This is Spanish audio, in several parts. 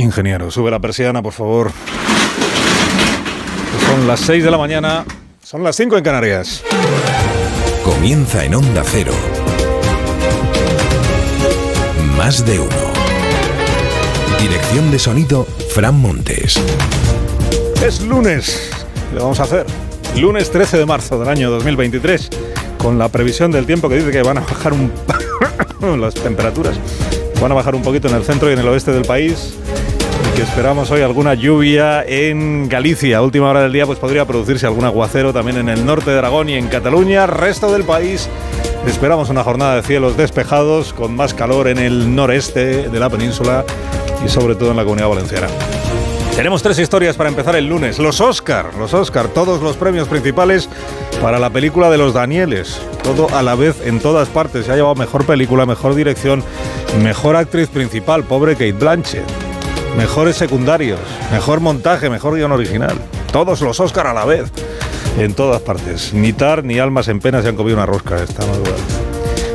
ingeniero. Sube la persiana, por favor. Son las 6 de la mañana, son las 5 en Canarias. Comienza en Onda Cero. Más de uno. Dirección de sonido, Fran Montes. Es lunes. ¿Qué le vamos a hacer? Lunes 13 de marzo del año 2023, con la previsión del tiempo que dice que van a bajar un las temperaturas. Van a bajar un poquito en el centro y en el oeste del país. Que esperamos hoy alguna lluvia en Galicia. A última hora del día pues podría producirse algún aguacero también en el norte de Aragón y en Cataluña. Resto del país esperamos una jornada de cielos despejados con más calor en el noreste de la península y sobre todo en la comunidad valenciana. Tenemos tres historias para empezar el lunes. Los Oscar, los Oscar, todos los premios principales para la película de los Danieles. Todo a la vez en todas partes. Se ha llevado mejor película, mejor dirección, mejor actriz principal, pobre Kate Blanchett. Mejores secundarios, mejor montaje, mejor guion original. Todos los Oscar a la vez. En todas partes. Ni Tar ni Almas en Pena se han comido una rosca esta madrugada.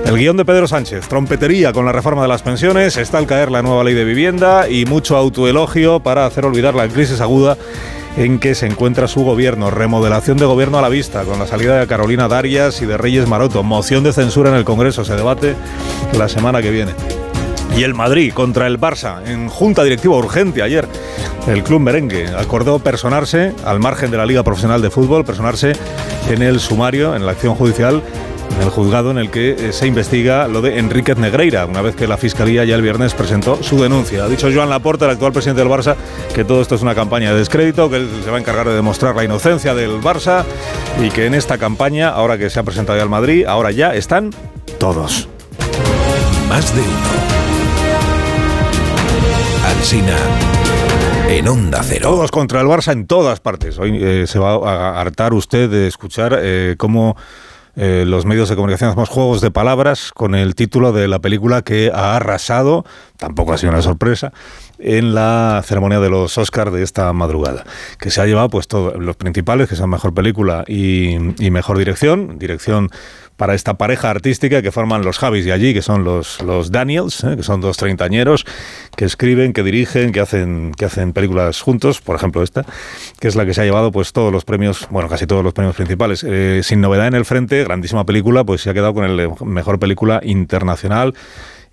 El guion de Pedro Sánchez, trompetería con la reforma de las pensiones, está al caer la nueva ley de vivienda y mucho autoelogio para hacer olvidar la crisis aguda en que se encuentra su gobierno. Remodelación de gobierno a la vista, con la salida de Carolina Darias y de Reyes Maroto. Moción de censura en el Congreso, se debate la semana que viene. Y el Madrid contra el Barça en junta directiva urgente ayer. El club merengue acordó personarse al margen de la Liga Profesional de Fútbol, personarse en el sumario, en la acción judicial en el juzgado en el que eh, se investiga lo de Enríquez Negreira, una vez que la Fiscalía ya el viernes presentó su denuncia. Ha dicho Joan Laporta, el actual presidente del Barça, que todo esto es una campaña de descrédito, que él se va a encargar de demostrar la inocencia del Barça y que en esta campaña, ahora que se ha presentado ya al Madrid, ahora ya están todos. Más de uno. Alsina. En Onda Cero. Todos contra el Barça en todas partes. Hoy eh, se va a hartar usted de escuchar eh, cómo eh, los medios de comunicación hacemos juegos de palabras con el título de la película que ha arrasado, tampoco ha sido una sorpresa, en la ceremonia de los Oscars de esta madrugada, que se ha llevado pues todos los principales, que son mejor película y, y mejor dirección, dirección para esta pareja artística que forman los Javis y allí, que son los, los Daniels, ¿eh? que son dos treintañeros que escriben, que dirigen, que hacen, que hacen películas juntos, por ejemplo esta, que es la que se ha llevado pues todos los premios, bueno, casi todos los premios principales. Eh, sin novedad en el frente, grandísima película, pues se ha quedado con el mejor película internacional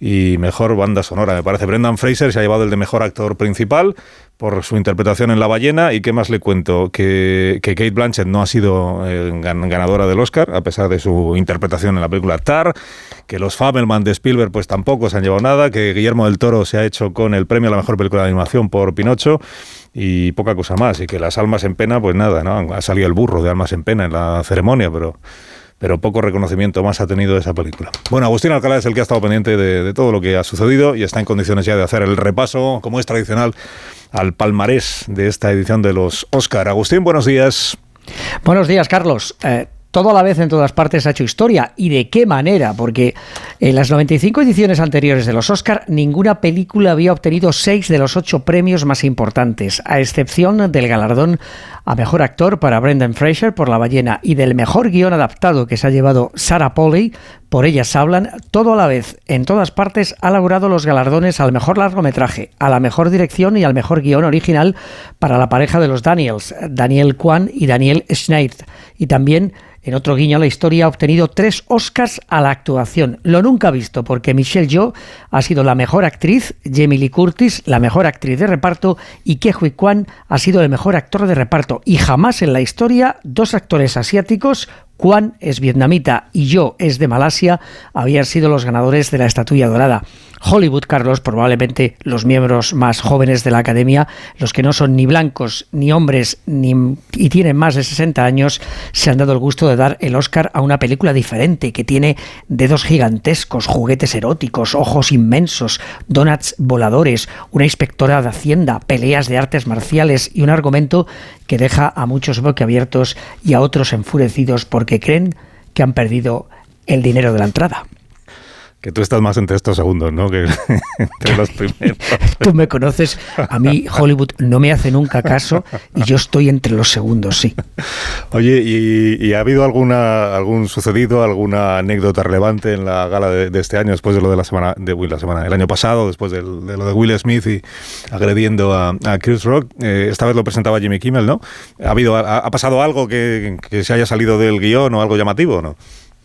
y mejor banda sonora. Me parece Brendan Fraser se ha llevado el de mejor actor principal por su interpretación en La ballena. ¿Y qué más le cuento? Que, que Kate Blanchett no ha sido eh, ganadora del Oscar, a pesar de su interpretación en la película Tar. Que los Fabelman de Spielberg pues tampoco se han llevado nada. Que Guillermo del Toro se ha hecho con el premio a la mejor película de animación por Pinocho y poca cosa más. Y que las almas en pena, pues nada, ¿no? Ha salido el burro de almas en pena en la ceremonia, pero pero poco reconocimiento más ha tenido esa película. Bueno, Agustín Alcalá es el que ha estado pendiente de, todo lo que ha sucedido y está en condiciones ya de hacer el repaso, como es tradicional, al palmarés de esta edición de los Oscar. Agustín, buenos días. Buenos días, Carlos. Eh, todo a la vez en todas partes ha hecho historia. ¿Y de qué manera? Porque en las 95 ediciones anteriores de los Oscar, ninguna película había obtenido seis de los ocho premios más importantes, a excepción del galardón a mejor actor para Brendan Fraser por La ballena y del mejor guion adaptado que se ha llevado Sarah Polley por Ellas hablan, todo a la vez, en todas partes, ha logrado los galardones al mejor largometraje, a la mejor dirección y al mejor guion original para la pareja de los Daniels, Daniel Kwan y Daniel Schneid, y también en otro guiño a la historia ha obtenido tres Oscars a la actuación, lo nunca visto porque Michelle Yeoh ha sido la mejor actriz, Jamie Lee Curtis la mejor actriz de reparto y Ke Huy Kwan ha sido el mejor actor de reparto y jamás en la historia dos actores asiáticos Kwan es vietnamita y yo es de Malasia, habían sido los ganadores de la estatuilla dorada. Hollywood, Carlos, probablemente los miembros más jóvenes de la academia, los que no son ni blancos ni hombres ni, y tienen más de 60 años, se han dado el gusto de dar el Oscar a una película diferente que tiene dedos gigantescos, juguetes eróticos, ojos inmensos, donuts voladores, una inspectora de Hacienda, peleas de artes marciales y un argumento que deja a muchos boquiabiertos y a otros enfurecidos porque creen que han perdido el dinero de la entrada. Que tú estás más entre estos segundos, ¿no? Que entre los primeros. tú me conoces, a mí Hollywood no me hace nunca caso y yo estoy entre los segundos, sí. Oye, ¿y, ha habido alguna algún sucedido, alguna anécdota relevante en la gala de, este año, después de lo de la semana, de la semana, el año pasado, después de lo de Will Smith y agrediendo a, Chris Rock? Eh, esta vez lo presentaba Jimmy Kimmel, ¿no? ¿Ha, habido, ha, pasado algo que, se haya salido del guion o algo llamativo, no?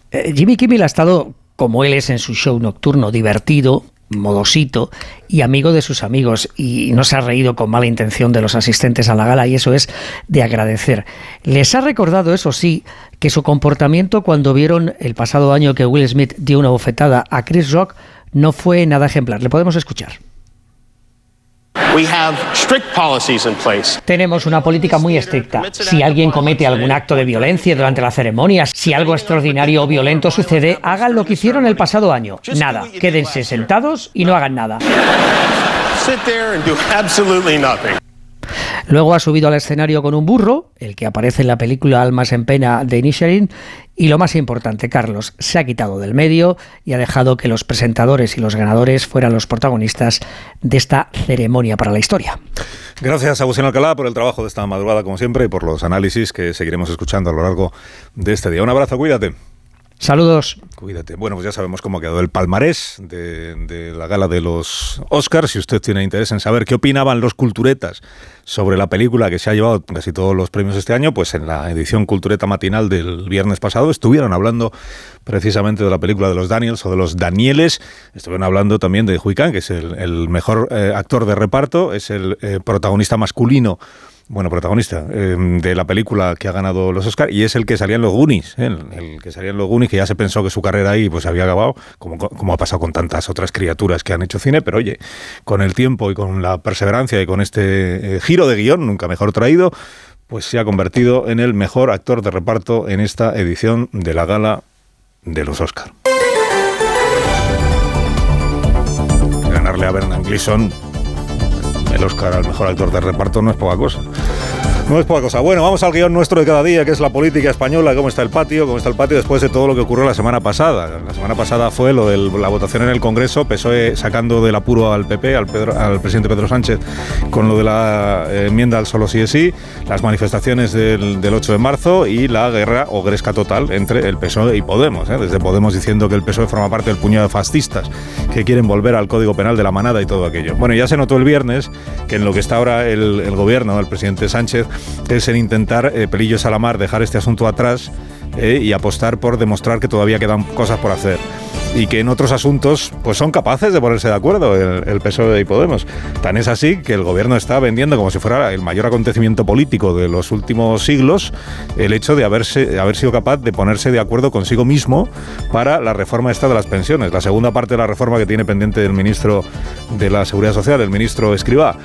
Eh, Jimmy Kimmel ha estado como él es en su show nocturno, divertido, modosito y amigo de sus amigos y no se ha reído con mala intención de los asistentes a la gala y eso es de agradecer. Les ha recordado, eso sí, que su comportamiento cuando vieron el pasado año que Will Smith dio una bofetada a Chris Rock no fue nada ejemplar. Le podemos escuchar. Tenemos una política muy estricta. Si alguien comete algún acto de violencia durante la ceremonia, si algo extraordinario o violento sucede, hagan lo que hicieron el pasado año. Nada, quédense sentados y no hagan nada. Luego ha subido al escenario con un burro, el que aparece en la película Almas en Pena de Inisherin, y lo más importante, Carlos, se ha quitado del medio y ha dejado que los presentadores y los ganadores fueran los protagonistas de esta ceremonia para la historia. Gracias, Agustín Alcalá, por el trabajo de esta madrugada, como siempre, y por los análisis que seguiremos escuchando a lo largo de este día. Un abrazo, cuídate. Saludos. Cuídate. Bueno, pues ya sabemos cómo ha quedado el palmarés de, la gala de los Oscars. Si usted tiene interés en saber qué opinaban los culturetas sobre la película que se ha llevado casi todos los premios este año, pues en la edición cultureta matinal del viernes pasado estuvieron hablando precisamente de la película de los Daniels o de los Danieles. Estuvieron hablando también de Hui Kang, que es el, mejor eh, actor de reparto, es el eh, protagonista masculino bueno, protagonista em, de la película que ha ganado los Oscars y es el que salía en los Goonies, ¿eh? el, que salía en los Goonies, que ya se pensó que su carrera ahí pues había acabado, como, como ha pasado con tantas otras criaturas que han hecho cine, pero oye, con el tiempo y con la perseverancia y con este eh, giro de guion, nunca mejor traído, pues se ha convertido en el mejor actor de reparto en esta edición de la gala de los Oscars. Ganarle a Bernard Gleeson el Oscar al mejor actor de reparto no es poca cosa. No es poca cosa. Bueno, vamos al guion nuestro de cada día, que es la política española, cómo está el patio, cómo está el patio después de todo lo que ocurrió la semana pasada. La semana pasada fue lo de la votación en el Congreso, PSOE sacando del apuro al PP, al, al presidente Pedro Sánchez, con lo de la eh, enmienda al solo sí es sí, las manifestaciones del, 8 de marzo y la guerra o gresca total entre el PSOE y Podemos. ¿eh? Desde Podemos diciendo que el PSOE forma parte del puñado de fascistas que quieren volver al Código Penal de la manada y todo aquello. Bueno, ya se notó el viernes que en lo que está ahora el, el gobierno, el presidente Sánchez, es en intentar, eh, pelillos a la mar, dejar este asunto atrás eh, y apostar por demostrar que todavía quedan cosas por hacer y que en otros asuntos pues son capaces de ponerse de acuerdo el, el, PSOE y Podemos. Tan es así que el gobierno está vendiendo como si fuera el mayor acontecimiento político de los últimos siglos el hecho de haberse, haber sido capaz de ponerse de acuerdo consigo mismo para la reforma esta de las pensiones, la segunda parte de la reforma que tiene pendiente el ministro de la Seguridad Social, el ministro Escribá.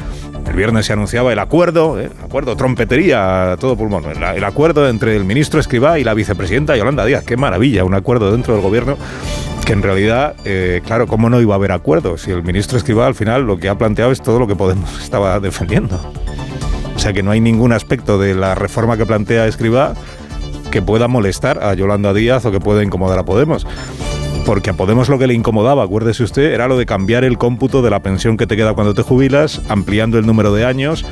El viernes se anunciaba el acuerdo, eh, acuerdo, trompetería a todo pulmón, el, acuerdo entre el ministro Escribá y la vicepresidenta Yolanda Díaz. Qué maravilla, un acuerdo dentro del gobierno que en realidad, eh, claro, ¿cómo no iba a haber acuerdo? Si el ministro Escribá al final lo que ha planteado es todo lo que Podemos estaba defendiendo. O sea que no hay ningún aspecto de la reforma que plantea Escribá que pueda molestar a Yolanda Díaz o que pueda incomodar a Podemos porque a Podemos lo que le incomodaba, acuérdese usted, era lo de cambiar el cómputo de la pensión que te queda cuando te jubilas, ampliando el número de años,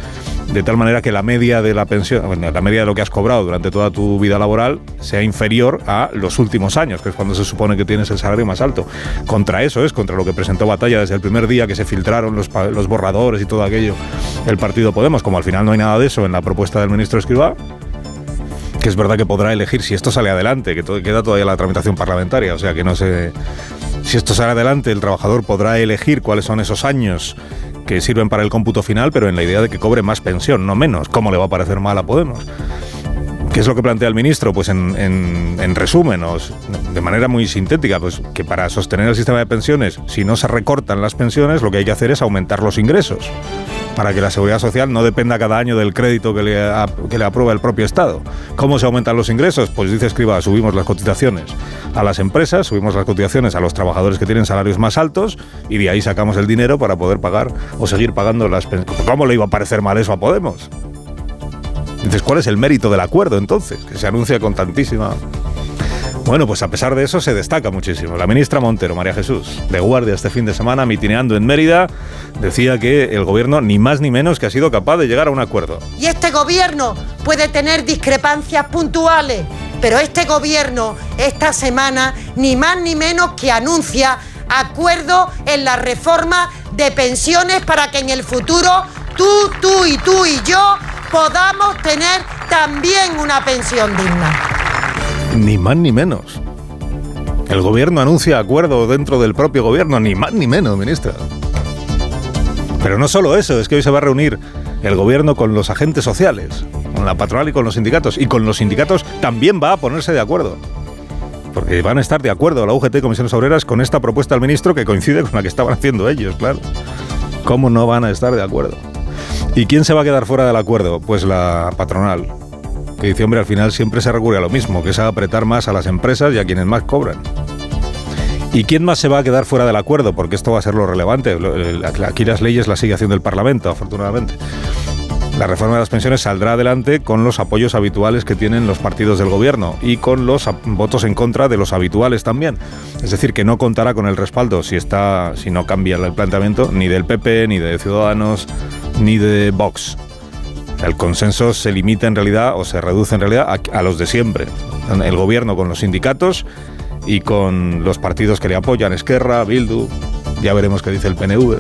de tal manera que la media de la pensión, la media de lo que has cobrado durante toda tu vida laboral sea inferior a los últimos años, que es cuando se supone que tienes el salario más alto. Contra eso es, contra lo que presentó Batalla desde el primer día que se filtraron los, los borradores y todo aquello, el partido Podemos, como al final no hay nada de eso en la propuesta del ministro Escribá, que es verdad que podrá elegir si esto sale adelante, que todo, queda todavía la tramitación parlamentaria, o sea que no sé si esto sale adelante, el trabajador podrá elegir cuáles son esos años que sirven para el cómputo final, pero en la idea de que cobre más pensión, no menos. ¿Cómo le va a parecer mal a Podemos? ¿Qué es lo que plantea el ministro? Pues en, en, resumen, de manera muy sintética, pues que para sostener el sistema de pensiones, si no se recortan las pensiones, lo que hay que hacer es aumentar los ingresos para que la seguridad social no dependa cada año del crédito que le aprueba el propio Estado. ¿Cómo se aumentan los ingresos? Pues dice Escriba, subimos las cotizaciones a las empresas, subimos las cotizaciones a los trabajadores que tienen salarios más altos y de ahí sacamos el dinero para poder pagar o seguir pagando las pensiones. ¿Cómo le iba a parecer mal eso a Podemos? Dices, ¿cuál es el mérito del acuerdo entonces? Que se anuncia con tantísima Bueno, pues a pesar de eso se destaca muchísimo. La ministra Montero, María Jesús, de guardia este fin de semana, mitineando en Mérida, decía que el gobierno ni más ni menos que ha sido capaz de llegar a un acuerdo. Y este gobierno puede tener discrepancias puntuales, pero este gobierno esta semana ni más ni menos que anuncia acuerdo en la reforma de pensiones para que en el futuro tú, tú y tú y yo podamos tener también una pensión digna. Ni más ni menos. El gobierno anuncia acuerdo dentro del propio gobierno, ni más ni menos, ministra. Pero no solo eso, es que hoy se va a reunir el gobierno con los agentes sociales, con la patronal y con los sindicatos. Y con los sindicatos también va a ponerse de acuerdo. Porque van a estar de acuerdo la UGT y Comisiones Obreras con esta propuesta del ministro que coincide con la que estaban haciendo ellos, claro. ¿Cómo no van a estar de acuerdo? ¿Y quién se va a quedar fuera del acuerdo? Pues la patronal, que dice, hombre, al final siempre se recurre a lo mismo, que es apretar más a las empresas y a quienes más cobran. ¿Y quién más se va a quedar fuera del acuerdo? Porque esto va a ser lo relevante. Aquí las leyes las sigue haciendo el Parlamento, afortunadamente. La reforma de las pensiones saldrá adelante con los apoyos habituales que tienen los partidos del gobierno y con los votos en contra de los habituales también. Es decir, que no contará con el respaldo si está, si no cambia el planteamiento, ni del PP, ni de Ciudadanos, ni de Vox. El consenso se limita en realidad o se reduce en realidad a, a los de siempre. El gobierno con los sindicatos y con los partidos que le apoyan, Esquerra, Bildu, ya veremos qué dice el PNV.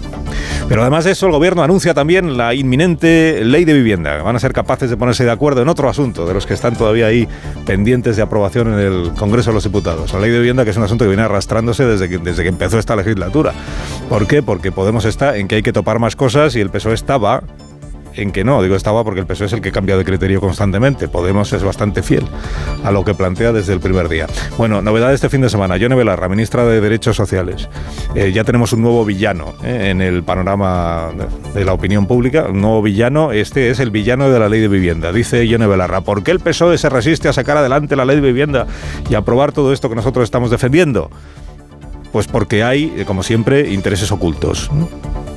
Pero además de eso, el gobierno anuncia también la inminente ley de vivienda. Van a ser capaces de ponerse de acuerdo en otro asunto, de los que están todavía ahí pendientes de aprobación en el Congreso de los Diputados. La ley de vivienda, que es un asunto que viene arrastrándose desde que, desde que empezó esta legislatura. ¿Por qué? Porque Podemos está en que hay que topar más cosas y el PSOE estaba en que no. Digo estaba porque el PSOE es el que cambia de criterio constantemente. Podemos es bastante fiel a lo que plantea desde el primer día. Bueno, novedad este fin de semana. Yone Belarra, ministra de Derechos Sociales. Eh, ya tenemos un nuevo villano eh, en el panorama de la opinión pública. Un nuevo villano. Este es el villano de la ley de vivienda. Dice Yone Belarra. ¿Por qué el PSOE se resiste a sacar adelante la ley de vivienda y aprobar todo esto que nosotros estamos defendiendo? Pues porque hay, eh, como siempre, intereses ocultos.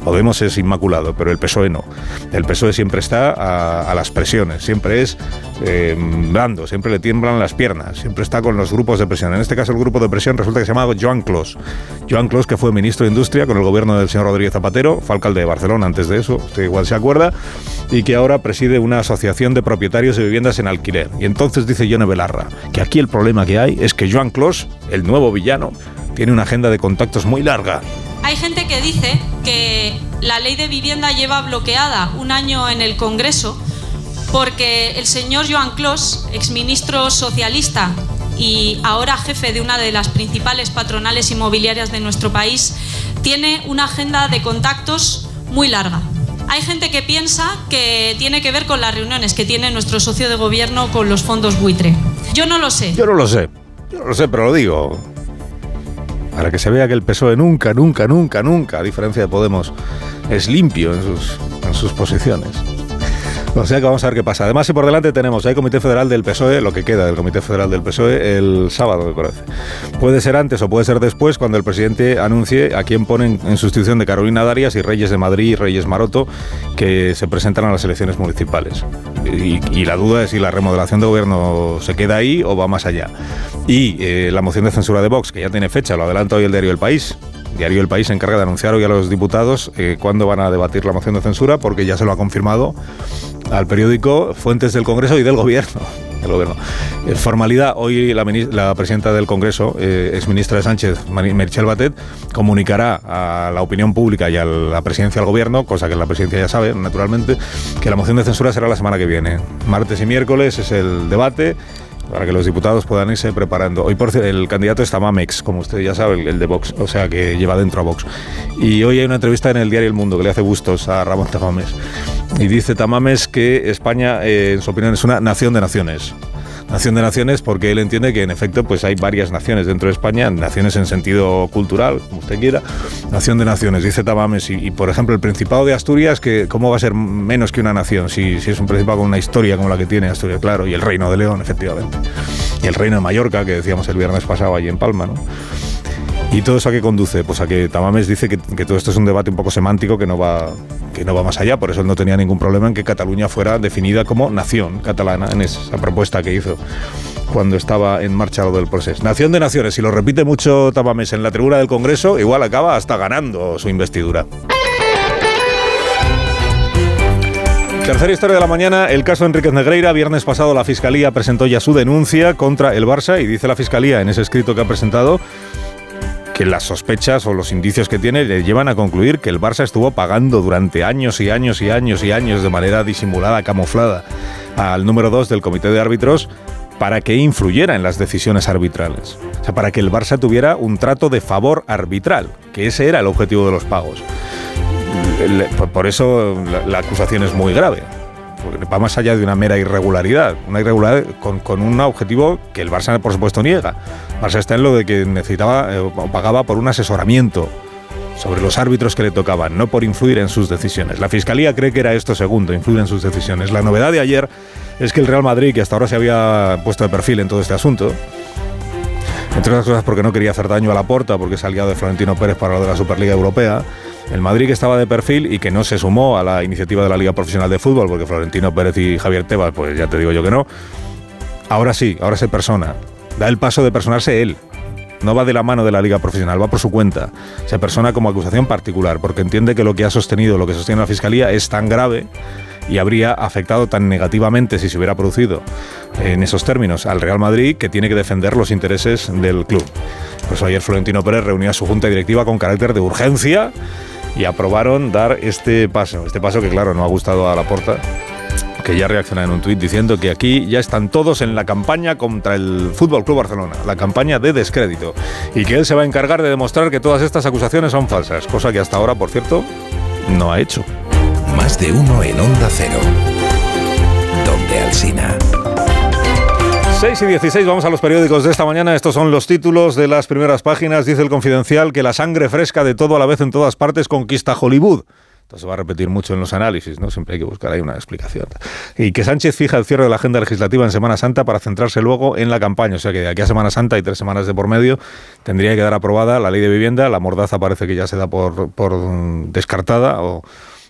Podemos es inmaculado, pero el PSOE no. El PSOE siempre está a, las presiones, siempre es eh, blando, siempre le tiemblan las piernas, siempre está con los grupos de presión. En este caso el grupo de presión resulta que se llama Joan Clos. Joan Clos, que fue ministro de Industria con el gobierno del señor Rodríguez Zapatero, fue alcalde de Barcelona antes de eso, usted igual se acuerda, y que ahora preside una asociación de propietarios de viviendas en alquiler. Y entonces dice Yone Belarra que aquí el problema que hay es que Joan Clos, el nuevo villano, tiene una agenda de contactos muy larga. Hay gente que dice que la ley de vivienda lleva bloqueada un año en el Congreso porque el señor Joan Clos, exministro socialista y ahora jefe de una de las principales patronales inmobiliarias de nuestro país, tiene una agenda de contactos muy larga. Hay gente que piensa que tiene que ver con las reuniones que tiene nuestro socio de gobierno con los fondos buitre. Yo no lo sé. Yo no lo sé. Yo no lo sé, pero lo digo para que se vea que el PSOE nunca, nunca, nunca, nunca, a diferencia de Podemos, es limpio en sus, en sus posiciones. O sea que vamos a ver qué pasa. Además, si por delante tenemos, hay Comité Federal del PSOE, lo que queda del Comité Federal del PSOE, el sábado, me parece. Puede ser antes o puede ser después, cuando el presidente anuncie a quién ponen en sustitución de Carolina Darias y Reyes de Madrid y Reyes Maroto, que se presentan a las elecciones municipales. Y, la duda es si la remodelación de gobierno se queda ahí o va más allá. Y eh, la moción de censura de Vox, que ya tiene fecha, lo adelanta hoy el diario El País, Diario El País se encarga de anunciar hoy a los diputados eh, cuándo van a debatir la moción de censura, porque ya se lo ha confirmado al periódico fuentes del Congreso y del Gobierno. El gobierno. En formalidad, hoy la, la, presidenta del Congreso, eh, exministra de Sánchez, Merichel Batet, comunicará a la opinión pública y a la presidencia del Gobierno, cosa que la presidencia ya sabe, naturalmente, que la moción de censura será la semana que viene. Martes y miércoles es el debate para que los diputados puedan irse preparando. Hoy, por cierto, el candidato está Mamex, como usted ya sabe, el, de Vox, o sea, que lleva dentro a Vox. Y hoy hay una entrevista en el diario El Mundo que le hace gustos a Ramón Tamames. Y dice Tamames que España, eh, en su opinión, es una nación de naciones. Nación de Naciones porque él entiende que en efecto pues hay varias naciones dentro de España, naciones en sentido cultural, como usted quiera, Nación de Naciones, dice Tamames, y, por ejemplo el Principado de Asturias, que ¿cómo va a ser menos que una nación si, si es un Principado con una historia como la que tiene Asturias, claro, y el Reino de León, efectivamente, y el Reino de Mallorca, que decíamos el viernes pasado allí en Palma, ¿no? ¿Y todo eso a qué conduce? Pues a que Tamames dice que, todo esto es un debate un poco semántico que no, va, que no va más allá, por eso él no tenía ningún problema en que Cataluña fuera definida como nación catalana en esa propuesta que hizo cuando estaba en marcha lo del proceso. Nación de Naciones, si lo repite mucho Tamames en la tribuna del Congreso, igual acaba hasta ganando su investidura. Tercera historia de la mañana, el caso Enriquez Negreira. Viernes pasado la Fiscalía presentó ya su denuncia contra el Barça y dice la Fiscalía en ese escrito que ha presentado que las sospechas o los indicios que tiene le llevan a concluir que el Barça estuvo pagando durante años y años y años y años de manera disimulada, camuflada, al número 2 del comité de árbitros para que influyera en las decisiones arbitrales. O sea, para que el Barça tuviera un trato de favor arbitral, que ese era el objetivo de los pagos. Por eso la acusación es muy grave va más allá de una mera irregularidad, una irregularidad con, un objetivo que el Barça por supuesto niega. Barça está en lo de que necesitaba eh, o pagaba por un asesoramiento sobre los árbitros que le tocaban, no por influir en sus decisiones. La Fiscalía cree que era esto segundo, influir en sus decisiones. La novedad de ayer es que el Real Madrid, que hasta ahora se había puesto de perfil en todo este asunto, entre otras cosas porque no quería hacer daño a la porta, porque es aliado de Florentino Pérez para lo de la Superliga Europea, el Madrid que estaba de perfil y que no se sumó a la iniciativa de la Liga Profesional de Fútbol, porque Florentino Pérez y Javier Tebas, pues ya te digo yo que no. Ahora sí, ahora se persona. Da el paso de personarse él. No va de la mano de la Liga Profesional, va por su cuenta. Se persona como acusación particular, porque entiende que lo que ha sostenido, lo que sostiene la Fiscalía, es tan grave y habría afectado tan negativamente si se hubiera producido en esos términos al Real Madrid que tiene que defender los intereses del club. Por eso ayer Florentino Pérez reunía a su junta directiva con carácter de urgencia y aprobaron dar este paso. Este paso que, claro, no ha gustado a la porta que ya reacciona en un tuit diciendo que aquí ya están todos en la campaña contra el Fútbol Club Barcelona, la campaña de descrédito, y que él se va a encargar de demostrar que todas estas acusaciones son falsas, cosa que hasta ahora, por cierto, no ha hecho. Más de uno en Onda Cero, donde Alsina. 6 y 16, vamos a los periódicos de esta mañana. Estos son los títulos de las primeras páginas. Dice el confidencial que la sangre fresca de todo a la vez en todas partes conquista Hollywood. Esto se va a repetir mucho en los análisis, ¿no? Siempre hay que buscar ahí una explicación. Y que Sánchez fija el cierre de la agenda legislativa en Semana Santa para centrarse luego en la campaña. O sea que de aquí a Semana Santa y tres semanas de por medio tendría que quedar aprobada la ley de vivienda. La mordaza parece que ya se da por, por descartada o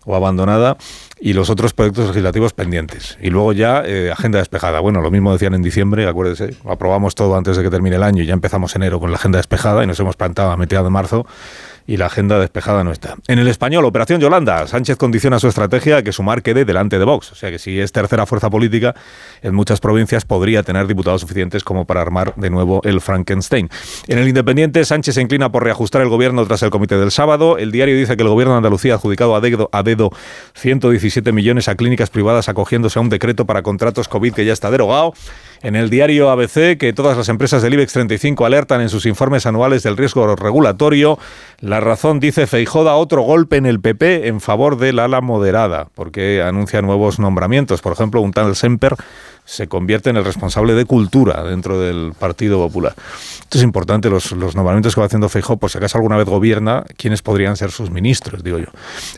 o abandonada y los otros proyectos legislativos pendientes. Y luego ya eh, agenda despejada. Bueno, lo mismo decían en diciembre, acuérdese, aprobamos todo antes de que termine el año y ya empezamos enero con la agenda despejada y nos hemos plantado a mediados de marzo y la agenda despejada no está. En el español, Operación Yolanda. Sánchez condiciona su estrategia a que Sumar quede delante de Vox. O sea que si es tercera fuerza política, en muchas provincias podría tener diputados suficientes como para armar de nuevo el Frankenstein. En el Independiente, Sánchez se inclina por reajustar el gobierno tras el comité del sábado. El diario dice que el gobierno de Andalucía ha adjudicado a dedo, a dedo 117 millones a clínicas privadas acogiéndose a un decreto para contratos COVID que ya está derogado. En el diario ABC que todas las empresas del IBEX 35 alertan en sus informes anuales del riesgo regulatorio. La razón dice Feijoda otro golpe en el PP en favor del ala moderada, porque anuncia nuevos nombramientos. Por ejemplo, un tal Semper se convierte en el responsable de cultura dentro del Partido Popular. Esto es importante, los, nombramientos que va haciendo Feijóo, por si acaso alguna vez gobierna, quiénes podrían ser sus ministros, digo yo.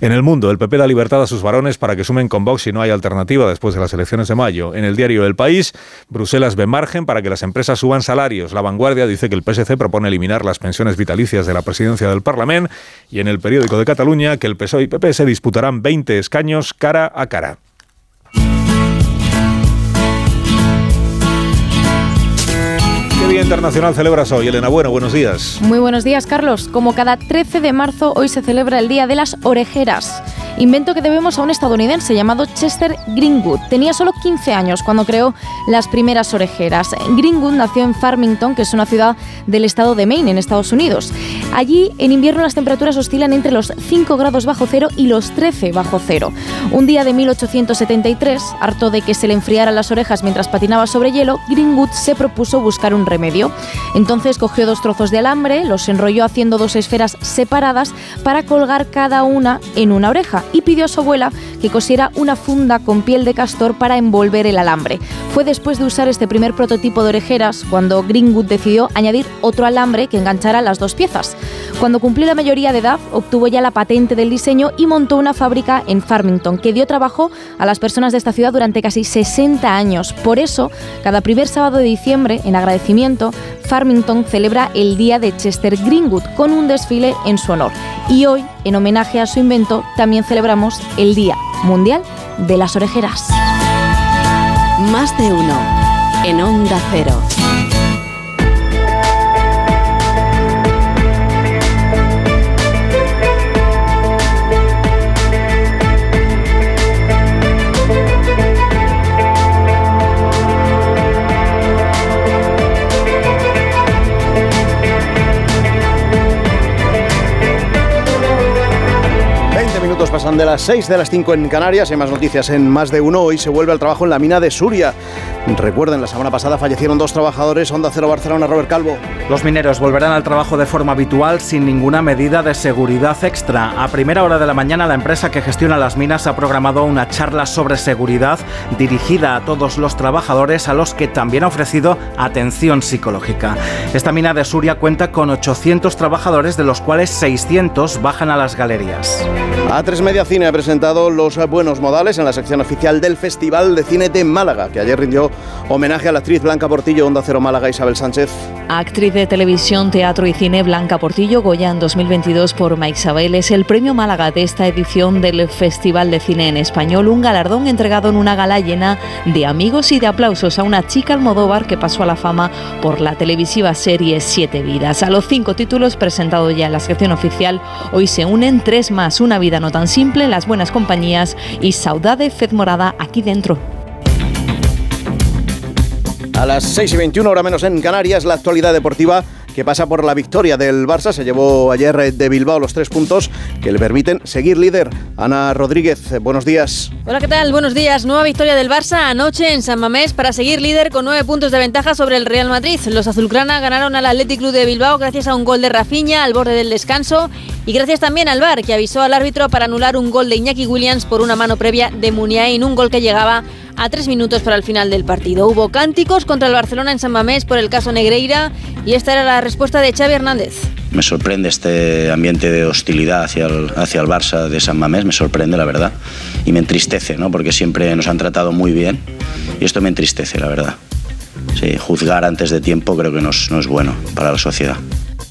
En el mundo, el PP da libertad a sus varones para que sumen con Vox si no hay alternativa después de las elecciones de mayo. En el diario El País, Bruselas ve margen para que las empresas suban salarios. La vanguardia dice que el PSC propone eliminar las pensiones vitalicias de la presidencia del Parlamento y en el periódico de Cataluña que el PSOE y PP se disputarán 20 escaños cara a cara. Día Internacional celebras hoy? Elena Bueno, buenos días. Muy buenos días, Carlos. Como cada 13 de marzo, hoy se celebra el Día de las Orejeras. Invento que debemos a un estadounidense llamado Chester Greenwood. Tenía solo 15 años cuando creó las primeras orejeras. Greenwood nació en Farmington, que es una ciudad del estado de Maine, en Estados Unidos. Allí, en invierno, las temperaturas oscilan entre los 5 grados bajo cero y los 13 bajo cero. Un día de 1873, harto de que se le enfriaran las orejas mientras patinaba sobre hielo, Greenwood se propuso buscar un remedio. Entonces cogió dos trozos de alambre, los enrolló haciendo dos esferas separadas para colgar cada una en una oreja y pidió a su abuela que cosiera una funda con piel de castor para envolver el alambre. Fue después de usar este primer prototipo de orejeras cuando Greenwood decidió añadir otro alambre que enganchara las dos piezas. Cuando cumplió la mayoría de edad, obtuvo ya la patente del diseño y montó una fábrica en Farmington que dio trabajo a las personas de esta ciudad durante casi 60 años. Por eso, cada primer sábado de diciembre, en agradecimiento, Farmington celebra el Día de Chester Greenwood con un desfile en su honor. Y hoy, en homenaje a su invento, también celebramos el Día Mundial de las Orejeras. Más de uno en Onda Cero. Pasan de las 6 de las 5 en Canarias. Hay más noticias en más de uno. Hoy se vuelve al trabajo en la mina de Suria. Recuerden, la semana pasada fallecieron dos trabajadores. Onda Cero Barcelona, Robert Calvo. Los mineros volverán al trabajo de forma habitual sin ninguna medida de seguridad extra. A primera hora de la mañana, la empresa que gestiona las minas ha programado una charla sobre seguridad dirigida a todos los trabajadores, a los que también ha ofrecido atención psicológica. Esta mina de Suria cuenta con 800 trabajadores, de los cuales 600 bajan a las galerías. A3 Media Cine ha presentado Los Buenos Modales en la sección oficial del Festival de Cine de Málaga, que ayer rindió homenaje a la actriz Blanca Portillo, Onda Cero Málaga, Isabel Sánchez. Actriz de televisión, teatro y cine Blanca Portillo, Goya en 2022 por Mike Isabel, es el premio Málaga de esta edición del Festival de Cine en Español, un galardón entregado en una gala llena de amigos y de aplausos a una chica Almodóvar que pasó a la fama por la televisiva serie Siete Vidas. A los cinco títulos presentados ya en la sección oficial, hoy se unen tres más, Una vida no tan simple, Las buenas compañías y Saudade Fed Morada aquí dentro. A las 6 y 21, hora menos en Canarias, la actualidad deportiva que pasa por la victoria del Barça. Se llevó ayer de Bilbao los tres puntos que le permiten seguir líder. Ana Rodríguez, buenos días. Hola, ¿qué tal? Buenos días. Nueva victoria del Barça anoche en San Mamés para seguir líder con nueve puntos de ventaja sobre el Real Madrid. Los azulgrana ganaron al Athletic Club de Bilbao gracias a un gol de Rafinha al borde del descanso y gracias también al VAR que avisó al árbitro para anular un gol de Iñaki Williams por una mano previa de Muniain, un gol que llegaba tres minutos para el final del partido. Hubo cánticos contra el Barcelona en San Mamés por el caso Negreira y esta era la respuesta de Xavi Hernández. Me sorprende este ambiente de hostilidad hacia el, hacia el Barça de San Mamés, me sorprende la verdad y me entristece, ¿no? porque siempre nos han tratado muy bien y esto me entristece, la verdad. Juzgar antes de tiempo creo que no es, no es bueno para la sociedad.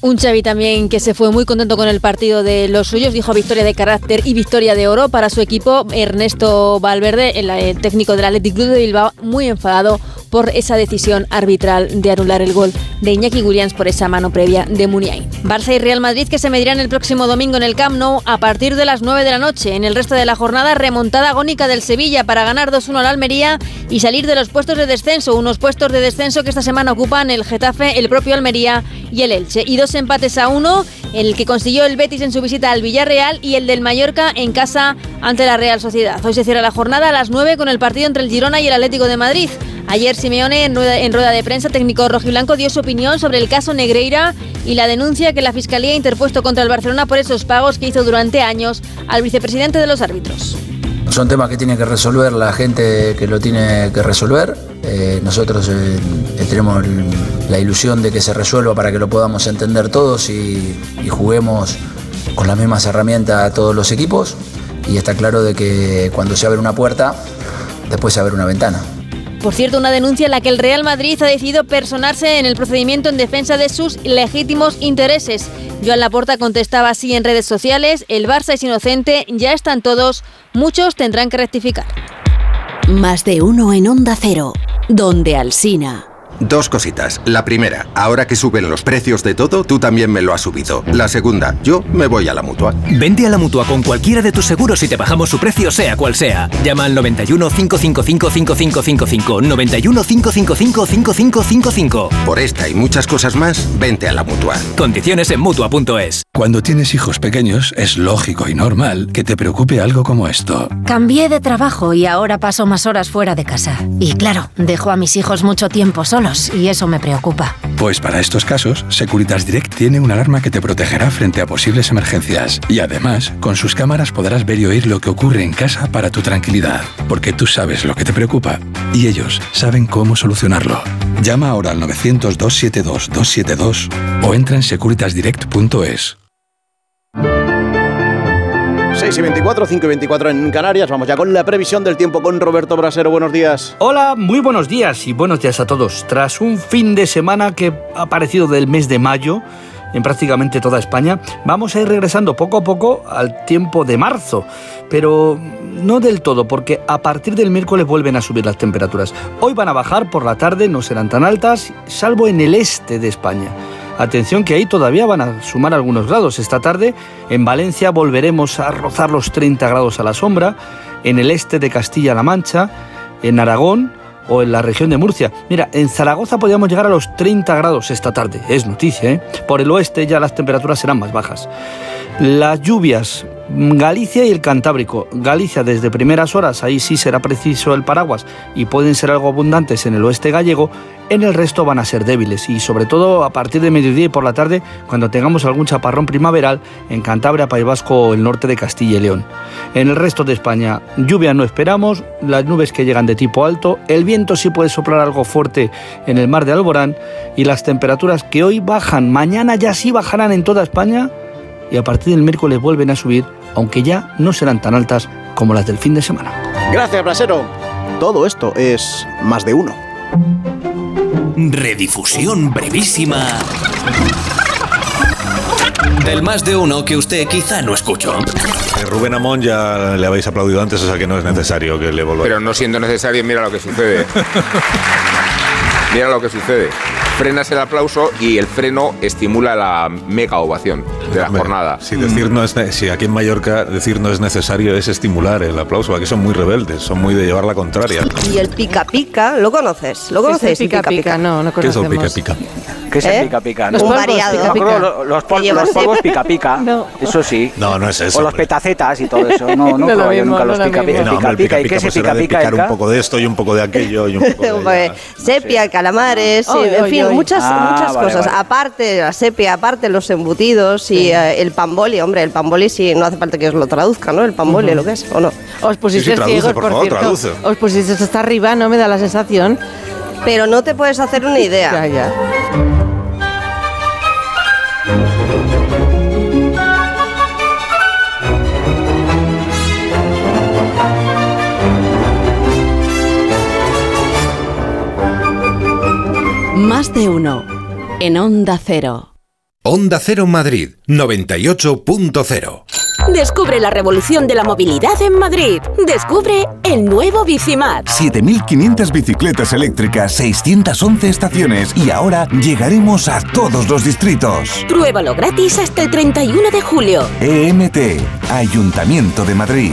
Un Xavi también que se fue muy contento con el partido de los suyos, dijo victoria de carácter y victoria de oro para su equipo. Ernesto Valverde, el, el técnico del Athletic Club de Bilbao, muy enfadado por esa decisión arbitral de anular el gol de Iñaki Williams por esa mano previa de Muniain. Barça y Real Madrid que se medirán el próximo domingo en el Camp Nou a partir de las 9 de la noche. En el resto de la jornada, remontada agónica del Sevilla para ganar 2-1 al Almería y salir de los puestos de descenso, unos puestos de descenso que esta semana ocupan el Getafe, el propio Almería y el Elche. Y dos empates a uno, el que consiguió el Betis en su visita al Villarreal y el del Mallorca en casa ante la Real Sociedad. Hoy se cierra la jornada a las 9 con el partido entre el Girona y el Atlético de Madrid. Ayer Simeone, en rueda, en rueda, de prensa, técnico rojiblanco, dio su opinión sobre el caso Negreira y la denuncia que la Fiscalía ha interpuesto contra el Barcelona por esos pagos que hizo durante años al vicepresidente de los árbitros. Son temas que tiene que resolver la gente que lo tiene que resolver. Eh, nosotros eh, tenemos la ilusión de que se resuelva para que lo podamos entender todos y, y juguemos con las mismas herramientas a todos los equipos. Y está claro de que cuando se abre una puerta, después se abre una ventana. Por cierto, una denuncia en la que el Real Madrid ha decidido personarse en el procedimiento en defensa de sus legítimos intereses. Joan Laporta contestaba así en redes sociales, el Barça es inocente, ya están todos, muchos tendrán que rectificar. Más de uno en Onda Cero, donde Alsina. Dos cositas. La primera, ahora que suben los precios de todo, tú también me lo has subido. La segunda, yo me voy a la mutua. Vente a la mutua con cualquiera de tus seguros y te bajamos su precio, sea cual sea. Llama al 91 555 5555. 91 555 5555. Por esta y muchas cosas más, vente a la mutua. Condiciones en mutua.es. Cuando tienes hijos pequeños, es lógico y normal que te preocupe algo como esto. Cambié de trabajo y ahora paso más horas fuera de casa. Y claro, dejo a mis hijos mucho tiempo solos y eso me preocupa. Pues para estos casos, Securitas Direct tiene una alarma que te protegerá frente a posibles emergencias. Y además, con sus cámaras podrás ver y oír lo que ocurre en casa para tu tranquilidad. Porque tú sabes lo que te preocupa y ellos saben cómo solucionarlo. Llama ahora al 900-272-272 o entra en securitasdirect.es. 6 y 24, 5 y 24 en Canarias. Vamos ya con la previsión del tiempo con Roberto Brasero. Buenos días. Hola, muy buenos días y buenos días a todos. Tras un fin de semana que ha parecido del mes de mayo, en prácticamente toda España, vamos a ir regresando poco a poco al tiempo de marzo, pero no del todo, porque a partir del miércoles vuelven a subir las temperaturas. Hoy van a bajar por la tarde, no serán tan altas, salvo en el este de España. Atención que ahí todavía van a sumar algunos grados. Esta tarde en Valencia volveremos a rozar los 30 grados a la sombra, en el este de Castilla-La Mancha, en Aragón o en la región de Murcia. Mira, en Zaragoza podríamos llegar a los 30 grados esta tarde, es noticia, ¿eh? Por el oeste ya las temperaturas serán más bajas. Las lluvias, Galicia y el Cantábrico. Galicia desde primeras horas, ahí sí será preciso el paraguas y pueden ser algo abundantes en el oeste gallego, en el resto van a ser débiles y sobre todo a partir de mediodía y por la tarde cuando tengamos algún chaparrón primaveral en Cantabria, País Vasco el norte de Castilla y León. En el resto de España lluvia no esperamos, las nubes que llegan de tipo alto, el viento sí puede soplar algo fuerte en el mar de Alborán y las temperaturas que hoy bajan, mañana ya sí bajarán en toda España y a partir del miércoles vuelven a subir, aunque ya no serán tan altas como las del fin de semana. Gracias, Brasero. Todo esto es más de uno. Redifusión brevísima del más de uno que usted quizá no escuchó. Eh, Rubén Amón ya le habéis aplaudido antes, o sea que no es necesario que le volváis. Pero no siendo necesario, mira lo que sucede. mira lo que sucede. Frenas el aplauso y el freno estimula la mega ovación de la jornada. Si decir no es, si aquí en Mallorca decir no es necesario es estimular el aplauso, aquí son muy rebeldes, son muy de llevar la contraria. Y el pica pica, ¿lo conoces? ¿Lo ¿Qué es conoces? el pica pica? No, no ¿Qué es el pica conocemos. pica? ¿Qué es ¿Eh? el pica pica? Los No, polvos, pica pica. No. Eso sí. No, no es eso. O los petacetas y todo eso. No, no, No lo probé yo mismo, nunca no los lo pica pica. No, el pica pica ¿Y qué pica es el pues era pica de pica? picar un poco de esto y un poco de aquello y un poco de Pues, sepia, calamares, en fin, oy. muchas, Ah, muchas vale, cosas. vale. Aparte la sepia, aparte los embutidos y eh, el pamboli, hombre, el pamboli sí, no hace falta que os lo traduzca, ¿no? El pamboli, lo que es, ¿o no? Os pusisteis Sí, sí, ciegos, por por, favor, cierto. traduce. Os pusisteis hasta arriba, no me da la sensación. Pero no te puedes hacer una idea. Ya, ya. Más de uno. En Onda Cero. Onda Cero Madrid 98.0. Descubre la revolución de la movilidad en Madrid. Descubre el nuevo Bicimat. 7.500 bicicletas eléctricas, 611 estaciones y ahora llegaremos a todos los distritos. Pruébalo gratis hasta el 31 de julio. EMT, Ayuntamiento de Madrid.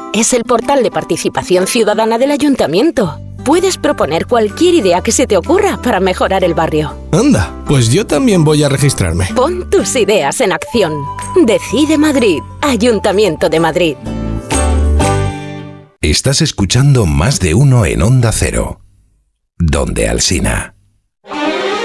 Es el portal de participación ciudadana del ayuntamiento. Puedes proponer cualquier idea que se te ocurra para mejorar el barrio. Anda, pues yo también voy a registrarme. Pon tus ideas en acción. Decide Madrid, Ayuntamiento de Madrid. Estás escuchando más de uno en Onda Cero. Donde Alsina.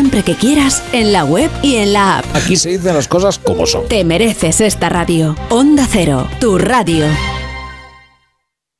siempre que quieras en la web y en la app. Aquí se dicen las cosas como son. Te mereces esta radio. Onda Cero, tu radio.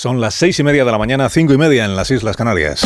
Son las seis y media de la mañana, cinco y media en las Islas Canarias.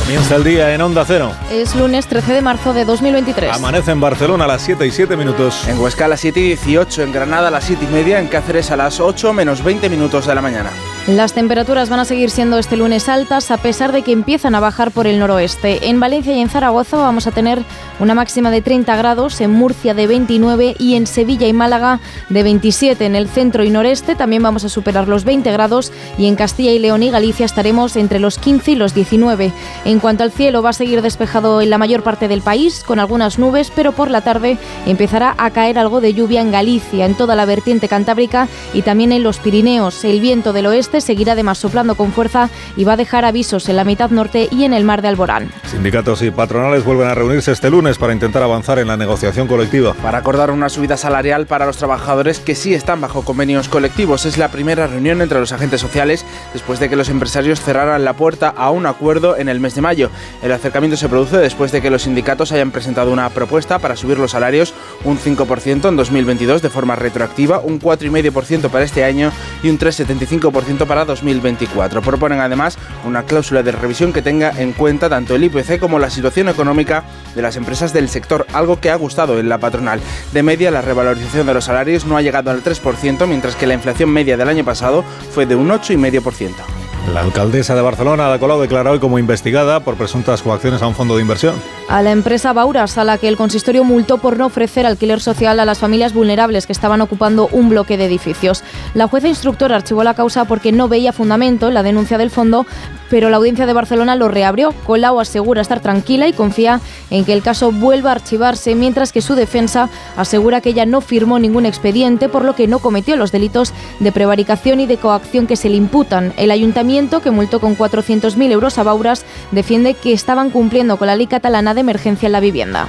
Comienza el día en Onda Cero. Es lunes 13 de marzo de 2023. Amanece en Barcelona a las 7 y 7 minutos. En Huesca a las 7 y 18, en Granada a las 7 y media, en Cáceres a las 8 menos 20 minutos de la mañana. Las temperaturas van a seguir siendo este lunes altas a pesar de que empiezan a bajar por el noroeste. En Valencia y en Zaragoza vamos a tener una máxima de 30 grados, en Murcia de 29 y en Sevilla y Málaga de 27. En el centro y noreste también vamos a superar los 20 grados y en Castilla y León y Galicia estaremos entre los 15 y los 19. En cuanto al cielo va a seguir despejado en la mayor parte del país con algunas nubes, pero por la tarde empezará a caer algo de lluvia en Galicia, en toda la vertiente cantábrica y también en los Pirineos. El viento del oeste seguirá además soplando con fuerza y va a dejar avisos en la mitad norte y en el mar de Alborán. Sindicatos y patronales vuelven a reunirse este lunes para intentar avanzar en la negociación colectiva. Para acordar una subida salarial para los trabajadores que sí están bajo convenios colectivos. Es la primera reunión entre los agentes sociales después de que los empresarios cerraran la puerta a un acuerdo en el mes de mayo. El acercamiento se produce después de que los sindicatos hayan presentado una propuesta para subir los salarios un 5% en 2022 de forma retroactiva, un 4,5% para este año y un 3,75% para 2024. Proponen además una cláusula de revisión que tenga en cuenta tanto el IPC como la situación económica de las empresas del sector, algo que ha gustado en la patronal. De media, la revalorización de los salarios no ha llegado al 3%, mientras que la inflación media del año pasado fue de un 8,5%. La alcaldesa de Barcelona, Ada Colau, declaró hoy como investigada por presuntas coacciones a un fondo de inversión. A la empresa Bauras, a la que el consistorio multó por no ofrecer alquiler social a las familias vulnerables que estaban ocupando un bloque de edificios. La jueza instructora archivó la causa porque no veía fundamento en la denuncia del fondo, pero la audiencia de Barcelona lo reabrió. Colau asegura estar tranquila y confía en que el caso vuelva a archivarse, mientras que su defensa asegura que ella no firmó ningún expediente, por lo que no cometió los delitos de prevaricación y de coacción que se le imputan. El ayuntamiento que multó con 400.000 euros a Bauras, defiende que estaban cumpliendo con la ley catalana de emergencia en la vivienda.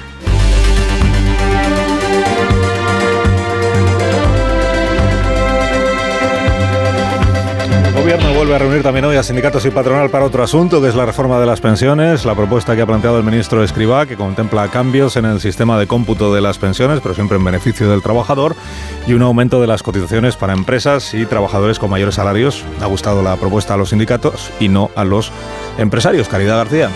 Gobierno vuelve a reunir también hoy a sindicatos y patronal para otro asunto, que es la reforma de las pensiones, la propuesta que ha planteado el ministro Escribá, que contempla cambios en el sistema de cómputo de las pensiones, pero siempre en beneficio del trabajador, y un aumento de las cotizaciones para empresas y trabajadores con mayores salarios. Ha gustado la propuesta a los sindicatos y no a los empresarios. Caridad García.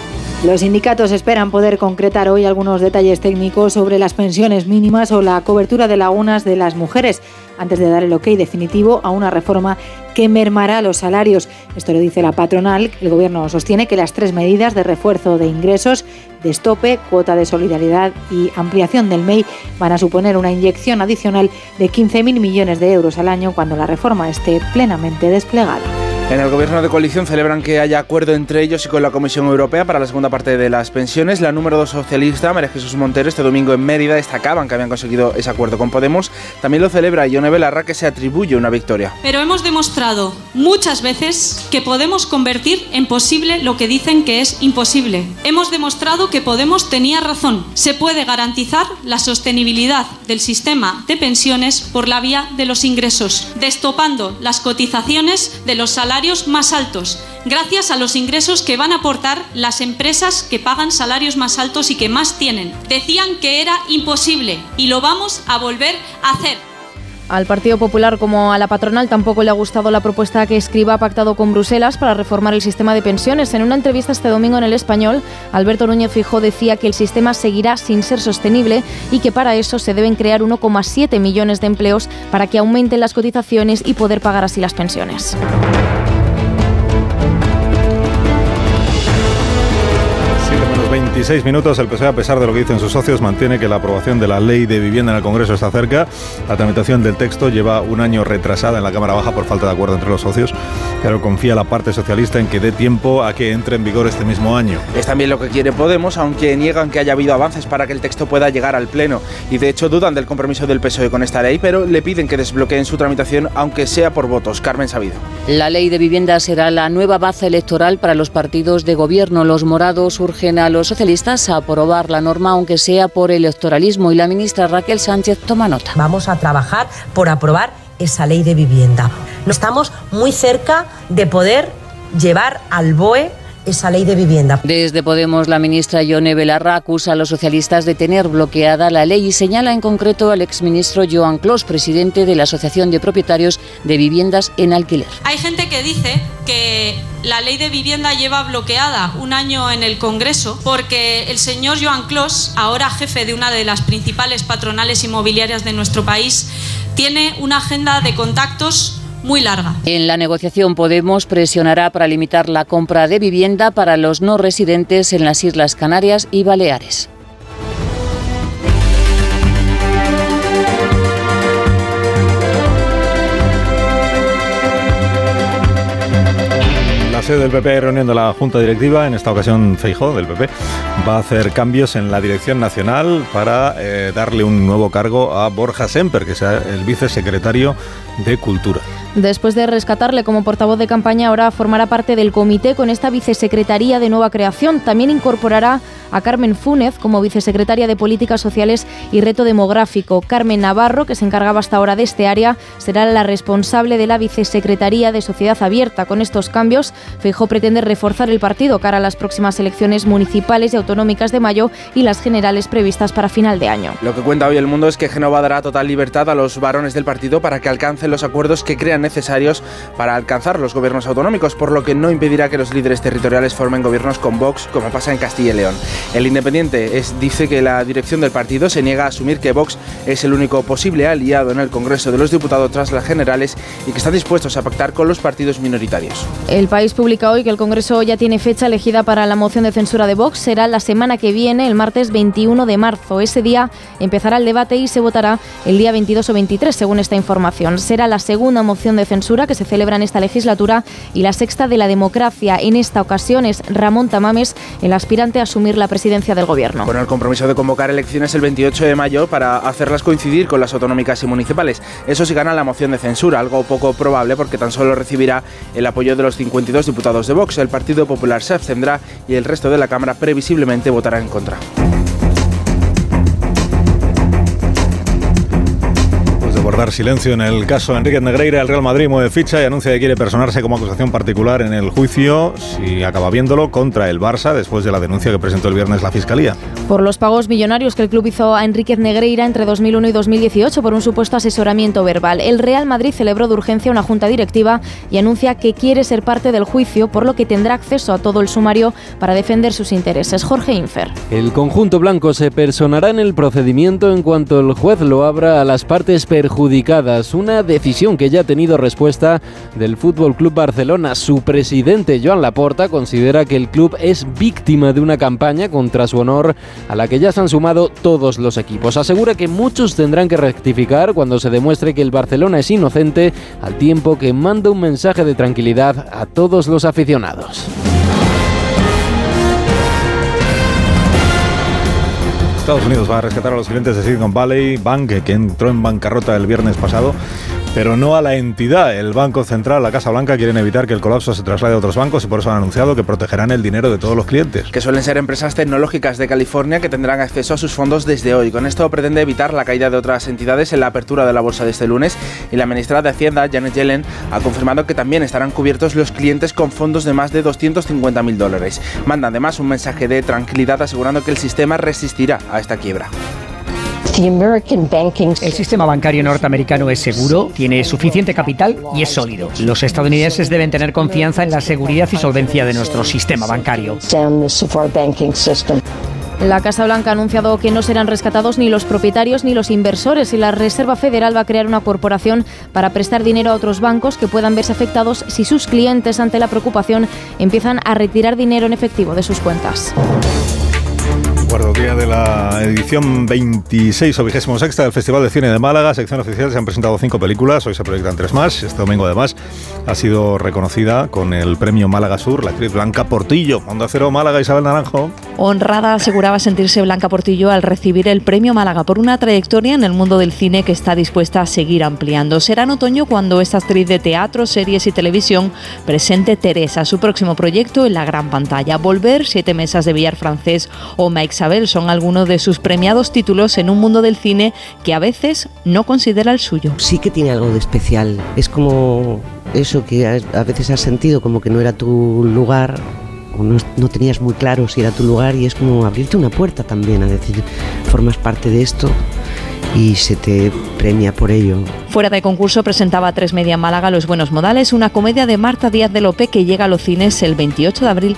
Los sindicatos esperan poder concretar hoy algunos detalles técnicos sobre las pensiones mínimas o la cobertura de lagunas de las mujeres, antes de dar el ok definitivo a una reforma que mermará los salarios. Esto lo dice la patronal. El Gobierno sostiene que las tres medidas de refuerzo de ingresos, de estope, cuota de solidaridad y ampliación del MEI van a suponer una inyección adicional de 15.000 millones de euros al año cuando la reforma esté plenamente desplegada. En el gobierno de coalición celebran que haya acuerdo entre ellos y con la Comisión Europea para la segunda parte de las pensiones. La número dos socialista, María Jesús Montero, este domingo en Mérida destacaban que habían conseguido ese acuerdo con Podemos. También lo celebra Ione Belarra, que se atribuye una victoria. Pero hemos demostrado muchas veces que podemos convertir en posible lo que dicen que es imposible. Hemos demostrado que Podemos tenía razón. Se puede garantizar la sostenibilidad del sistema de pensiones por la vía de los ingresos, destopando las cotizaciones de los salarios más altos, gracias a los ingresos que van a aportar las empresas que pagan salarios más altos y que más tienen. Decían que era imposible y lo vamos a volver a hacer. Al Partido Popular como a la patronal tampoco le ha gustado la propuesta que Escriba ha pactado con Bruselas para reformar el sistema de pensiones. En una entrevista este domingo en El Español, Alberto Núñez Fijó decía que el sistema seguirá sin ser sostenible y que para eso se deben crear 1,7 millones de empleos para que aumenten las cotizaciones y poder pagar así las pensiones. 26 minutos. El PSOE, a pesar de lo que dicen sus socios, mantiene que la aprobación de la ley de vivienda en el Congreso está cerca. La tramitación del texto lleva un año retrasada en la Cámara Baja por falta de acuerdo entre los socios, pero confía la parte socialista en que dé tiempo a que entre en vigor este mismo año. Es también lo que quiere Podemos, aunque niegan que haya habido avances para que el texto pueda llegar al Pleno. Y de hecho dudan del compromiso del PSOE con esta ley, pero le piden que desbloqueen su tramitación, aunque sea por votos. Carmen Sabido. La ley de vivienda será la nueva base electoral para los partidos de gobierno. Los morados urgen a los socialistas a aprobar la norma, aunque sea por electoralismo, y la ministra Raquel Sánchez toma nota. Vamos a trabajar por aprobar esa ley de vivienda. Estamos muy cerca de poder llevar al BOE esa ley de vivienda. Desde Podemos, la ministra Yone Belarra acusa a los socialistas de tener bloqueada la ley y señala en concreto al exministro Joan Clos, presidente de la Asociación de Propietarios de Viviendas en Alquiler. Hay gente que dice que la ley de vivienda lleva bloqueada un año en el Congreso porque el señor Joan Clos, ahora jefe de una de las principales patronales inmobiliarias de nuestro país, tiene una agenda de contactos muy larga. En la negociación Podemos presionará para limitar la compra de vivienda para los no residentes en las Islas Canarias y Baleares. La sede del PP reunión de la Junta Directiva, en esta ocasión Feijó del PP, va a hacer cambios en la dirección nacional para eh, darle un nuevo cargo a Borja Semper, que sea el vicesecretario de Cultura. Después de rescatarle como portavoz de campaña, ahora formará parte del comité con esta vicesecretaría de nueva creación. También incorporará a Carmen Fúnez como vicesecretaria de Políticas Sociales y Reto Demográfico. Carmen Navarro, que se encargaba hasta ahora de este área, será la responsable de la vicesecretaría de Sociedad Abierta. Con estos cambios, Feijó pretende reforzar el partido cara a las próximas elecciones municipales y autonómicas de mayo y las generales previstas para final de año. Lo que cuenta hoy el mundo es que Genova dará total libertad a los varones del partido para que alcancen los acuerdos que crean necesarios para alcanzar los gobiernos autonómicos, por lo que no impedirá que los líderes territoriales formen gobiernos con Vox, como pasa en Castilla y León. El Independiente es, dice que la dirección del partido se niega a asumir que Vox es el único posible aliado en el Congreso de los Diputados tras las generales y que están dispuestos a pactar con los partidos minoritarios. El país publica hoy que el Congreso ya tiene fecha elegida para la moción de censura de Vox. Será la semana que viene, el martes 21 de marzo. Ese día empezará el debate y se votará el día 22 o 23, según esta información. Será la segunda moción de censura que se celebra en esta legislatura y la sexta de la democracia. En esta ocasión es Ramón Tamames el aspirante a asumir la presidencia del gobierno. Con el compromiso de convocar elecciones el 28 de mayo para hacerlas coincidir con las autonómicas y municipales. Eso sí gana la moción de censura, algo poco probable porque tan solo recibirá el apoyo de los 52 diputados de Vox. El Partido Popular se abstendrá y el resto de la Cámara previsiblemente votará en contra. Guardar silencio en el caso Enrique Negreira, el Real Madrid mueve ficha y anuncia que quiere personarse como acusación particular en el juicio, si acaba viéndolo, contra el Barça después de la denuncia que presentó el viernes la Fiscalía. Por los pagos millonarios que el club hizo a Enriquez Negreira entre 2001 y 2018 por un supuesto asesoramiento verbal. El Real Madrid celebró de urgencia una junta directiva y anuncia que quiere ser parte del juicio, por lo que tendrá acceso a todo el sumario para defender sus intereses. Jorge Infer. El conjunto blanco se personará en el procedimiento en cuanto el juez lo abra a las partes perjudicadas una decisión que ya ha tenido respuesta del Fútbol Club Barcelona. Su presidente Joan Laporta considera que el club es víctima de una campaña contra su honor a la que ya se han sumado todos los equipos. Asegura que muchos tendrán que rectificar cuando se demuestre que el Barcelona es inocente, al tiempo que manda un mensaje de tranquilidad a todos los aficionados. Estados Unidos va a rescatar a los clientes de Silicon Valley. Bank, que entró en bancarrota el viernes pasado pero no a la entidad. El Banco Central, la Casa Blanca, quieren evitar que el colapso se traslade a otros bancos y por eso han anunciado que protegerán el dinero de todos los clientes. Que suelen ser empresas tecnológicas de California que tendrán acceso a sus fondos desde hoy. Con esto pretende evitar la caída de otras entidades en la apertura de la bolsa de este lunes y la ministra de Hacienda, Janet Yellen, ha confirmado que también estarán cubiertos los clientes con fondos de más de 250 mil dólares. Manda además un mensaje de tranquilidad asegurando que el sistema resistirá a esta quiebra. El sistema bancario norteamericano es seguro, tiene suficiente capital y es sólido. Los estadounidenses deben tener confianza en la seguridad y solvencia de nuestro sistema bancario. La Casa Blanca ha anunciado que no serán rescatados ni los propietarios ni los inversores y la Reserva Federal va a crear una corporación para prestar dinero a otros bancos que puedan verse afectados si sus clientes ante la preocupación empiezan a retirar dinero en efectivo de sus cuentas. Recuerdo, día de la edición 26 o 26 del Festival de Cine de Málaga, sección oficial, se han presentado cinco películas, hoy se proyectan tres más, este domingo además ha sido reconocida con el premio Málaga Sur la actriz Blanca Portillo, Onda Cero Málaga, Isabel Naranjo. Honrada aseguraba sentirse Blanca Portillo al recibir el premio Málaga por una trayectoria en el mundo del cine que está dispuesta a seguir ampliando. Será en otoño cuando esta actriz de teatro, series y televisión presente Teresa, su próximo proyecto en la gran pantalla. Volver, Siete Mesas de Villar Francés o Ma Isabel son algunos de sus premiados títulos en un mundo del cine que a veces no considera el suyo. Sí que tiene algo de especial. Es como eso que a veces has sentido como que no era tu lugar o no, no, tenías muy claro si era tu lugar y es como abrirte una puerta también, a decir, formas parte de esto y se te premia por ello. Fuera de concurso presentaba a Tres Media Málaga Los Buenos Modales, una comedia de Marta Díaz de Lope que llega a los cines el 28 de abril.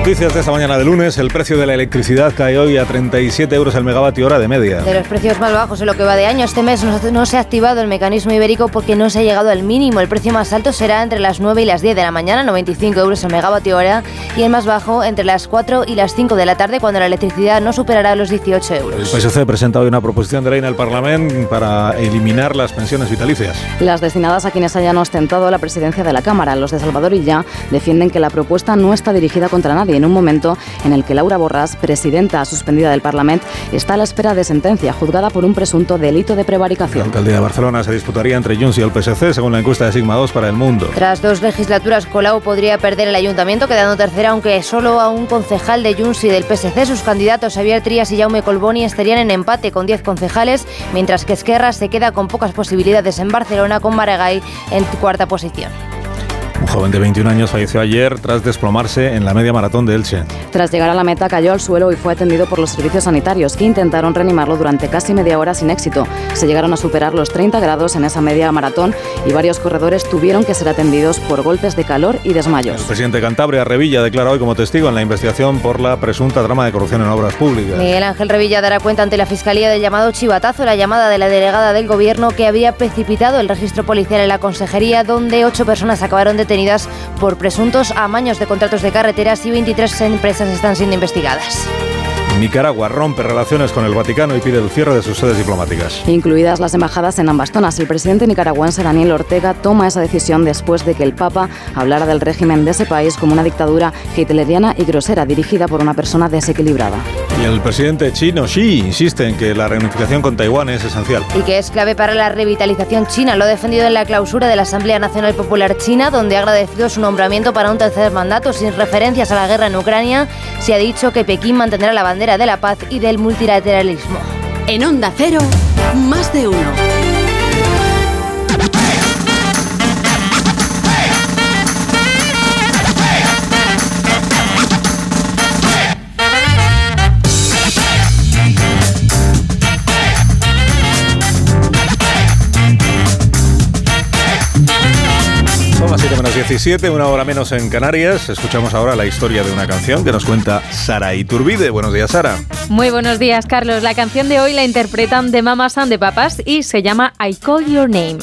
Noticias de esta mañana de lunes. El precio de la electricidad cae hoy a 37 euros el megavatio hora de media. De los precios más bajos en lo que va de año, este mes no se ha activado el mecanismo ibérico porque no se ha llegado al mínimo. El precio más alto será entre las 9 y las 10 de la mañana, 95 euros el megavatio hora, y el más bajo entre las 4 y las 5 de la tarde, cuando la electricidad no superará los 18 euros. El PSC presenta hoy una proposición de ley en el Parlamento para eliminar las pensiones vitalicias. Las destinadas a quienes hayan ostentado la presidencia de la Cámara. Los de Salvador y ya defienden que la propuesta no está dirigida contra nadie en un momento en el que Laura Borràs, presidenta suspendida del Parlamento, está a la espera de sentencia juzgada por un presunto delito de prevaricación. La alcaldía de Barcelona se disputaría entre Junts y el PSC, según la encuesta de Sigma 2 para El Mundo. Tras dos legislaturas, Colau podría perder el ayuntamiento, quedando tercera, aunque solo a un concejal de Junts y del PSC. Sus candidatos Xavier Trías y Jaume Colboni estarían en empate con 10 concejales, mientras que Esquerra se queda con pocas posibilidades en Barcelona, con Maragall en cuarta posición. Un joven de 21 años falleció ayer tras desplomarse en la media maratón de Elche. Tras llegar a la meta cayó al suelo y fue atendido por los servicios sanitarios que intentaron reanimarlo durante casi media hora sin éxito. Se llegaron a superar los 30 grados en esa media maratón y varios corredores tuvieron que ser atendidos por golpes de calor y desmayos. El presidente de Cantabria, Revilla, declara hoy como testigo en la investigación por la presunta trama de corrupción en obras públicas. Miguel Ángel Revilla dará cuenta ante la Fiscalía del llamado chivatazo, la llamada de la delegada del Gobierno que había precipitado el registro policial en la consejería, donde ocho personas acabaron por presuntos amaños de contratos de carreteras y 23 empresas están siendo investigadas. Nicaragua rompe relaciones con el Vaticano y pide el cierre de sus sedes diplomáticas. Incluidas las embajadas en ambas zonas. El presidente nicaragüense Daniel Ortega toma esa decisión después de que el Papa hablara del régimen de ese país como una dictadura hitleriana y grosera dirigida por una persona desequilibrada. Y el presidente chino Xi insiste en que la reunificación con Taiwán es esencial. Y que es clave para la revitalización china. Lo ha defendido en la clausura de la Asamblea Nacional Popular China, donde ha agradecido su nombramiento para un tercer mandato sin referencias a la guerra en Ucrania. Se ha dicho que Pekín mantendrá la bandera de la paz y del multilateralismo. En Onda Cero, más de uno. 17, una hora menos en Canarias. Escuchamos ahora la historia de una canción que nos cuenta Sara Iturbide. Buenos días, Sara. Muy buenos días, Carlos. La canción de hoy la interpretan de Mamas and de Papas y se llama I Call Your Name.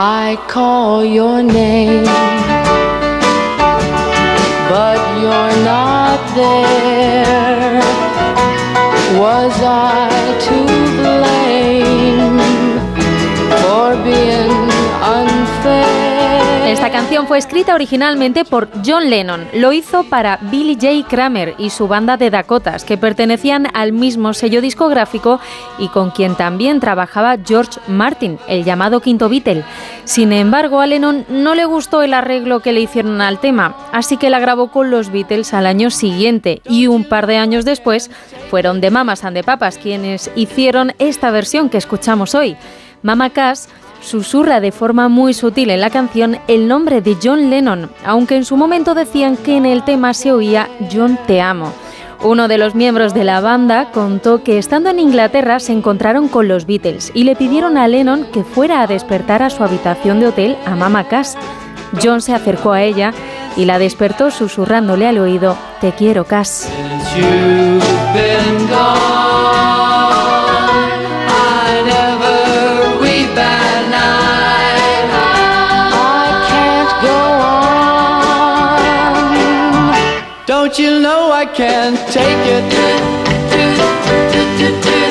I call your name, but you're not there. Was I to blame for being? Esta canción fue escrita originalmente por John Lennon. Lo hizo para Billy J. Kramer y su banda de Dakotas, que pertenecían al mismo sello discográfico y con quien también trabajaba George Martin, el llamado quinto Beatle. Sin embargo, a Lennon no le gustó el arreglo que le hicieron al tema, así que la grabó con los Beatles al año siguiente y un par de años después fueron de Mamas and the Papas quienes hicieron esta versión que escuchamos hoy. Mama Cass susurra de forma muy sutil en la canción el nombre de John Lennon, aunque en su momento decían que en el tema se oía John te amo. Uno de los miembros de la banda contó que estando en Inglaterra se encontraron con los Beatles y le pidieron a Lennon que fuera a despertar a su habitación de hotel a Mama Cass. John se acercó a ella y la despertó susurrándole al oído, Te quiero, Cass. Don't you know I can't take it?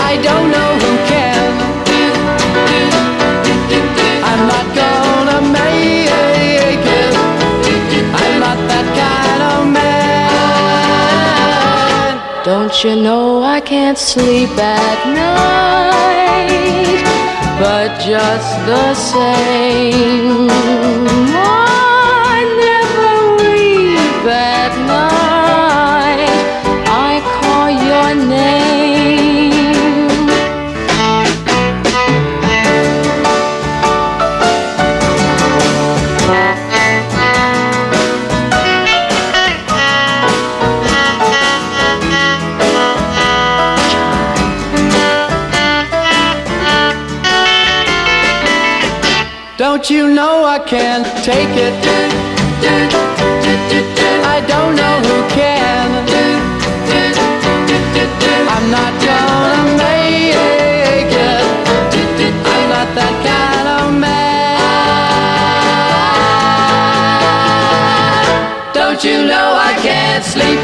I don't know who can. I'm not gonna make it. I'm not that kind of man. Don't you know I can't sleep at night? But just the same, Don't you know I can't take it? I don't know who can. I'm not gonna make it. I'm not that kind of man. Don't you know I can't sleep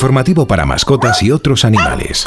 Informativo para mascotas y otros animales.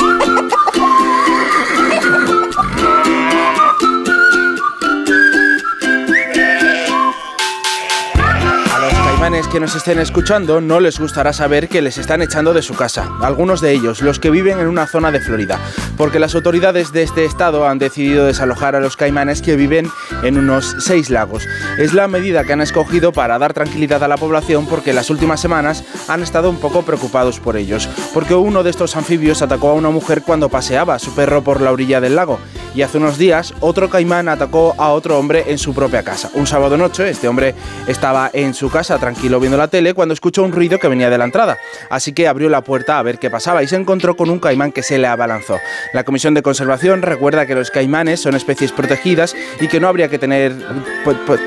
A los caimanes que nos estén escuchando no les gustará saber que les están echando de su casa, algunos de ellos, los que viven en una zona de Florida, porque las autoridades de este estado han decidido desalojar a los caimanes que viven en unos seis lagos. Es la medida que han escogido para dar tranquilidad a la población porque las últimas semanas han estado un poco preocupados por ellos, porque uno de estos anfibios atacó a una mujer cuando paseaba su perro por la orilla del lago y hace unos días otro caimán atacó a otro hombre en su propia casa. Un sábado noche este hombre estaba en su casa tranquilo viendo la tele cuando escuchó un ruido que venía de la entrada, así que abrió la puerta a ver qué pasaba y se encontró con un caimán que se le abalanzó. La Comisión de Conservación recuerda que los caimanes son especies protegidas y que no habría que tener,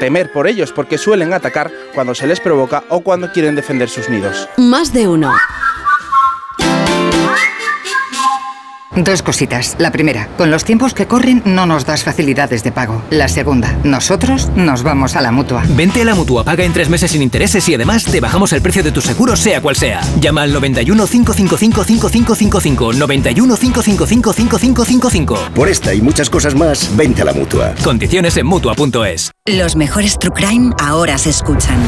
temer por ellos porque suelen atacar cuando se les provoca o cuando quieren defender sus nidos. Más de uno. Dos cositas. La primera, con los tiempos que corren no nos das facilidades de pago. La segunda, nosotros nos vamos a la mutua. Vente a la mutua, paga en tres meses sin intereses y además te bajamos el precio de tu seguro, sea cual sea. Llama al 91 555 5555. 91 555 5555. Por esta y muchas cosas más, vente a la mutua. Condiciones en mutua.es. Los mejores True Crime ahora se escuchan.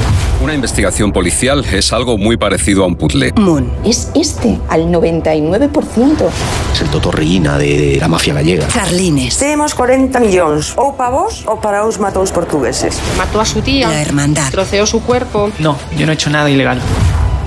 Una investigación policial es algo muy parecido a un puzzle. Moon es este, al 99%. Es el totorrillina de la mafia gallega. Carlines. Temos 40 millóns, ou para vos ou para os matous portugueses. Mató a su tía. La hermandad. Troceó su cuerpo. No, yo no he hecho nada ilegal.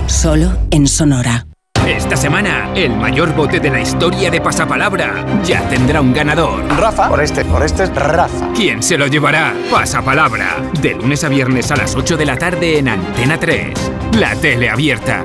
Solo en Sonora. Esta semana, el mayor bote de la historia de Pasapalabra ya tendrá un ganador. Rafa. Por este, por este es Rafa. ¿Quién se lo llevará? Pasapalabra. De lunes a viernes a las 8 de la tarde en Antena 3. La tele abierta.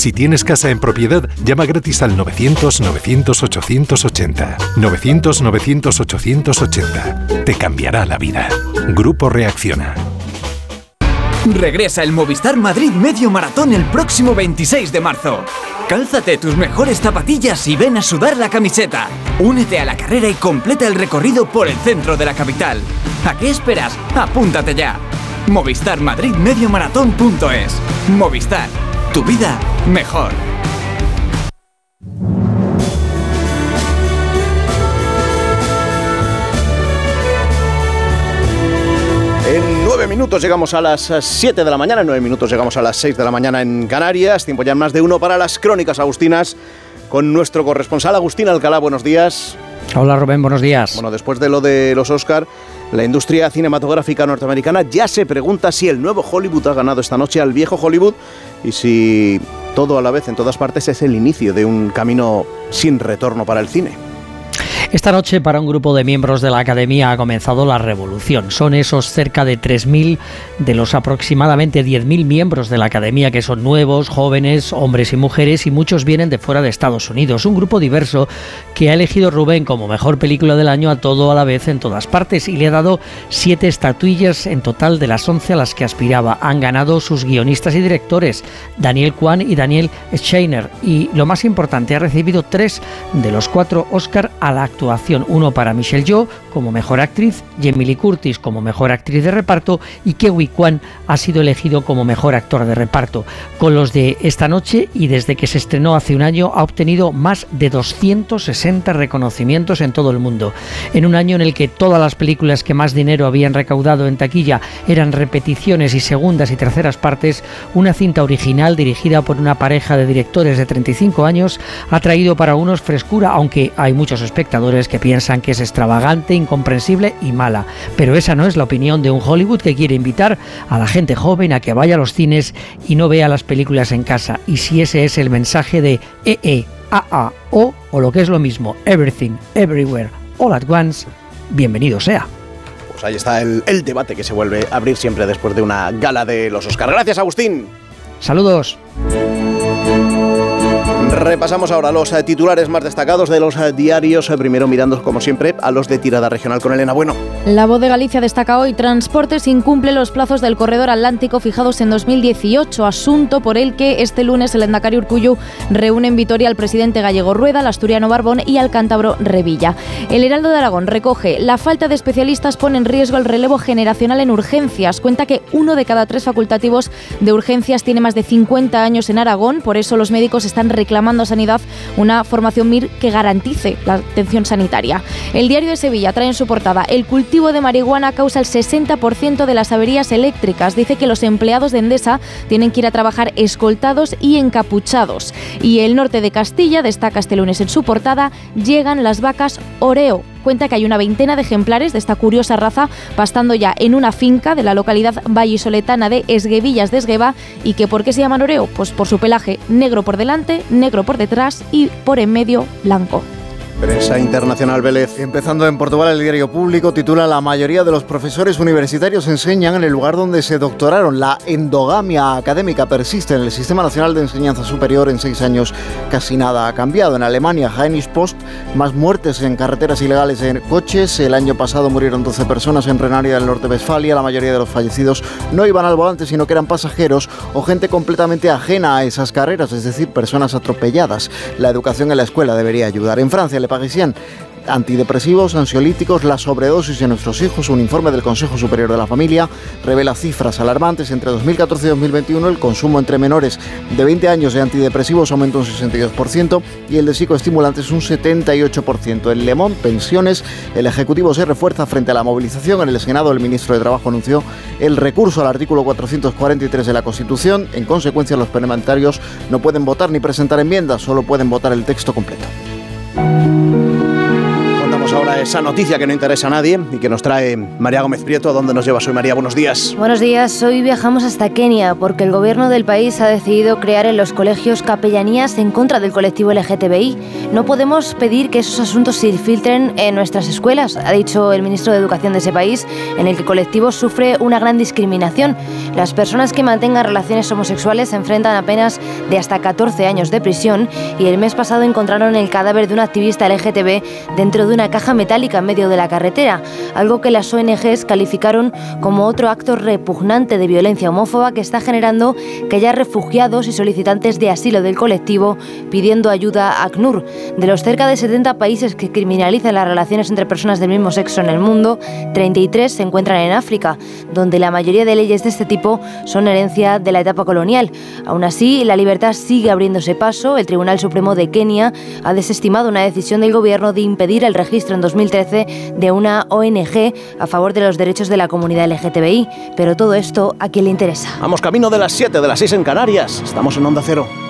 Si tienes casa en propiedad, llama gratis al 900-900-880. 900-900-880. Te cambiará la vida. Grupo Reacciona. Regresa el Movistar Madrid Medio Maratón el próximo 26 de marzo. Cálzate tus mejores zapatillas y ven a sudar la camiseta. Únete a la carrera y completa el recorrido por el centro de la capital. ¿A qué esperas? Apúntate ya. Movistar Madrid Medio. Movistar. Tu vida mejor. En nueve minutos llegamos a las 7 de la mañana, en nueve minutos llegamos a las 6 de la mañana en Canarias. Tiempo ya más de uno para las crónicas agustinas con nuestro corresponsal Agustín Alcalá. Buenos días. Hola Rubén, buenos días. Bueno, después de lo de los Oscar, la industria cinematográfica norteamericana ya se pregunta si el nuevo Hollywood ha ganado esta noche al viejo Hollywood y si todo a la vez en todas partes es el inicio de un camino sin retorno para el cine. Esta noche para un grupo de miembros de la Academia ha comenzado la revolución. Son esos cerca de 3.000 de los aproximadamente 10.000 miembros de la Academia que son nuevos, jóvenes, hombres y mujeres y muchos vienen de fuera de Estados Unidos. Un grupo diverso que ha elegido Rubén como mejor película del año a todo a la vez en todas partes y le ha dado siete estatuillas en total de las 11 a las que aspiraba. Han ganado sus guionistas y directores, Daniel Kwan y Daniel Scheiner. Y lo más importante, ha recibido tres de los cuatro Oscar a la actuación. Uno para Michelle Yeoh como mejor actriz, Jamie Curtis como mejor actriz de reparto y Kewi Kwan ha sido elegido como mejor actor de reparto. Con los de esta noche y desde que se estrenó hace un año ha obtenido más de 260 reconocimientos en todo el mundo. En un año en el que todas las películas que más dinero habían recaudado en taquilla eran repeticiones y segundas y terceras partes, una cinta original dirigida por una pareja de directores de 35 años ha traído para unos frescura, aunque hay muchos espectadores que piensan que es extravagante, incomprensible y mala. Pero esa no es la opinión de un Hollywood que quiere invitar a la gente joven a que vaya a los cines y no vea las películas en casa. Y si ese es el mensaje de EE, AA, O o lo que es lo mismo, Everything, Everywhere, All at Once, bienvenido sea. Pues ahí está el, el debate que se vuelve a abrir siempre después de una gala de los Oscar. Gracias, Agustín. Saludos. Repasamos ahora los eh, titulares más destacados de los eh, diarios, eh, primero mirando como siempre a los de tirada regional con Elena Bueno. La voz de Galicia destaca hoy, Transportes incumple los plazos del corredor atlántico fijados en 2018, asunto por el que este lunes el Endacari Urcullu reúne en Vitoria al presidente gallego Rueda, al asturiano Barbón y al cántabro Revilla. El Heraldo de Aragón recoge, la falta de especialistas pone en riesgo el relevo generacional en urgencias. Cuenta que uno de cada tres facultativos de urgencias tiene más de 50 años en Aragón, por eso los médicos están reclamando a Sanidad una formación MIR que garantice la atención sanitaria. El diario de Sevilla trae en su portada el cultivo de marihuana causa el 60% de las averías eléctricas. Dice que los empleados de Endesa tienen que ir a trabajar escoltados y encapuchados. Y el norte de Castilla, destaca este lunes en su portada, llegan las vacas Oreo cuenta que hay una veintena de ejemplares de esta curiosa raza pastando ya en una finca de la localidad vallisoletana de Esguevillas de Esgueva y que ¿por qué se llaman oreo? Pues por su pelaje negro por delante, negro por detrás y por en medio blanco. Prensa Internacional Vélez. Empezando en Portugal, el diario público titula La mayoría de los profesores universitarios enseñan en el lugar donde se doctoraron. La endogamia académica persiste en el Sistema Nacional de Enseñanza Superior. En seis años casi nada ha cambiado. En Alemania, Heinrich Post, más muertes en carreteras ilegales en coches. El año pasado murieron 12 personas en Renaria del Norte de Westfalia. La mayoría de los fallecidos no iban al volante, sino que eran pasajeros o gente completamente ajena a esas carreras, es decir, personas atropelladas. La educación en la escuela debería ayudar. En Francia, Le Parisien antidepresivos, ansiolíticos, la sobredosis en nuestros hijos. Un informe del Consejo Superior de la Familia revela cifras alarmantes. Entre 2014 y 2021 el consumo entre menores de 20 años de antidepresivos aumentó un 62% y el de psicoestimulantes un 78%. En Lemón, pensiones, el Ejecutivo se refuerza frente a la movilización. En el Senado el ministro de Trabajo anunció el recurso al artículo 443 de la Constitución. En consecuencia los parlamentarios no pueden votar ni presentar enmiendas, solo pueden votar el texto completo. Esa noticia que no interesa a nadie y que nos trae María Gómez Prieto. ¿A dónde nos lleva hoy María? Buenos días. Buenos días, hoy viajamos hasta Kenia porque el gobierno del país ha decidido crear en los colegios capellanías en contra del colectivo LGTBI. No podemos pedir que esos asuntos se filtren en nuestras escuelas, ha dicho el ministro de Educación de ese país, en el que el colectivo sufre una gran discriminación. Las personas que mantengan relaciones homosexuales se enfrentan a penas de hasta 14 años de prisión y el mes pasado encontraron el cadáver de un activista LGTB dentro de una caja metálica en medio de la carretera, algo que las ONGs calificaron como otro acto repugnante de violencia homófoba que está generando que haya refugiados y solicitantes de asilo del colectivo pidiendo ayuda a ACNUR. De los cerca de 70 países que criminalizan las relaciones entre personas del mismo sexo en el mundo, 33 se encuentran en África, donde la mayoría de leyes de este tipo son herencia de la etapa colonial. Aún así, la libertad sigue abriéndose paso. El Tribunal Supremo de Kenia ha desestimado una decisión del gobierno de impedir el registro en 2013 de una ONG a favor de los derechos de la comunidad LGTBI. Pero todo esto, ¿a quién le interesa? Vamos camino de las 7, de las 6 en Canarias. Estamos en Onda Cero.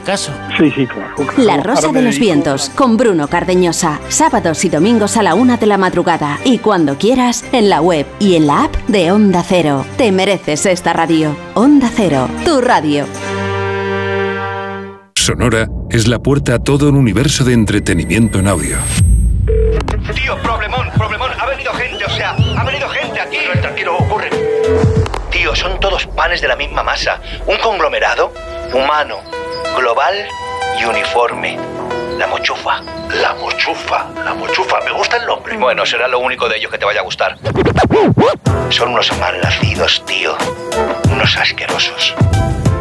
caso. Sí, sí, claro. La Rosa de los Vientos con Bruno Cardeñosa. Sábados y domingos a la una de la madrugada. Y cuando quieras, en la web y en la app de Onda Cero. Te mereces esta radio. Onda Cero, tu radio. Sonora es la puerta a todo un universo de entretenimiento en audio. Tío, problemón, problemón. Ha venido gente, o sea, ha venido gente aquí. tranquilo, ocurre. Tío, son todos panes de la misma masa. Un conglomerado humano, global y uniforme. La mochufa. La mochufa, la mochufa. Me gusta el nombre. Bueno, será lo único de ellos que te vaya a gustar. Son unos malnacidos, tío. Unos asquerosos.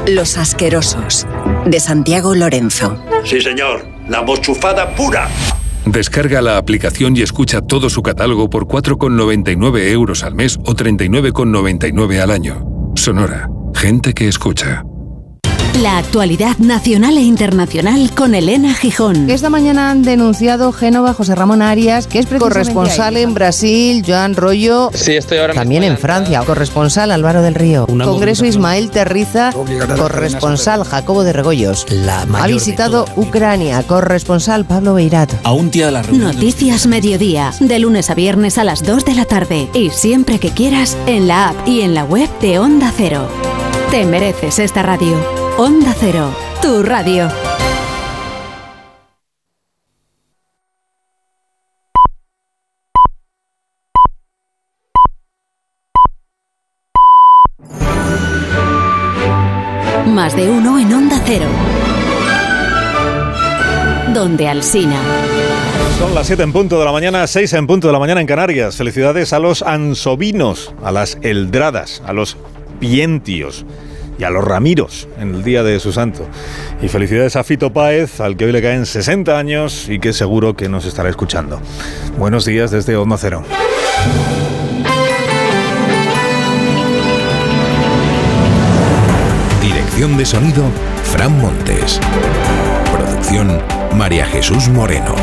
Los Asquerosos. De Santiago Lorenzo. Sí, señor. la mochufada pura. Descarga la aplicación y escucha todo su catálogo por 4,99 euros al mes o 39,99 al año. Sonora, gente que escucha. La actualidad nacional e internacional con Elena Gijón. Esta mañana han denunciado Génova José Ramón Arias, que es corresponsal en Brasil, Joan Rollo. Sí, estoy ahora También en Francia, corresponsal Álvaro del Río. Congreso Ismael Terriza, corresponsal Jacobo de Regoyos. ha visitado Ucrania, corresponsal Pablo Beirat. A un día de la reunión. Noticias Mediodía, de lunes a viernes a las 2 de la tarde y siempre que quieras en la app y en la web de Onda Cero. Te mereces esta radio. Onda Cero, tu radio. Más de uno en Onda Cero. Donde Alsina. Son las 7 en punto de la mañana, 6 en punto de la mañana en Canarias. Felicidades a los ansovinos, a las eldradas, a los pientios y a los Ramiros en el día de su santo. Y felicidades a Fito Páez, al que hoy le caen 60 años y que seguro que nos estará escuchando. Buenos días desde Onda Cero. Dirección de sonido, Fran Montes. Producción, María Jesús Moreno.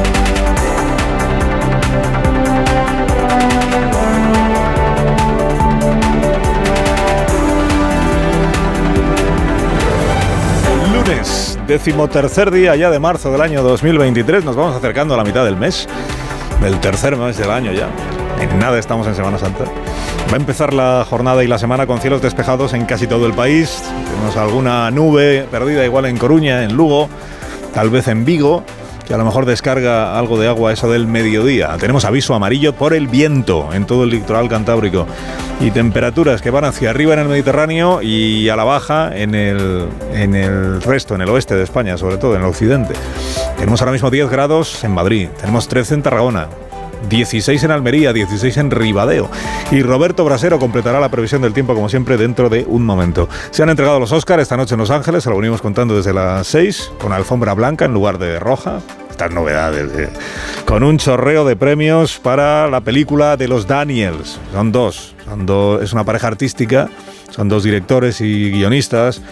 Decimotercer día ya de marzo del año 2023. Nos vamos acercando a la mitad del mes, del tercer mes del año ya. En nada estamos en Semana Santa. Va a empezar la jornada y la semana con cielos despejados en casi todo el país. Tenemos alguna nube perdida igual en Coruña, en Lugo, tal vez en Vigo que a lo mejor descarga algo de agua eso del mediodía. Tenemos aviso amarillo por el viento en todo el litoral cantábrico y temperaturas que van hacia arriba en el Mediterráneo y a la baja en el, en el resto, en el oeste de España, sobre todo en el occidente. Tenemos ahora mismo 10 grados en Madrid, tenemos 13 en Tarragona, 16 en Almería, 16 en Ribadeo. Y Roberto Brasero completará la previsión del tiempo, como siempre, dentro de un momento. Se han entregado los Oscars esta noche en Los Ángeles, se lo venimos contando desde las 6, con alfombra blanca en lugar de roja. Estas novedades, eh. con un chorreo de premios para la película de los Daniels. Son dos, son dos es una pareja artística, son dos directores y guionistas,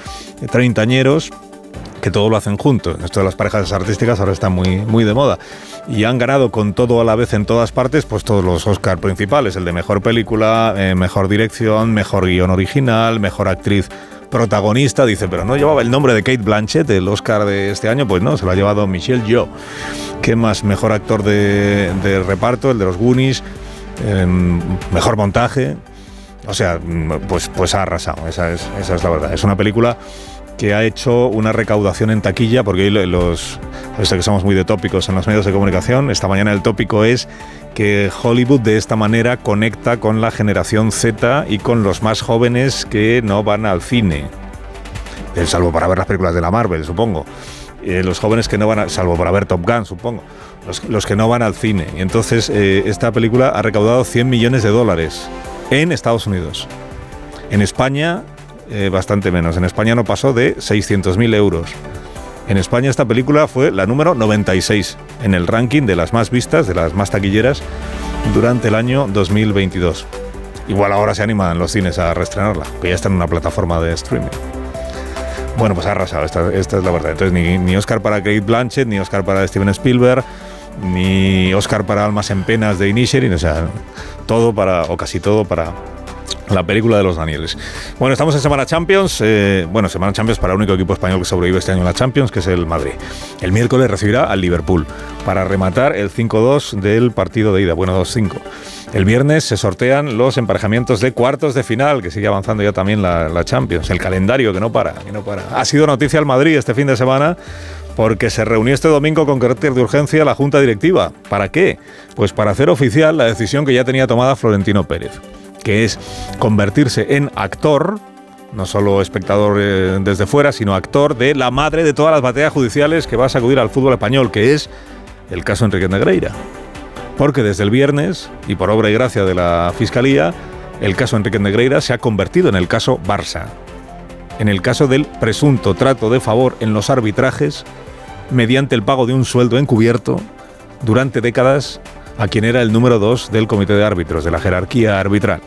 eh, treintañeros que todo lo hacen juntos. Esto de las parejas artísticas ahora está muy, muy de moda. Y han ganado con todo a la vez en todas partes, pues todos los Oscar principales, el de mejor película, eh, mejor dirección, mejor guion original, mejor actriz protagonista. Dice, pero no llevaba el nombre de Kate Blanchett, el Oscar de este año, pues no, se lo ha llevado Michelle Yeoh. ¿Qué más? Mejor actor de, reparto, el de los Goonies, eh, mejor montaje. O sea, pues, pues ha arrasado, esa es, esa es la verdad. Es una película que ha hecho una recaudación en taquilla, porque hoy los, que somos muy de tópicos en los medios de comunicación, esta mañana el tópico es que Hollywood de esta manera conecta con la generación Z y con los más jóvenes que no van al cine, eh, salvo para ver las películas de la Marvel, supongo. Eh, los jóvenes que no van, a, salvo para ver Top Gun, supongo. Los, los que no van al cine. Y entonces eh, esta película ha recaudado 100 millones de dólares en Estados Unidos. En España eh, bastante menos. En España no pasó de 600.000 euros. En España esta película fue la número 96 en el ranking de las más vistas, de las más taquilleras, durante el año 2022. Igual ahora se animan los cines a reestrenarla, que ya está en una plataforma de streaming. Bueno, pues ha arrasado, esta, esta es la verdad. Entonces, ni, Oscar para Kate Blanchett, ni Oscar para Steven Spielberg, ni Oscar para Almas en Penas de Inisherin, o sea, todo para, o casi todo para, la película de los Danieles. Bueno, estamos en Semana Champions. Eh, bueno, Semana Champions para el único equipo español que sobrevive este año en la Champions, que es el Madrid. El miércoles recibirá al Liverpool para rematar el 5-2 del partido de ida. Bueno, 2-5. El viernes se sortean los emparejamientos de cuartos de final, que sigue avanzando ya también la, la Champions. El calendario que no para, que no para. Ha sido noticia el Madrid este fin de semana porque se reunió este domingo con carácter de urgencia la Junta Directiva. ¿Para qué? Pues para hacer oficial la decisión que ya tenía tomada Florentino Pérez que es convertirse en actor, no solo espectador eh, desde fuera, sino actor de la madre de todas las batallas judiciales que va a sacudir al fútbol español, que es el caso Enrique Negreira. Porque desde el viernes, y por obra y gracia de la Fiscalía, el caso Enrique Negreira se ha convertido en el caso Barça, en el caso del presunto trato de favor en los arbitrajes mediante el pago de un sueldo encubierto durante décadas a quien era el número dos del comité de árbitros, de la jerarquía arbitral.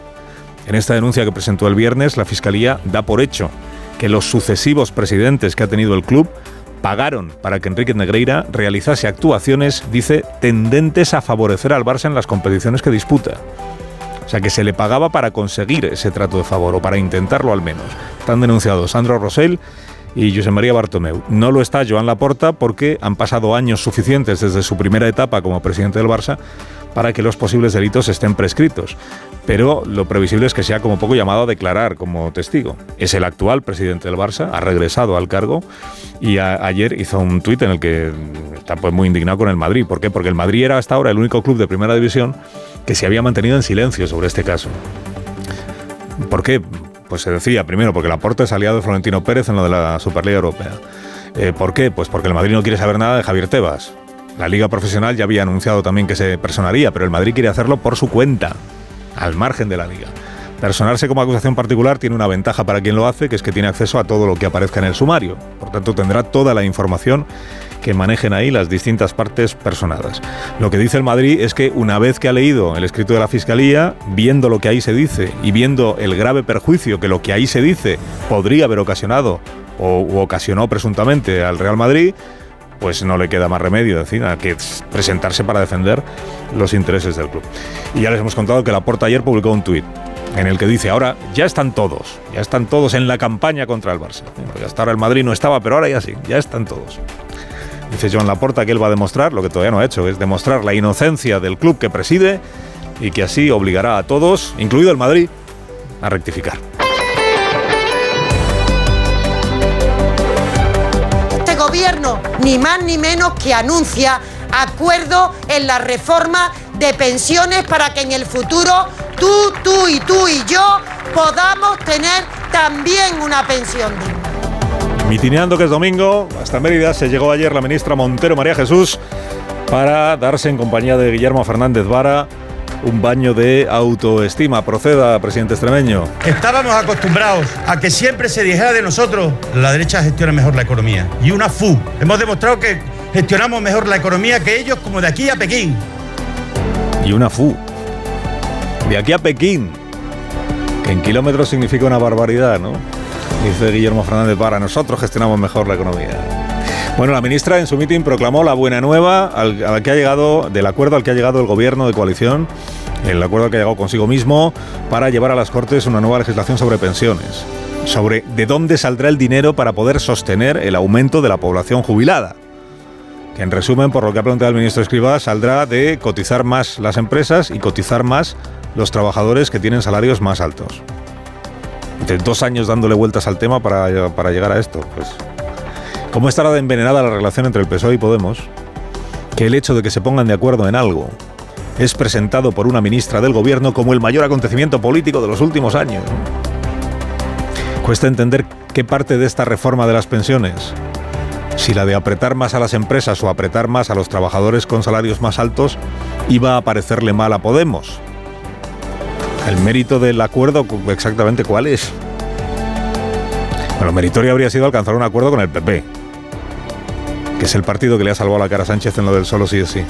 En esta denuncia que presentó el viernes, la Fiscalía da por hecho que los sucesivos presidentes que ha tenido el club pagaron para que Enrique Negreira realizase actuaciones, dice, tendentes a favorecer al Barça en las competiciones que disputa. O sea, que se le pagaba para conseguir ese trato de favor, o para intentarlo al menos. Están denunciados Sandro Rosell y José María Bartomeu. No lo está Joan Laporta porque han pasado años suficientes desde su primera etapa como presidente del Barça para que los posibles delitos estén prescritos. Pero lo previsible es que sea como poco llamado a declarar como testigo. Es el actual presidente del Barça, ha regresado al cargo y ayer hizo un tuit en el que está pues muy indignado con el Madrid. ¿Por qué? Porque el Madrid era hasta ahora el único club de primera división que se había mantenido en silencio sobre este caso. ¿Por qué? Pues se decía, primero, porque el aporte es aliado de Florentino Pérez en lo de la Superliga Europea. Eh, ¿Por qué? Pues porque el Madrid no quiere saber nada de Javier Tebas. La Liga Profesional ya había anunciado también que se personaría, pero el Madrid quiere hacerlo por su cuenta, al margen de la Liga. Personarse como acusación particular tiene una ventaja para quien lo hace, que es que tiene acceso a todo lo que aparezca en el sumario. Por tanto, tendrá toda la información que manejen ahí las distintas partes personadas. Lo que dice el Madrid es que una vez que ha leído el escrito de la Fiscalía, viendo lo que ahí se dice y viendo el grave perjuicio que lo que ahí se dice podría haber ocasionado o ocasionó presuntamente al Real Madrid, pues no le queda más remedio decir, que presentarse para defender los intereses del club. Y ya les hemos contado que Laporta ayer publicó un tuit en el que dice, ahora ya están todos, ya están todos en la campaña contra el Barça. hasta ahora el Madrid no estaba, pero ahora ya sí, ya están todos. Dice Joan Laporta que él va a demostrar, lo que todavía no ha hecho, es demostrar la inocencia del club que preside y que así obligará a todos, incluido el Madrid, a rectificar. Este gobierno, ni más ni menos que anuncia acuerdo en la reforma de pensiones para que en el futuro tú, tú y tú y yo podamos tener también una pensión digna. Mitineando que es domingo, hasta Mérida se llegó ayer la ministra Montero María Jesús para darse en compañía de Guillermo Fernández Vara un baño de autoestima. Proceda, presidente extremeño. Estábamos acostumbrados a que siempre se dijera de nosotros, la derecha gestiona mejor la economía. Y una FU. Hemos demostrado que gestionamos mejor la economía que ellos como de aquí a Pekín. Y una FU. De aquí a Pekín. Que en kilómetros significa una barbaridad, ¿no? Dice Guillermo Fernández para nosotros gestionamos mejor la economía. Bueno, la ministra en su mitin proclamó la buena nueva al, que ha llegado, del acuerdo al que ha llegado el gobierno de coalición, el acuerdo al que ha llegado consigo mismo para llevar a las Cortes una nueva legislación sobre pensiones, sobre de dónde saldrá el dinero para poder sostener el aumento de la población jubilada. Que en resumen, por lo que ha planteado el ministro Escribá, saldrá de cotizar más las empresas y cotizar más los trabajadores que tienen salarios más altos de dos años dándole vueltas al tema para, llegar a esto. Pues, ¿Cómo estará de envenenada la relación entre el PSOE y Podemos? Que el hecho de que se pongan de acuerdo en algo es presentado por una ministra del gobierno como el mayor acontecimiento político de los últimos años. Cuesta entender qué parte de esta reforma de las pensiones, si la de apretar más a las empresas o apretar más a los trabajadores con salarios más altos, iba a parecerle mal a Podemos. El mérito del acuerdo, exactamente cuál es. Bueno, meritorio habría sido alcanzar un acuerdo con el PP, que es el partido que le ha salvado la cara a Sánchez en lo del solo sí es sí.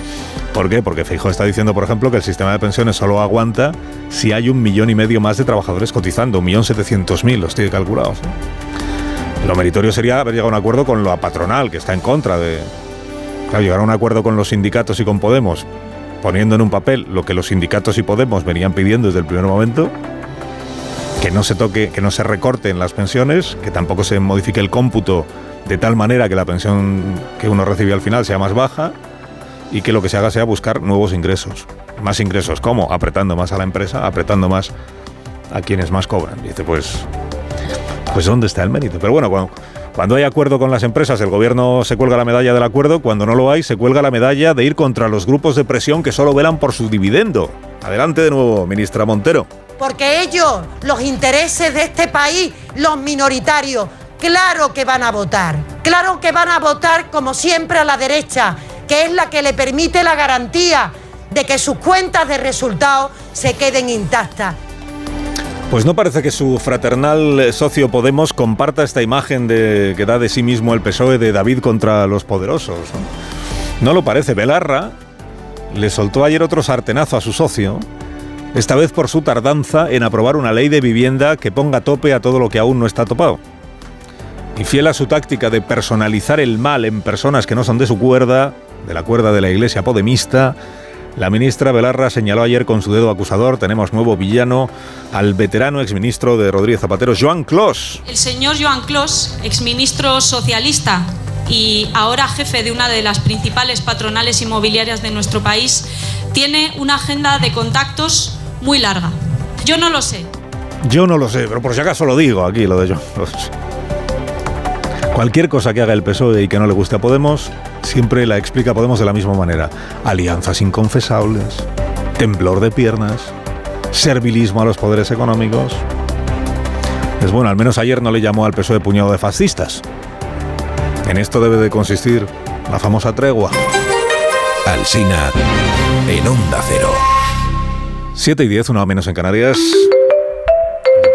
¿Por qué? Porque Feijóo está diciendo, por ejemplo, que el sistema de pensiones solo aguanta si hay un millón y medio más de trabajadores cotizando, un millón setecientos mil, los tiene calculados. Lo meritorio sería haber llegado a un acuerdo con la patronal, que está en contra de... Claro, llegar a un acuerdo con los sindicatos y con Podemos, poniendo en un papel lo que los sindicatos y Podemos venían pidiendo desde el primer momento, que no se toque, que no se recorten las pensiones, que tampoco se modifique el cómputo de tal manera que la pensión que uno recibe al final sea más baja y que lo que se haga sea buscar nuevos ingresos. Más ingresos, ¿cómo? Apretando más a la empresa, apretando más a quienes más cobran. dice, pues, pues ¿dónde está el mérito? Pero bueno, cuando, cuando hay acuerdo con las empresas, el gobierno se cuelga la medalla del acuerdo. Cuando no lo hay, se cuelga la medalla de ir contra los grupos de presión que solo velan por su dividendo. Adelante de nuevo, ministra Montero. Porque ellos, los intereses de este país, los minoritarios, claro que van a votar. Claro que van a votar, como siempre, a la derecha, que es la que le permite la garantía de que sus cuentas de resultados se queden intactas. Pues no parece que su fraternal socio Podemos comparta esta imagen que da de sí mismo el PSOE de David contra los poderosos. No, no lo parece. Belarra le soltó ayer otro sartenazo a su socio, esta vez por su tardanza en aprobar una ley de vivienda que ponga tope a todo lo que aún no está topado. Y fiel a su táctica de personalizar el mal en personas que no son de su cuerda, de la cuerda de la iglesia podemista, la ministra Belarra señaló ayer con su dedo acusador, tenemos nuevo villano, al veterano exministro de Rodríguez Zapatero, Joan Clos. El señor Joan Clos, exministro socialista y ahora jefe de una de las principales patronales inmobiliarias de nuestro país, tiene una agenda de contactos muy larga. Yo no lo sé. Yo no lo sé, pero por si acaso lo digo aquí, lo de Joan Clos. Cualquier cosa que haga el PSOE y que no le guste a Podemos, siempre la explica Podemos de la misma manera. Alianzas inconfesables, temblor de piernas, servilismo a los poderes económicos. Es bueno, al menos ayer no le llamó al PSOE puñado de fascistas. En esto debe de consistir la famosa tregua. Alsina en Onda Cero. 7 y 10, una menos en Canarias.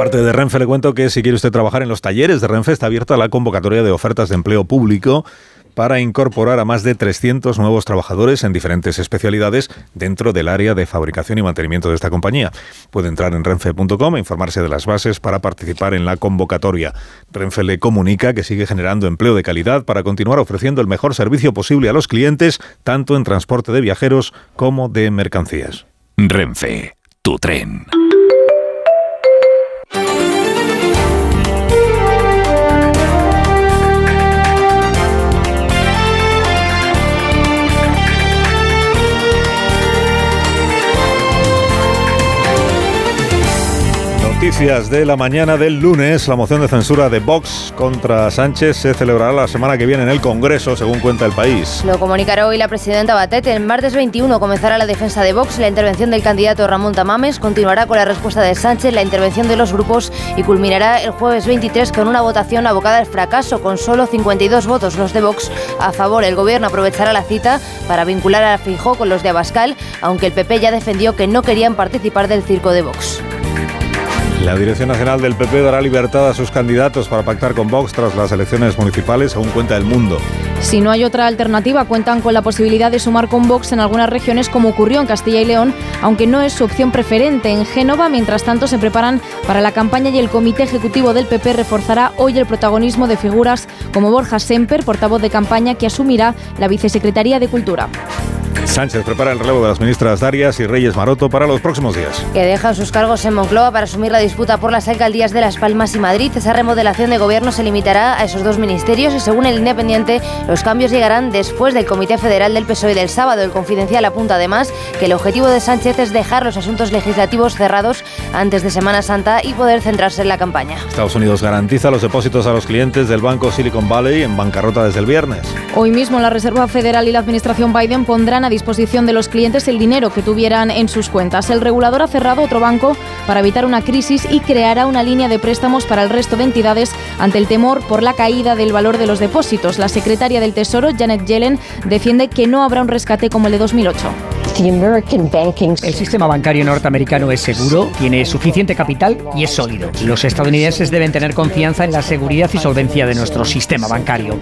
De parte de Renfe le cuento que si quiere usted trabajar en los talleres de Renfe está abierta la convocatoria de ofertas de empleo público para incorporar a más de 300 nuevos trabajadores en diferentes especialidades dentro del área de fabricación y mantenimiento de esta compañía. Puede entrar en renfe.com e informarse de las bases para participar en la convocatoria. Renfe le comunica que sigue generando empleo de calidad para continuar ofreciendo el mejor servicio posible a los clientes, tanto en transporte de viajeros como de mercancías. Renfe, tu tren. Noticias de la mañana del lunes. La moción de censura de Vox contra Sánchez se celebrará la semana que viene en el Congreso, según cuenta el país. Lo comunicará hoy la presidenta Batet. El martes 21 comenzará la defensa de Vox, la intervención del candidato Ramón Tamames, continuará con la respuesta de Sánchez, la intervención de los grupos y culminará el jueves 23 con una votación abocada al fracaso, con solo 52 votos los de Vox a favor. El gobierno aprovechará la cita para vincular a Fijó con los de Abascal, aunque el PP ya defendió que no querían participar del circo de Vox. La Dirección Nacional del PP dará libertad a sus candidatos para pactar con Vox tras las elecciones municipales, según cuenta El Mundo. Si no hay otra alternativa, cuentan con la posibilidad de sumar con Vox en algunas regiones, como ocurrió en Castilla y León, aunque no es su opción preferente. En Génova, mientras tanto, se preparan para la campaña y el Comité Ejecutivo del PP reforzará hoy el protagonismo de figuras como Borja Semper, portavoz de campaña, que asumirá la Vicesecretaría de Cultura. Sánchez prepara el relevo de las ministras Darias y Reyes Maroto para los próximos días. Que dejan sus cargos en Moncloa para asumir la disputa por las alcaldías de Las Palmas y Madrid. Esa remodelación de gobierno se limitará a esos dos ministerios y según el Independiente, los cambios llegarán después del Comité Federal del PSOE del sábado. El Confidencial apunta además que el objetivo de Sánchez es dejar los asuntos legislativos cerrados antes de Semana Santa y poder centrarse en la campaña. Estados Unidos garantiza los depósitos a los clientes del banco Silicon Valley en bancarrota desde el viernes. Hoy mismo la Reserva Federal y la Administración Biden pondrán a disposición de los clientes el dinero que tuvieran en sus cuentas. El regulador ha cerrado otro banco para evitar una crisis y creará una línea de préstamos para el resto de entidades ante el temor por la caída del valor de los depósitos. La secretaria del Tesoro, Janet Yellen, defiende que no habrá un rescate como el de 2008. El sistema bancario norteamericano es seguro, tiene suficiente capital y es sólido. Los estadounidenses deben tener confianza en la seguridad y solvencia de nuestro sistema bancario.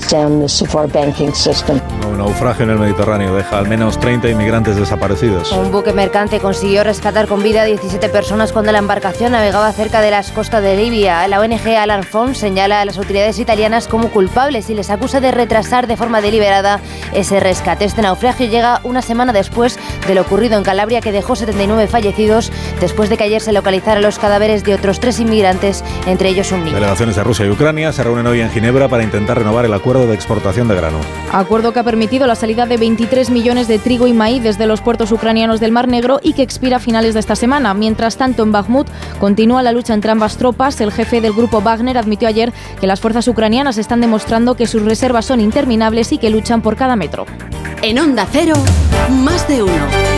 Un naufragio en el Mediterráneo deja al menos 30 inmigrantes desaparecidos. Un buque mercante consiguió rescatar con vida a 17 personas cuando la embarcación navegaba cerca de las costas de Libia. La ONG Alarm Fund señala a las autoridades italianas como culpables y les acusa de retrasar de forma deliberada ese rescate. Este naufragio llega una semana después de lo ocurrido en Calabria que dejó 79 fallecidos después de que ayer se localizaran los cadáveres de otros tres inmigrantes, entre ellos un niño. Delegaciones de Rusia y Ucrania se reúnen hoy en Ginebra para intentar renovar el acuerdo de exportación de grano. Acuerdo que ha permitido la salida de 23 millones de trigo y maíz desde los puertos ucranianos del Mar Negro y que expira a finales de esta semana. Mientras tanto, en Bakhmut continúa la lucha entre ambas tropas. El jefe del grupo Wagner admitió ayer que las fuerzas ucranianas están demostrando que sus reservas son interminables y que luchan por cada metro. En Onda Cero, más de uno.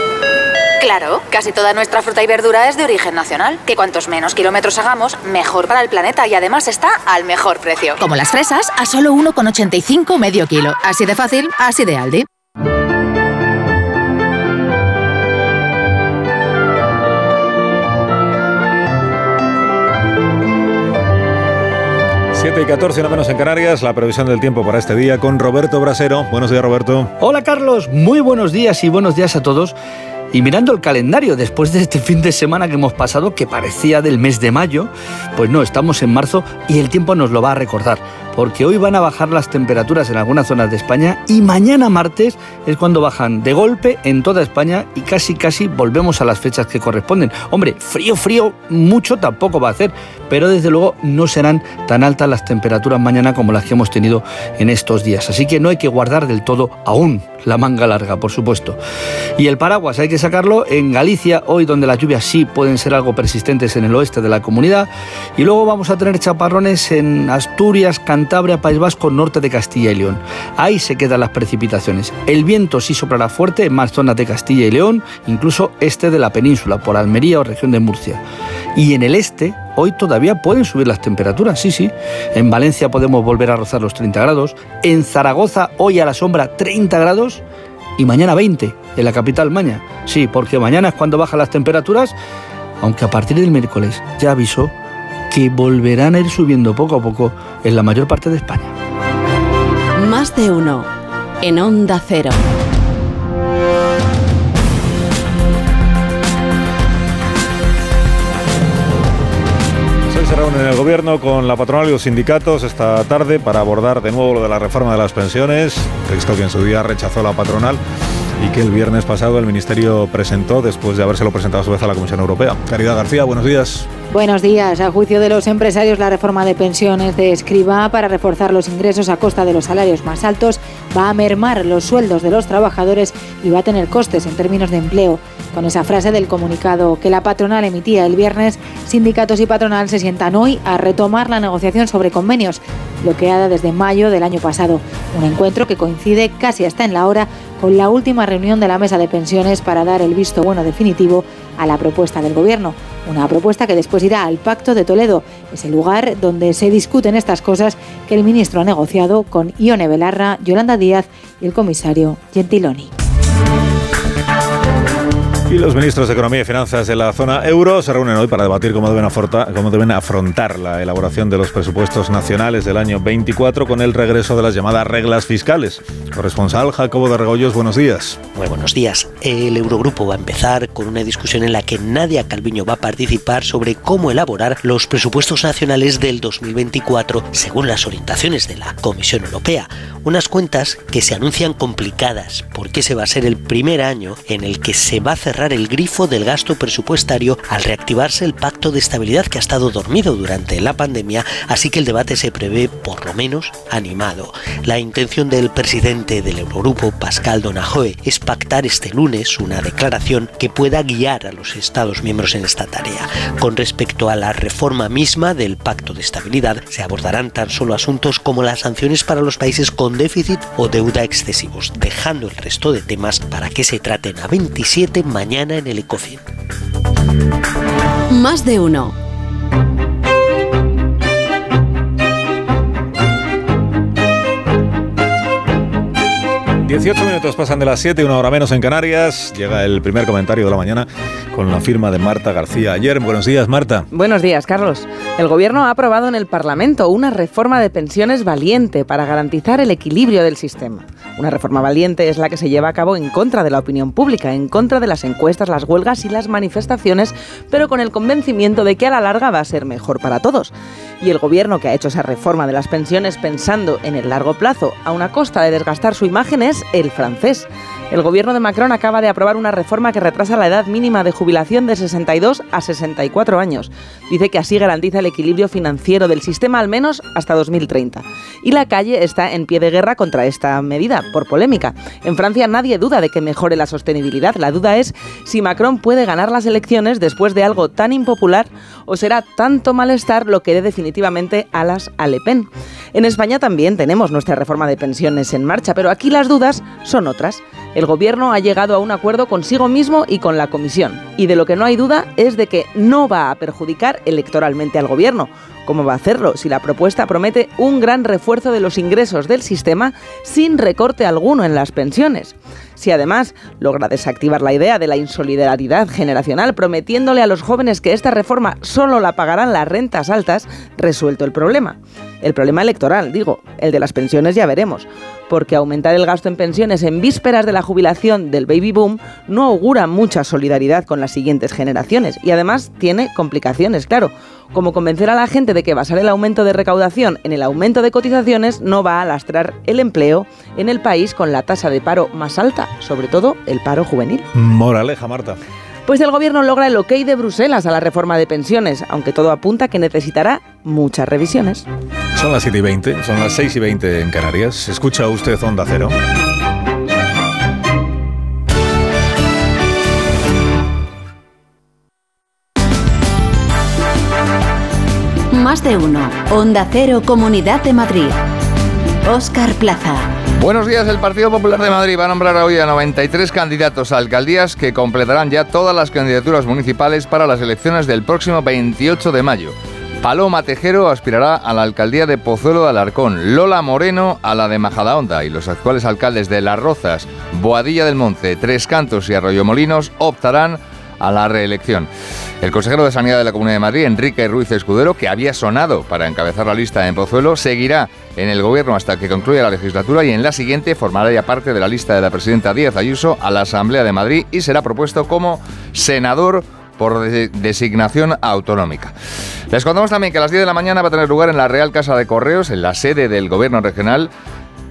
Claro, casi toda nuestra fruta y verdura es de origen nacional. Que cuantos menos kilómetros hagamos, mejor para el planeta y además está al mejor precio. Como las fresas, a solo 1,85 medio kilo. Así de fácil, así de Aldi. 7 y 14, no menos en Canarias, la previsión del tiempo para este día con Roberto Brasero. Buenos días, Roberto. Hola, Carlos. Muy buenos días y buenos días a todos. Y mirando el calendario, después de este fin de semana que hemos pasado, que parecía del mes de mayo, pues no, estamos en marzo y el tiempo nos lo va a recordar porque hoy van a bajar las temperaturas en algunas zonas de España y mañana martes es cuando bajan de golpe en toda España y casi casi volvemos a las fechas que corresponden. Hombre, frío, frío, mucho tampoco va a hacer, pero desde luego no serán tan altas las temperaturas mañana como las que hemos tenido en estos días. Así que no hay que guardar del todo aún la manga larga, por supuesto. Y el paraguas hay que sacarlo en Galicia, hoy donde las lluvias sí pueden ser algo persistentes en el oeste de la comunidad. Y luego vamos a tener chaparrones en Asturias, Cantabria, País Vasco, norte de Castilla y León. Ahí se quedan las precipitaciones. El viento sí soplará fuerte en más zonas de Castilla y León, incluso este de la península, por Almería o región de Murcia. Y en el este, hoy todavía pueden subir las temperaturas, sí, sí. En Valencia podemos volver a rozar los 30 grados. En Zaragoza, hoy a la sombra, 30 grados. Y mañana 20, en la capital Maña. Sí, porque mañana es cuando bajan las temperaturas, aunque a partir del miércoles ya avisó que volverán a ir subiendo poco a poco en la mayor parte de España. Más de uno en Onda Cero. Reúnen el gobierno con la patronal y los sindicatos esta tarde para abordar de nuevo lo de la reforma de las pensiones, texto que en su día rechazó la patronal y que el viernes pasado el Ministerio presentó después de habérselo presentado a su vez a la Comisión Europea. Caridad García, buenos días. Buenos días. A juicio de los empresarios, la reforma de pensiones de Escriba para reforzar los ingresos a costa de los salarios más altos va a mermar los sueldos de los trabajadores y va a tener costes en términos de empleo. Con esa frase del comunicado que la patronal emitía el viernes, sindicatos y patronal se sientan hoy a retomar la negociación sobre convenios, bloqueada desde mayo del año pasado. Un encuentro que coincide casi hasta en la hora con la última reunión de la mesa de pensiones para dar el visto bueno definitivo a la propuesta del Gobierno. Una propuesta que después irá al Pacto de Toledo, ese lugar donde se discuten estas cosas que el ministro ha negociado con Ione Belarra, Yolanda Díaz y el comisario Gentiloni. Y los ministros de Economía y Finanzas de la zona euro se reúnen hoy para debatir cómo deben, afrontar, cómo deben afrontar la elaboración de los presupuestos nacionales del año 24 con el regreso de las llamadas reglas fiscales. Corresponsal Jacobo de Regoyos, buenos días. Muy buenos días. El Eurogrupo va a empezar con una discusión en la que Nadia Calviño va a participar sobre cómo elaborar los presupuestos nacionales del 2024 según las orientaciones de la Comisión Europea. Unas cuentas que se anuncian complicadas porque ese va a ser el primer año en el que se va a cerrar el grifo del gasto presupuestario al reactivarse el pacto de estabilidad que ha estado dormido durante la pandemia, así que el debate se prevé por lo menos animado. La intención del presidente del Eurogrupo, Pascal Donajoe, es pactar este lunes una declaración que pueda guiar a los Estados miembros en esta tarea. Con respecto a la reforma misma del pacto de estabilidad, se abordarán tan solo asuntos como las sanciones para los países con déficit o deuda excesivos, dejando el resto de temas para que se traten a 27 mañana mañana en el Ecofin. Más de uno. 18 minutos pasan de las 7, una hora menos en Canarias. Llega el primer comentario de la mañana con la firma de Marta García ayer. Buenos días, Marta. Buenos días, Carlos. El Gobierno ha aprobado en el Parlamento una reforma de pensiones valiente para garantizar el equilibrio del sistema. Una reforma valiente es la que se lleva a cabo en contra de la opinión pública, en contra de las encuestas, las huelgas y las manifestaciones, pero con el convencimiento de que a la larga va a ser mejor para todos. Y el Gobierno que ha hecho esa reforma de las pensiones pensando en el largo plazo, a una costa de desgastar su imagen, es el francés. El gobierno de Macron acaba de aprobar una reforma que retrasa la edad mínima de jubilación de 62 a 64 años. Dice que así garantiza el equilibrio financiero del sistema al menos hasta 2030. Y la calle está en pie de guerra contra esta medida, por polémica. En Francia nadie duda de que mejore la sostenibilidad. La duda es si Macron puede ganar las elecciones después de algo tan impopular o será tanto malestar lo que dé definitivamente alas a Le Pen. En España también tenemos nuestra reforma de pensiones en marcha, pero aquí las dudas son otras. El Gobierno ha llegado a un acuerdo consigo mismo y con la Comisión. Y de lo que no hay duda es de que no va a perjudicar electoralmente al Gobierno. ¿Cómo va a hacerlo si la propuesta promete un gran refuerzo de los ingresos del sistema sin recorte alguno en las pensiones? Si además logra desactivar la idea de la insolidaridad generacional prometiéndole a los jóvenes que esta reforma solo la pagarán las rentas altas, resuelto el problema. El problema electoral, digo, el de las pensiones ya veremos, porque aumentar el gasto en pensiones en vísperas de la jubilación del baby boom no augura mucha solidaridad con las siguientes generaciones y además tiene complicaciones, claro. Como convencer a la gente de que basar el aumento de recaudación en el aumento de cotizaciones no va a lastrar el empleo en el país con la tasa de paro más alta, sobre todo el paro juvenil. Moraleja, Marta. Pues el gobierno logra el ok de Bruselas a la reforma de pensiones, aunque todo apunta que necesitará muchas revisiones. Son las 7 y 20, son las 6 y 20 en Canarias. Escucha usted Onda Cero. Más de uno. Onda Cero, Comunidad de Madrid. Oscar Plaza. Buenos días, el Partido Popular de Madrid va a nombrar hoy a 93 candidatos a alcaldías que completarán ya todas las candidaturas municipales para las elecciones del próximo 28 de mayo. Paloma Tejero aspirará a la alcaldía de Pozuelo de Alarcón, Lola Moreno a la de Majadahonda y los actuales alcaldes de Las Rozas, Boadilla del Monte, Tres Cantos y Arroyo Molinos optarán a la reelección. El consejero de Sanidad de la Comunidad de Madrid, Enrique Ruiz Escudero, que había sonado para encabezar la lista en Pozuelo, seguirá en el gobierno hasta que concluya la legislatura y en la siguiente formará ya parte de la lista de la presidenta Díaz Ayuso a la Asamblea de Madrid y será propuesto como senador por designación autonómica. Les contamos también que a las 10 de la mañana va a tener lugar en la Real Casa de Correos, en la sede del Gobierno Regional,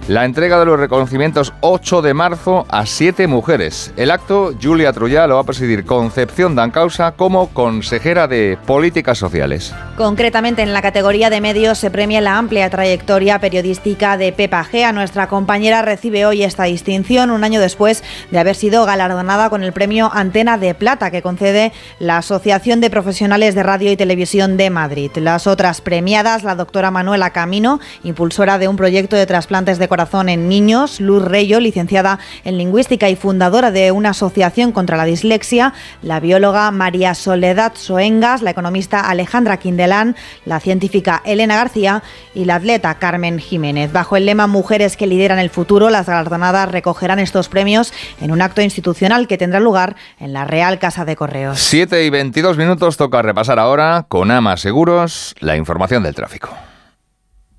la entrega de los reconocimientos 8 de marzo a siete mujeres. El acto, Julia Trullá lo va a presidir Concepción Dancausa como consejera de Políticas Sociales. Concretamente en la categoría de medios se premia la amplia trayectoria periodística de Pepa Gea. Nuestra compañera recibe hoy esta distinción un año después de haber sido galardonada con el premio Antena de Plata que concede la Asociación de Profesionales de Radio y Televisión de Madrid. Las otras premiadas, la doctora Manuela Camino, impulsora de un proyecto de trasplantes de corazón en niños, Luz Reyo, licenciada en lingüística y fundadora de una asociación contra la dislexia, la bióloga María Soledad Soengas, la economista Alejandra Quindelán, la científica Elena García y la atleta Carmen Jiménez. Bajo el lema Mujeres que lideran el futuro, las galardonadas recogerán estos premios en un acto institucional que tendrá lugar en la Real Casa de Correos. 7 y 22 minutos toca repasar ahora con Ama Seguros la información del tráfico.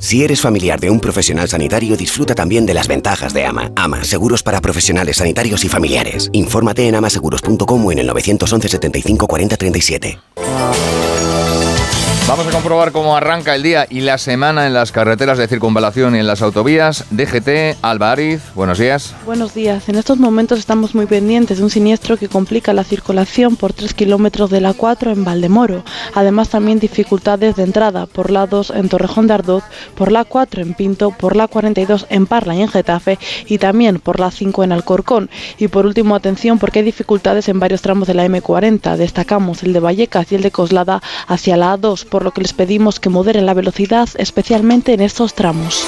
Si eres familiar de un profesional sanitario, disfruta también de las ventajas de AMA. AMA, seguros para profesionales sanitarios y familiares. Infórmate en amaseguros.com o en el 911 75 40 37. Vamos a comprobar cómo arranca el día y la semana en las carreteras de circunvalación y en las autovías. DGT, Alba Ariz, buenos días. Buenos días. En estos momentos estamos muy pendientes de un siniestro que complica la circulación por 3 kilómetros de la 4 en Valdemoro. Además, también dificultades de entrada por la 2 en Torrejón de Ardoz, por la 4 en Pinto, por la 42 en Parla y en Getafe y también por la 5 en Alcorcón. Y por último, atención porque hay dificultades en varios tramos de la M40. Destacamos el de Vallecas y el de Coslada hacia la A2 por lo que les pedimos que moderen la velocidad, especialmente en estos tramos.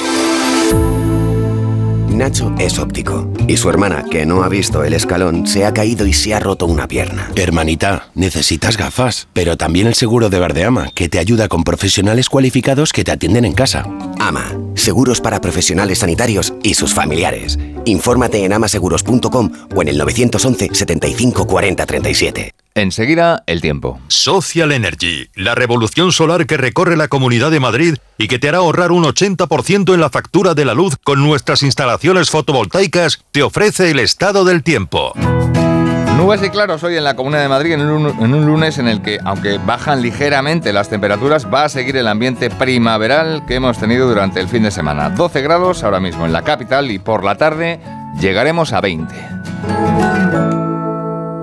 Nacho es óptico y su hermana, que no ha visto el escalón, se ha caído y se ha roto una pierna. Hermanita, necesitas gafas, pero también el seguro de Verdeama, que te ayuda con profesionales cualificados que te atienden en casa. Ama, seguros para profesionales sanitarios y sus familiares. Infórmate en amaseguros.com o en el 911 75 40 37. Enseguida, el tiempo. Social Energy, la revolución solar que recorre la Comunidad de Madrid y que te hará ahorrar un 80% en la factura de la luz con nuestras instalaciones fotovoltaicas, te ofrece el estado del tiempo. Nubes y claros hoy en la Comunidad de Madrid en un, en un, lunes en el que, aunque bajan ligeramente las temperaturas, va a seguir el ambiente primaveral que hemos tenido durante el fin de semana. 12 grados ahora mismo en la capital y por la tarde llegaremos a 20.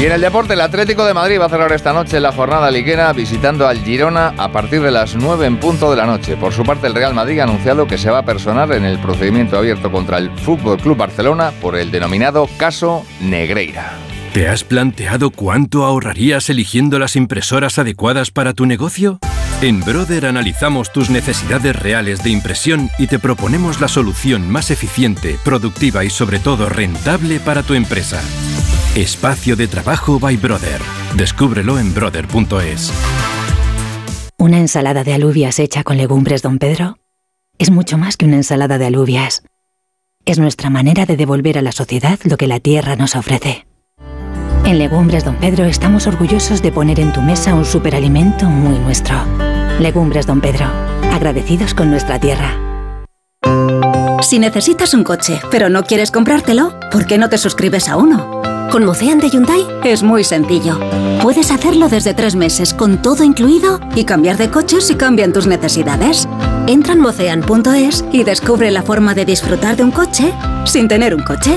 Y en el deporte, el Atlético de Madrid va a cerrar esta noche la jornada liguera visitando al Girona a partir de las 9 en punto de la noche. Por su parte, el Real Madrid ha anunciado que se va a personar en el procedimiento abierto contra el Fútbol Club Barcelona por el denominado caso Negreira. ¿Te has planteado cuánto ahorrarías eligiendo las impresoras adecuadas para tu negocio? En Brother analizamos tus necesidades reales de impresión y te proponemos la solución más eficiente, productiva y sobre todo rentable para tu empresa. Espacio de trabajo by Brother. Descúbrelo en brother.es. Una ensalada de alubias hecha con legumbres Don Pedro es mucho más que una ensalada de alubias. Es nuestra manera de devolver a la sociedad lo que la tierra nos ofrece. En Legumbres Don Pedro estamos orgullosos de poner en tu mesa un superalimento muy nuestro. Legumbres Don Pedro, agradecidos con nuestra tierra. Si necesitas un coche, pero no quieres comprártelo, ¿por qué no te suscribes a uno? Con Mocean de Hyundai es muy sencillo. Puedes hacerlo desde tres meses con todo incluido y cambiar de coche si cambian tus necesidades. Entra en mocean.es y descubre la forma de disfrutar de un coche sin tener un coche.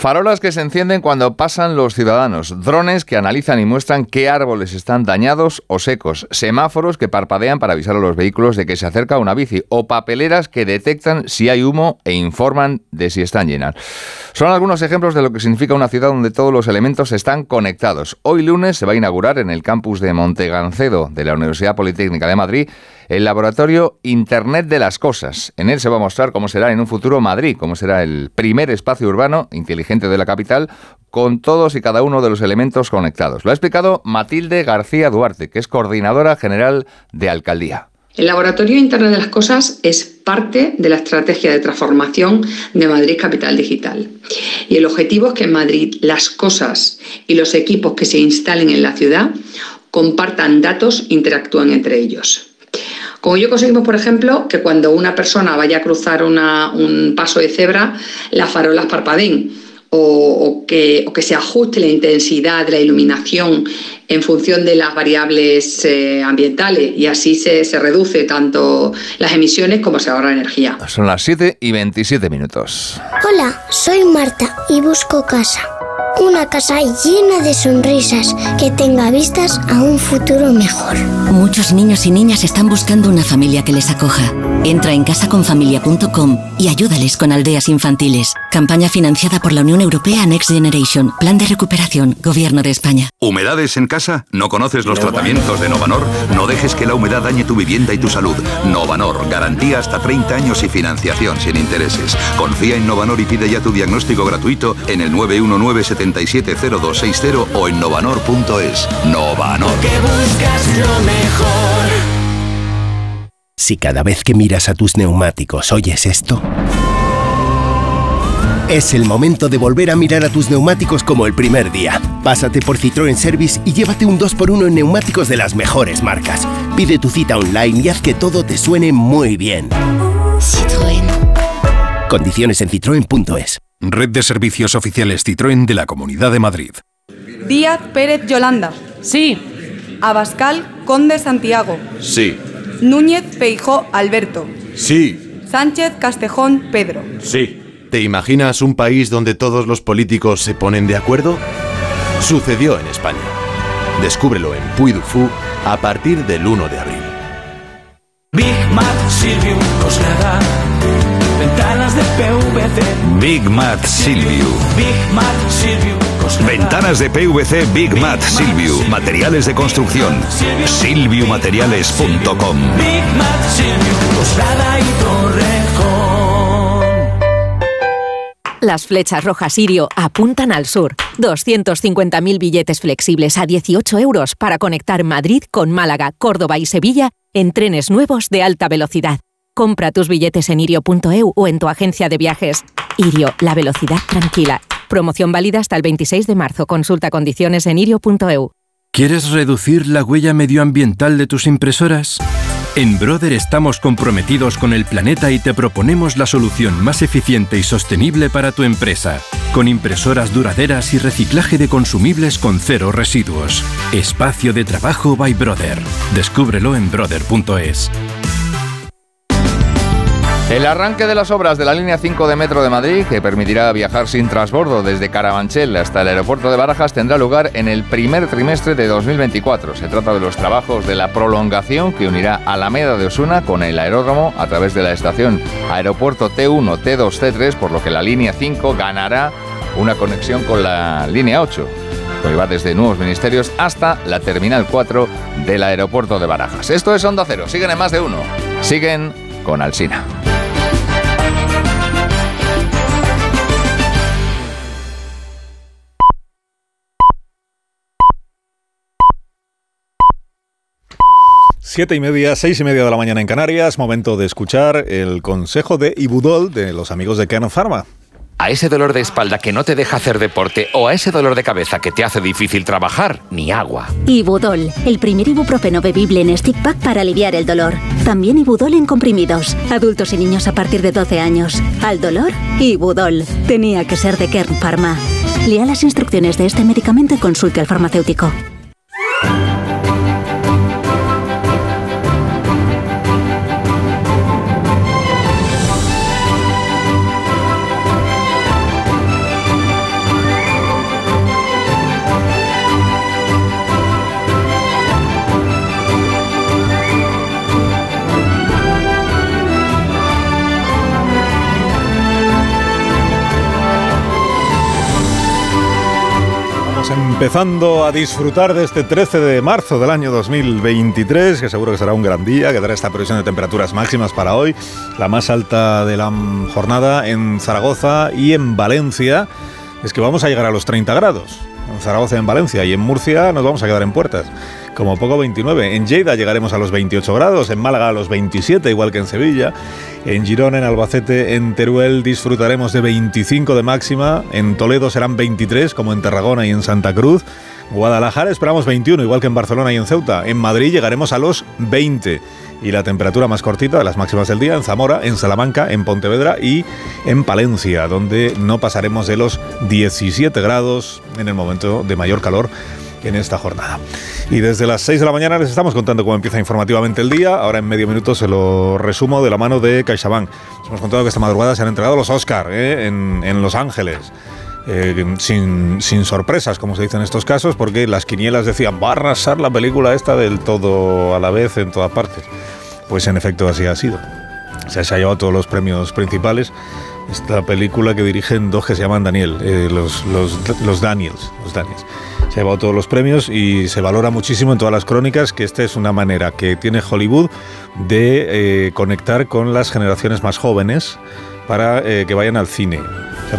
Farolas que se encienden cuando pasan los ciudadanos, drones que analizan y muestran qué árboles están dañados o secos, semáforos que parpadean para avisar a los vehículos de que se acerca una bici o papeleras que detectan si hay humo e informan de si están llenas. Son algunos ejemplos de lo que significa una ciudad donde todos los elementos están conectados. Hoy lunes se va a inaugurar en el campus de Montegancedo de la Universidad Politécnica de Madrid el laboratorio Internet de las Cosas. En él se va a mostrar cómo será en un futuro Madrid, cómo será el primer espacio urbano inteligente de la capital con todos y cada uno de los elementos conectados. Lo ha explicado Matilde García Duarte, que es coordinadora general de Alcaldía. El Laboratorio Internet de las Cosas es parte de la estrategia de transformación de Madrid Capital Digital. Y el objetivo es que en Madrid las cosas y los equipos que se instalen en la ciudad compartan datos interactúen entre ellos. Como yo conseguimos, por ejemplo, que cuando una persona vaya a cruzar un paso de cebra, las farolas parpadeen o, que, se ajuste la intensidad de la iluminación en función de las variables eh, ambientales y así se, se, reduce tanto las emisiones como se ahorra energía. Son las 7 y 27 minutos. Hola, soy Marta y busco casa. Una casa llena de sonrisas que tenga vistas a un futuro mejor. Muchos niños y niñas están buscando una familia que les acoja. Entra en casaconfamilia.com y ayúdales con aldeas infantiles. Campaña financiada por la Unión Europea Next Generation. Plan de recuperación. Gobierno de España. ¿Humedades en casa? ¿No conoces los tratamientos de Novanor? No dejes que la humedad dañe tu vivienda y tu salud. Novanor. Garantía hasta 30 años y financiación sin intereses. Confía en Novanor y pide ya tu diagnóstico gratuito en el 919 770260 o en novanor.es. Novanor. buscas lo mejor. Si cada vez que miras a tus neumáticos oyes esto, es el momento de volver a mirar a tus neumáticos como el primer día. Pásate por Citroën Service y llévate un 2x1 en neumáticos de las mejores marcas. Pide tu cita online y haz que todo te suene muy bien. Citroën. Condiciones en citroen.es. Red de servicios oficiales Citroën de la Comunidad de Madrid. Díaz Pérez Yolanda. Sí. Abascal Conde Santiago. Sí. Núñez Feijó Alberto. Sí. Sánchez Castejón Pedro. Sí. ¿Te imaginas un país donde todos los políticos se ponen de acuerdo? Sucedió en España. Descúbrelo en Puy du Fou a partir del 1 de abril. Big Silvio Ventanas de PVC. Big Mat Silvio. Big Mat Silvio. Ventanas de PVC Big Mat Silvio. Materiales de construcción. Silviumateriales.com. Big Mat Silvio. y. Las flechas rojas Sirio apuntan al sur. 250.000 billetes flexibles a 18 euros para conectar Madrid con Málaga, Córdoba y Sevilla en trenes nuevos de alta velocidad. Compra tus billetes en irio.eu o en tu agencia de viajes. Irio, la velocidad tranquila. Promoción válida hasta el 26 de marzo. Consulta condiciones en irio.eu. ¿Quieres reducir la huella medioambiental de tus impresoras? En Brother estamos comprometidos con el planeta y te proponemos la solución más eficiente y sostenible para tu empresa, con impresoras duraderas y reciclaje de consumibles con cero residuos. Espacio de trabajo by Brother. Descúbrelo en brother.es. El arranque de las obras de la línea 5 de Metro de Madrid, que permitirá viajar sin transbordo desde Carabanchel hasta el aeropuerto de Barajas, tendrá lugar en el primer trimestre de 2024. Se trata de los trabajos de la prolongación que unirá Alameda de Osuna con el aeródromo a través de la estación Aeropuerto T1, T2, T3, por lo que la línea 5 ganará una conexión con la línea 8 que va desde Nuevos Ministerios hasta la Terminal 4 del aeropuerto de Barajas. Esto es Onda Cero. Siguen en más de uno. Siguen con Alsina. Siete y media, seis y media de la mañana en Canarias, momento de escuchar el consejo de Ibudol de los amigos de Canon Pharma. A ese dolor de espalda que no te deja hacer deporte o a ese dolor de cabeza que te hace difícil trabajar, ni agua. Ibudol, el primer ibuprofeno bebible en stick pack para aliviar el dolor. También Ibudol en comprimidos. Adultos y niños a partir de 12 años. Al dolor, Ibudol. Tenía que ser de Kern Pharma. Lea las instrucciones de este medicamento y consulte al farmacéutico. Empezando a disfrutar de este 13 de marzo del año 2023, que seguro que será un gran día, que dará esta previsión de temperaturas máximas para hoy, la más alta de la jornada en Zaragoza y en Valencia. Es que vamos a llegar a los 30 grados. En Zaragoza y en Valencia y en Murcia nos vamos a quedar en puertas. Como poco 29. En Lleida llegaremos a los 28 grados, en Málaga a los 27, igual que en Sevilla. En Girona, en Albacete, en Teruel disfrutaremos de 25 de máxima. En Toledo serán 23, como en Tarragona y en Santa Cruz. Guadalajara esperamos 21, igual que en Barcelona y en Ceuta. En Madrid llegaremos a los 20. Y la temperatura más cortita de las máximas del día en Zamora, en Salamanca, en Pontevedra y en Palencia, donde no pasaremos de los 17 grados en el momento de mayor calor en esta jornada. Y desde las 6 de la mañana les estamos contando cómo empieza informativamente el día. Ahora en medio minuto se lo resumo de la mano de CaixaBank. Les hemos contado que esta madrugada se han entregado los Oscar ¿eh? en, en Los Ángeles. Eh, sin, sin, sorpresas, como se dice en estos casos, porque las quinielas decían, va a arrasar la película esta del todo a la vez en todas partes. Pues en efecto así ha sido. Se ha llevado todos los premios principales. Esta película que dirigen dos que se llaman Daniel, eh, los, los, los Daniels, los Daniels se ha llevado todos los premios y se valora muchísimo en todas las crónicas que esta es una manera que tiene Hollywood de eh, conectar con las generaciones más jóvenes para eh, que vayan al cine.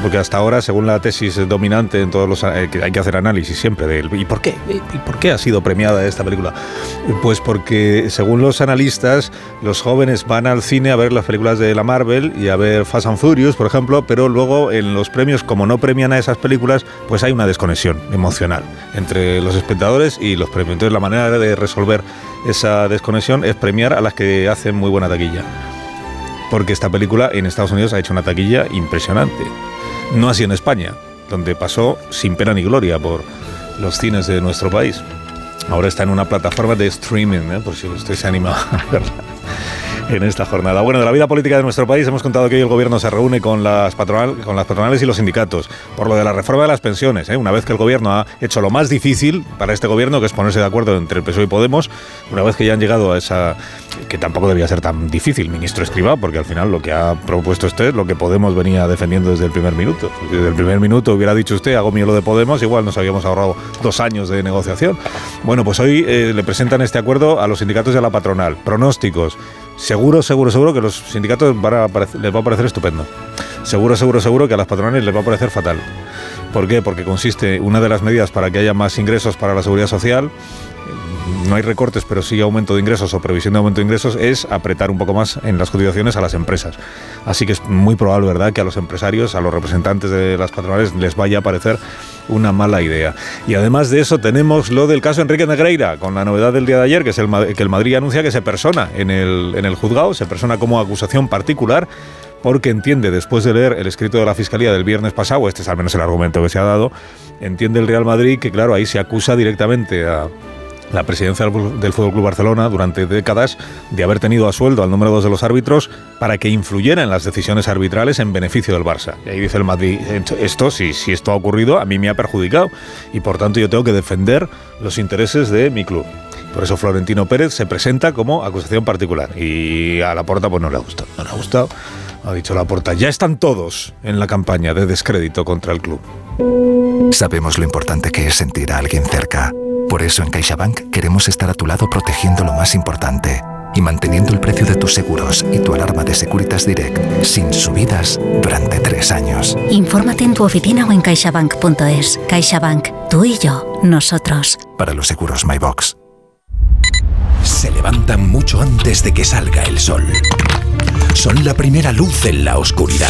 Porque hasta ahora, según la tesis dominante en todos los eh, que hay que hacer análisis siempre de ¿y por qué? ¿Y por qué ha sido premiada esta película? Pues porque según los analistas, los jóvenes van al cine a ver las películas de la Marvel y a ver Fast and Furious, por ejemplo, pero luego en los premios, como no premian a esas películas, pues hay una desconexión emocional entre los espectadores y los premios. Entonces la manera de resolver esa desconexión es premiar a las que hacen muy buena taquilla porque esta película en Estados Unidos ha hecho una taquilla impresionante. No así en España, donde pasó sin pena ni gloria por los cines de nuestro país. Ahora está en una plataforma de streaming, ¿eh? por si usted se anima a en esta jornada. Bueno, de la vida política de nuestro país hemos contado que hoy el gobierno se reúne con las, patronal, con las patronales y los sindicatos por lo de la reforma de las pensiones. ¿eh? Una vez que el gobierno ha hecho lo más difícil para este gobierno, que es ponerse de acuerdo entre el PSOE y Podemos, una vez que ya han llegado a esa que tampoco debía ser tan difícil, ministro Escribá, porque al final lo que ha propuesto usted es lo que Podemos venía defendiendo desde el primer minuto. Desde el primer minuto hubiera dicho usted, hago mío lo de Podemos, igual nos habíamos ahorrado dos años de negociación. Bueno, pues hoy eh, le presentan este acuerdo a los sindicatos y a la patronal. Pronósticos. Seguro, seguro, seguro que los sindicatos les va a parecer estupendo. seguro, seguro, seguro que a las patronales les va a parecer fatal. ¿Por qué? Porque consiste, una de las medidas para que haya más ingresos para la seguridad social, no hay recortes, pero sí aumento de ingresos o previsión de aumento de ingresos, es apretar un poco más en las cotizaciones a las empresas. Así que es muy probable, ¿verdad?, que a los empresarios, a los representantes de las patronales, les vaya a parecer una mala idea. Y además de eso tenemos lo del caso Enrique Negreira, con la novedad del día de ayer, que es el, que el Madrid anuncia que se persona en el, en el juzgado, se persona como acusación particular porque entiende, después de leer el escrito de la Fiscalía del viernes pasado, este es al menos el argumento que se ha dado, entiende el Real Madrid que, claro, ahí se acusa directamente a la presidencia del Fútbol Club Barcelona durante décadas de haber tenido a sueldo al número dos de los árbitros para que influyera en las decisiones arbitrales en beneficio del Barça. Y ahí dice el Madrid, esto, si, si esto ha ocurrido, a mí me ha perjudicado y por tanto yo tengo que defender los intereses de mi club. Por eso Florentino Pérez se presenta como acusación particular y a la porta pues no le ha gustado, no le ha gustado ha dicho la porta. Ya están todos en la campaña de descrédito contra el club. Sabemos lo importante que es sentir a alguien cerca. Por eso en CaixaBank queremos estar a tu lado protegiendo lo más importante y manteniendo el precio de tus seguros y tu alarma de Securitas Direct sin subidas durante tres años. Infórmate en tu oficina o en caixabank.es. CaixaBank, tú y yo, nosotros. Para los seguros MyBox. Se levantan mucho antes de que salga el sol son la primera luz en la oscuridad.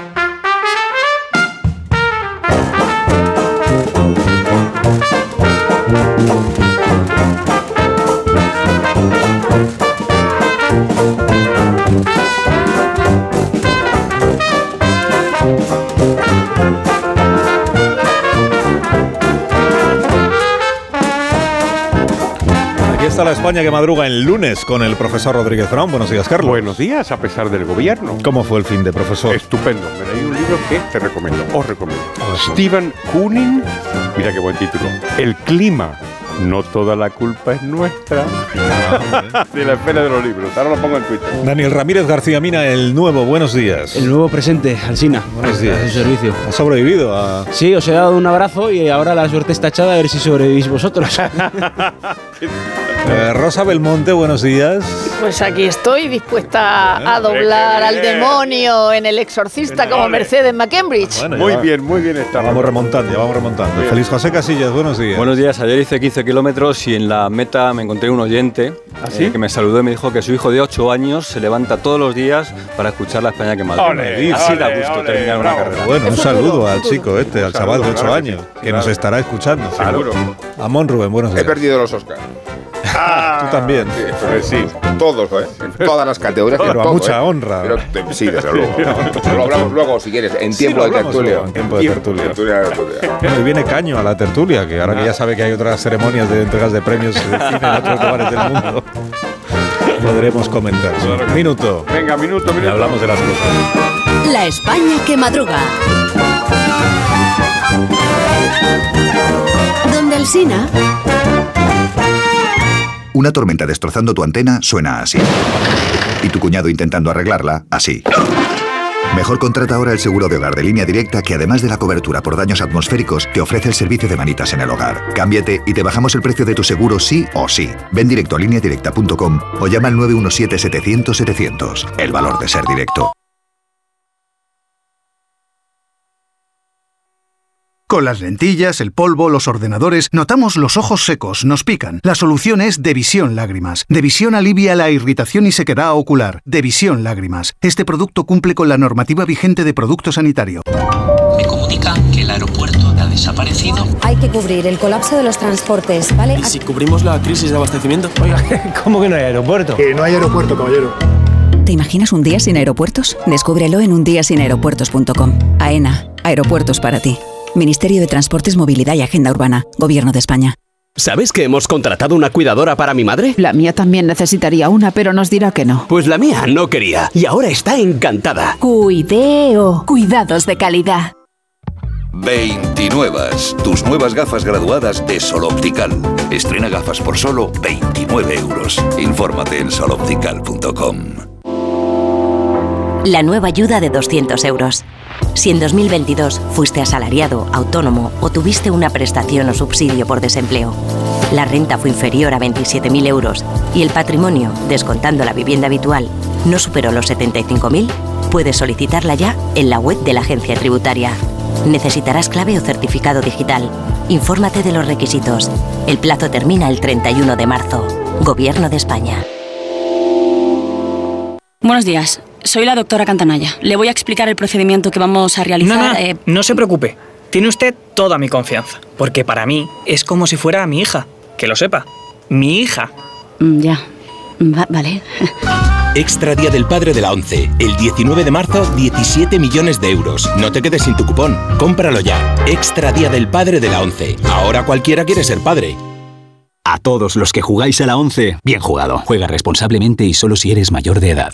La España que madruga en lunes con el profesor Rodríguez Brown. Buenos días, Carlos. Buenos días, a pesar del gobierno. ¿Cómo fue el fin de profesor? Estupendo. Me leí un libro que te recomiendo, os recomiendo. Stephen Kooning, mira qué buen título. El clima no toda la culpa es nuestra. de la espera de los libros. Ahora lo pongo en Twitter. Daniel Ramírez García Mina, el nuevo. Buenos días. El nuevo presente, Alsina. Buenos días. El servicio. ¿Has sobrevivido a.? Sí, os he dado un abrazo y ahora la suerte está echada a ver si sobrevivís vosotros. Eh, Rosa Belmonte, buenos días. Pues aquí estoy dispuesta a doblar al demonio en El Exorcista como Mercedes McCambridge. muy bien, muy bien está. Vamos remontando, ya vamos remontando. Feliz José Casillas, buenos días. Buenos días, ayer hice 15 kilómetros y en la meta me encontré un oyente ¿Ah, eh, que me saludó y me dijo que su hijo de 8 años se levanta todos los días para escuchar la España que madruga. Así da gusto terminar una carrera. Bueno, un saludo al chico este, al chaval de 8 años, que nos estará escuchando. Seguro. Amón Rubén, buenos días. He perdido los Oscars. Tú también. Sí, todos, ¿eh? en todas las categorías. Pero a todo, mucha ¿eh? honra. Pero, sí, desde luego. Lo hablamos luego, si quieres, en tiempo de tertulia. luego, en tiempo de tertulia. Tertulia de tertulia. Bueno, y viene Caño a la tertulia, que ahora que ya sabe que hay otras ceremonias de entregas de premios de cine en otros lugares del mundo, podremos comentar. Minuto. Venga, minuto, Y minuto. hablamos de las cosas. La España que madruga. Donde Alsina. Una tormenta destrozando tu antena suena así. Y tu cuñado intentando arreglarla, así. Mejor contrata ahora el seguro de hogar de línea directa que además de la cobertura por daños atmosféricos te ofrece el servicio de manitas en el hogar. Cámbiate y te bajamos el precio de tu seguro sí o sí. Ven directo a lineadirecta.com o llama al 917-700-700. El valor de ser directo. Con las lentillas, el polvo, los ordenadores, notamos los ojos secos, nos pican. La solución es Devisión Lágrimas. Devisión alivia la irritación y sequedad ocular. Devisión Lágrimas. Este producto cumple con la normativa vigente de producto sanitario. Me comunican que el aeropuerto ha desaparecido. Hay que cubrir el colapso de los transportes, ¿vale? ¿Y si cubrimos la crisis de abastecimiento? Oiga, ¿cómo que no hay aeropuerto? Que no hay aeropuerto, caballero. ¿Te imaginas un día sin aeropuertos? Descúbrelo en undiasinaeropuertos.com. AENA, aeropuertos para ti. Ministerio de Transportes, Movilidad y Agenda Urbana, Gobierno de España. ¿Sabes que hemos contratado una cuidadora para mi madre? La mía también necesitaría una, pero nos dirá que no. Pues la mía no quería y ahora está encantada. Cuideo. Cuidados de calidad. 29. Tus nuevas gafas graduadas de Sol Optical. Estrena gafas por solo 29 euros. Infórmate en soloptical.com. la nueva ayuda de 200 euros. Si en 2022 fuiste asalariado, autónomo o tuviste una prestación o subsidio por desempleo, la renta fue inferior a 27.000 euros y el patrimonio, descontando la vivienda habitual, no superó los 75.000, puedes solicitarla ya en la web de la agencia tributaria. Necesitarás clave o certificado digital. Infórmate de los requisitos. El plazo termina el 31 de marzo. Gobierno de España. Buenos días, soy la doctora Cantanaya. Le voy a explicar el procedimiento que vamos a realizar. No, no, eh, no se preocupe. Tiene usted toda mi confianza. Porque para mí es como si fuera mi hija. Que lo sepa. Mi hija. mm, ya. Va- vale. Extra Día del Padre de la ONCE. El 19 de marzo, 17 millones de euros. No te quedes sin tu cupón. Cómpralo ya. Extra Día del Padre de la ONCE. Ahora cualquiera quiere ser padre. A todos los que jugáis a la 11, bien jugado. Juega responsablemente y solo si eres mayor de edad.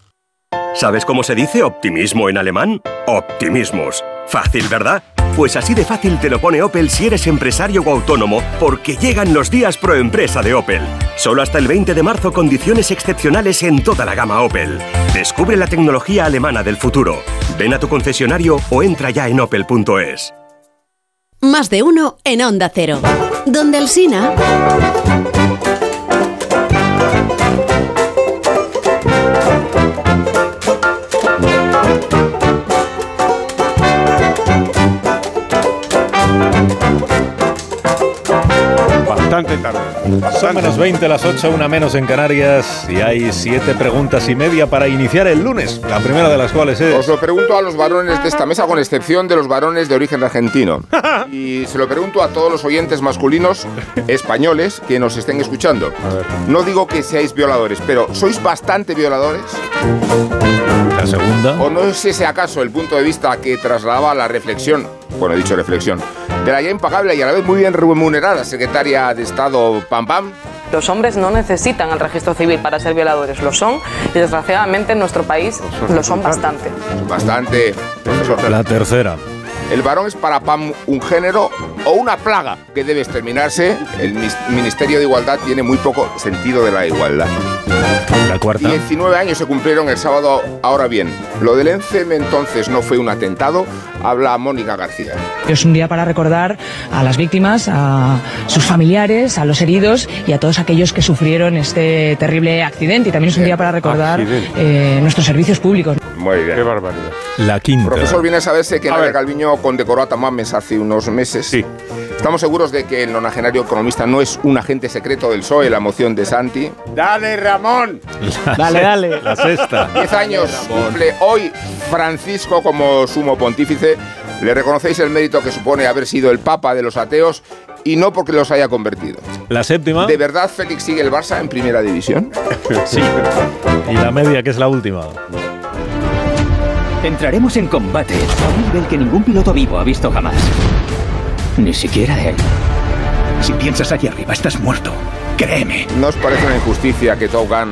¿Sabes cómo se dice optimismo en alemán? Optimismus. Fácil, ¿verdad? Pues así de fácil te lo pone Opel si eres empresario o autónomo, porque llegan los días pro empresa de Opel. Solo hasta el 20 de marzo condiciones excepcionales en toda la gama Opel. Descubre la tecnología alemana del futuro. Ven a tu concesionario o entra ya en opel.es. Más de uno en Onda Cero. Donde el Sina. Son menos 20 las 8, una menos en Canarias y hay siete preguntas y media para iniciar el lunes. La primera de las cuales es... Os lo pregunto a los varones de esta mesa, con excepción de los varones de origen argentino. Y se lo pregunto a todos los oyentes masculinos españoles que nos estén escuchando. No digo que seáis violadores, pero ¿sois bastante violadores? La segunda. ¿O no es ese acaso el punto de vista que trasladaba la reflexión, bueno, he dicho reflexión, de la ya impagable y a la vez muy bien remunerada secretaria de Estado Pam Pam? Los hombres no necesitan el registro civil para ser violadores, lo son y desgraciadamente en nuestro país lo son bastante. Bastante. La tercera. ¿El varón es para Pam un género o una plaga que debe exterminarse? El Ministerio de Igualdad tiene muy poco sentido de la igualdad. La cuarta. 19 años se cumplieron el sábado. Ahora bien, lo del ENCEM entonces no fue un atentado. Habla Mónica García. Es un día para recordar a las víctimas, a sus familiares, a los heridos y a todos aquellos que sufrieron este terrible accidente. Y también es un día para recordar eh, nuestros servicios públicos. Muy bien. Qué barbaridad. La quinta. Profesor, viene a saberse que Nadia Calviño condecoró a Tamames hace unos meses. Sí. Estamos seguros de que el nonagenario economista no es un agente secreto del PSOE, la moción de Santi. ¡Dale, Ramón! Dale, dale. La sexta. Diez años cumple hoy Francisco como sumo pontífice. Le reconocéis el mérito que supone haber sido el papa de los ateos y no porque los haya convertido. La séptima. ¿De verdad Félix sigue el Barça en primera división? Sí. Y la media, que es la última. Entraremos en combate a un nivel que ningún piloto vivo ha visto jamás. Ni siquiera él. Si piensas aquí arriba, estás muerto. Créeme. ¿No os parece una injusticia que Top Gun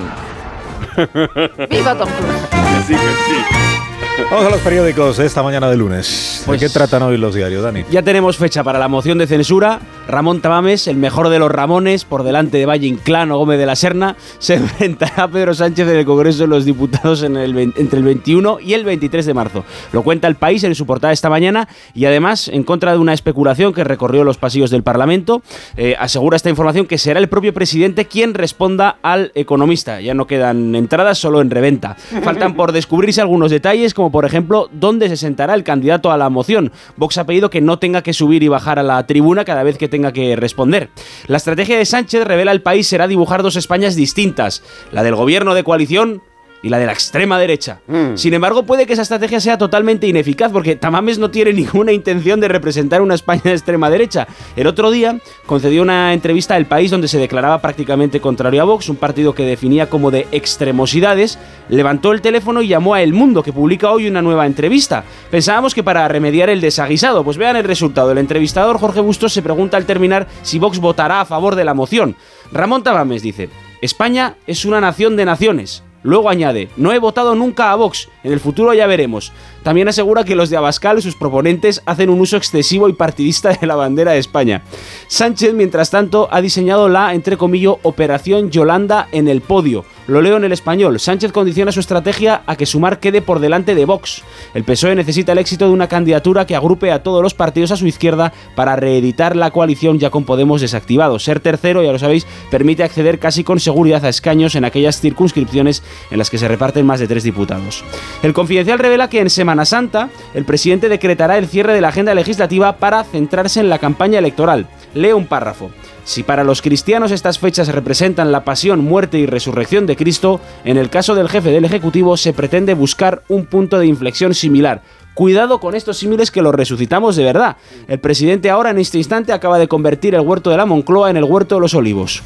¡Viva Tom Cruise! Sí, que sí. Vamos a los periódicos de esta mañana de lunes. Pues- ¿De qué tratan hoy los diarios, Dani? Ya tenemos fecha para la moción de censura. Ramón Tamames, el mejor de los Ramones, por delante de Valle Inclán Gómez de la Serna, se enfrentará a Pedro Sánchez en el Congreso de los Diputados entre el 21 y el 23 de marzo. Lo cuenta el país en su portada esta mañana y además, en contra de una especulación que recorrió los pasillos del Parlamento, eh, asegura esta información que será el propio presidente quien responda al economista. Ya no quedan entradas, solo en reventa. Faltan por descubrirse algunos detalles, como por ejemplo, dónde se sentará el candidato a la moción. Vox ha pedido que no tenga que subir y bajar a la tribuna cada vez que tenga que responder. La estrategia de Sánchez revela el país será dibujar dos Españas distintas, la del gobierno de coalición y la de la extrema derecha. Sin embargo, puede que esa estrategia sea totalmente ineficaz porque Tamames no tiene ninguna intención de representar una España de extrema derecha. El otro día concedió una entrevista al país donde se declaraba prácticamente contrario a Vox, un partido que definía como de extremosidades, levantó el teléfono y llamó a El Mundo, que publica hoy una nueva entrevista. Pensábamos que para remediar el desaguisado, pues vean el resultado. El entrevistador Jorge Bustos se pregunta al terminar si Vox votará a favor de la moción. Ramón Tamames dice, España es una nación de naciones. Luego añade, no he votado nunca a Vox, en el futuro ya veremos. También asegura que los de Abascal sus proponentes hacen un uso excesivo y partidista de la bandera de España. Sánchez, mientras tanto, ha diseñado la, entre comillas, Operación Yolanda en el podio. Lo leo en el español. Sánchez condiciona su estrategia a que Sumar quede por delante de Vox. El PSOE necesita el éxito de una candidatura que agrupe a todos los partidos a su izquierda para reeditar la coalición ya con Podemos desactivado. Ser tercero, ya lo sabéis, permite acceder casi con seguridad a escaños en aquellas circunscripciones en las que se reparten más de tres diputados. El Confidencial revela que en Semana Santa el presidente decretará el cierre de la agenda legislativa para centrarse en la campaña electoral. Leo un párrafo. Si para los cristianos estas fechas representan la pasión, muerte y resurrección de Cristo, en el caso del jefe del Ejecutivo se pretende buscar un punto de inflexión similar. Cuidado con estos símiles que los resucitamos de verdad. El presidente ahora en este instante acaba de convertir el huerto de la Moncloa en el huerto de los olivos.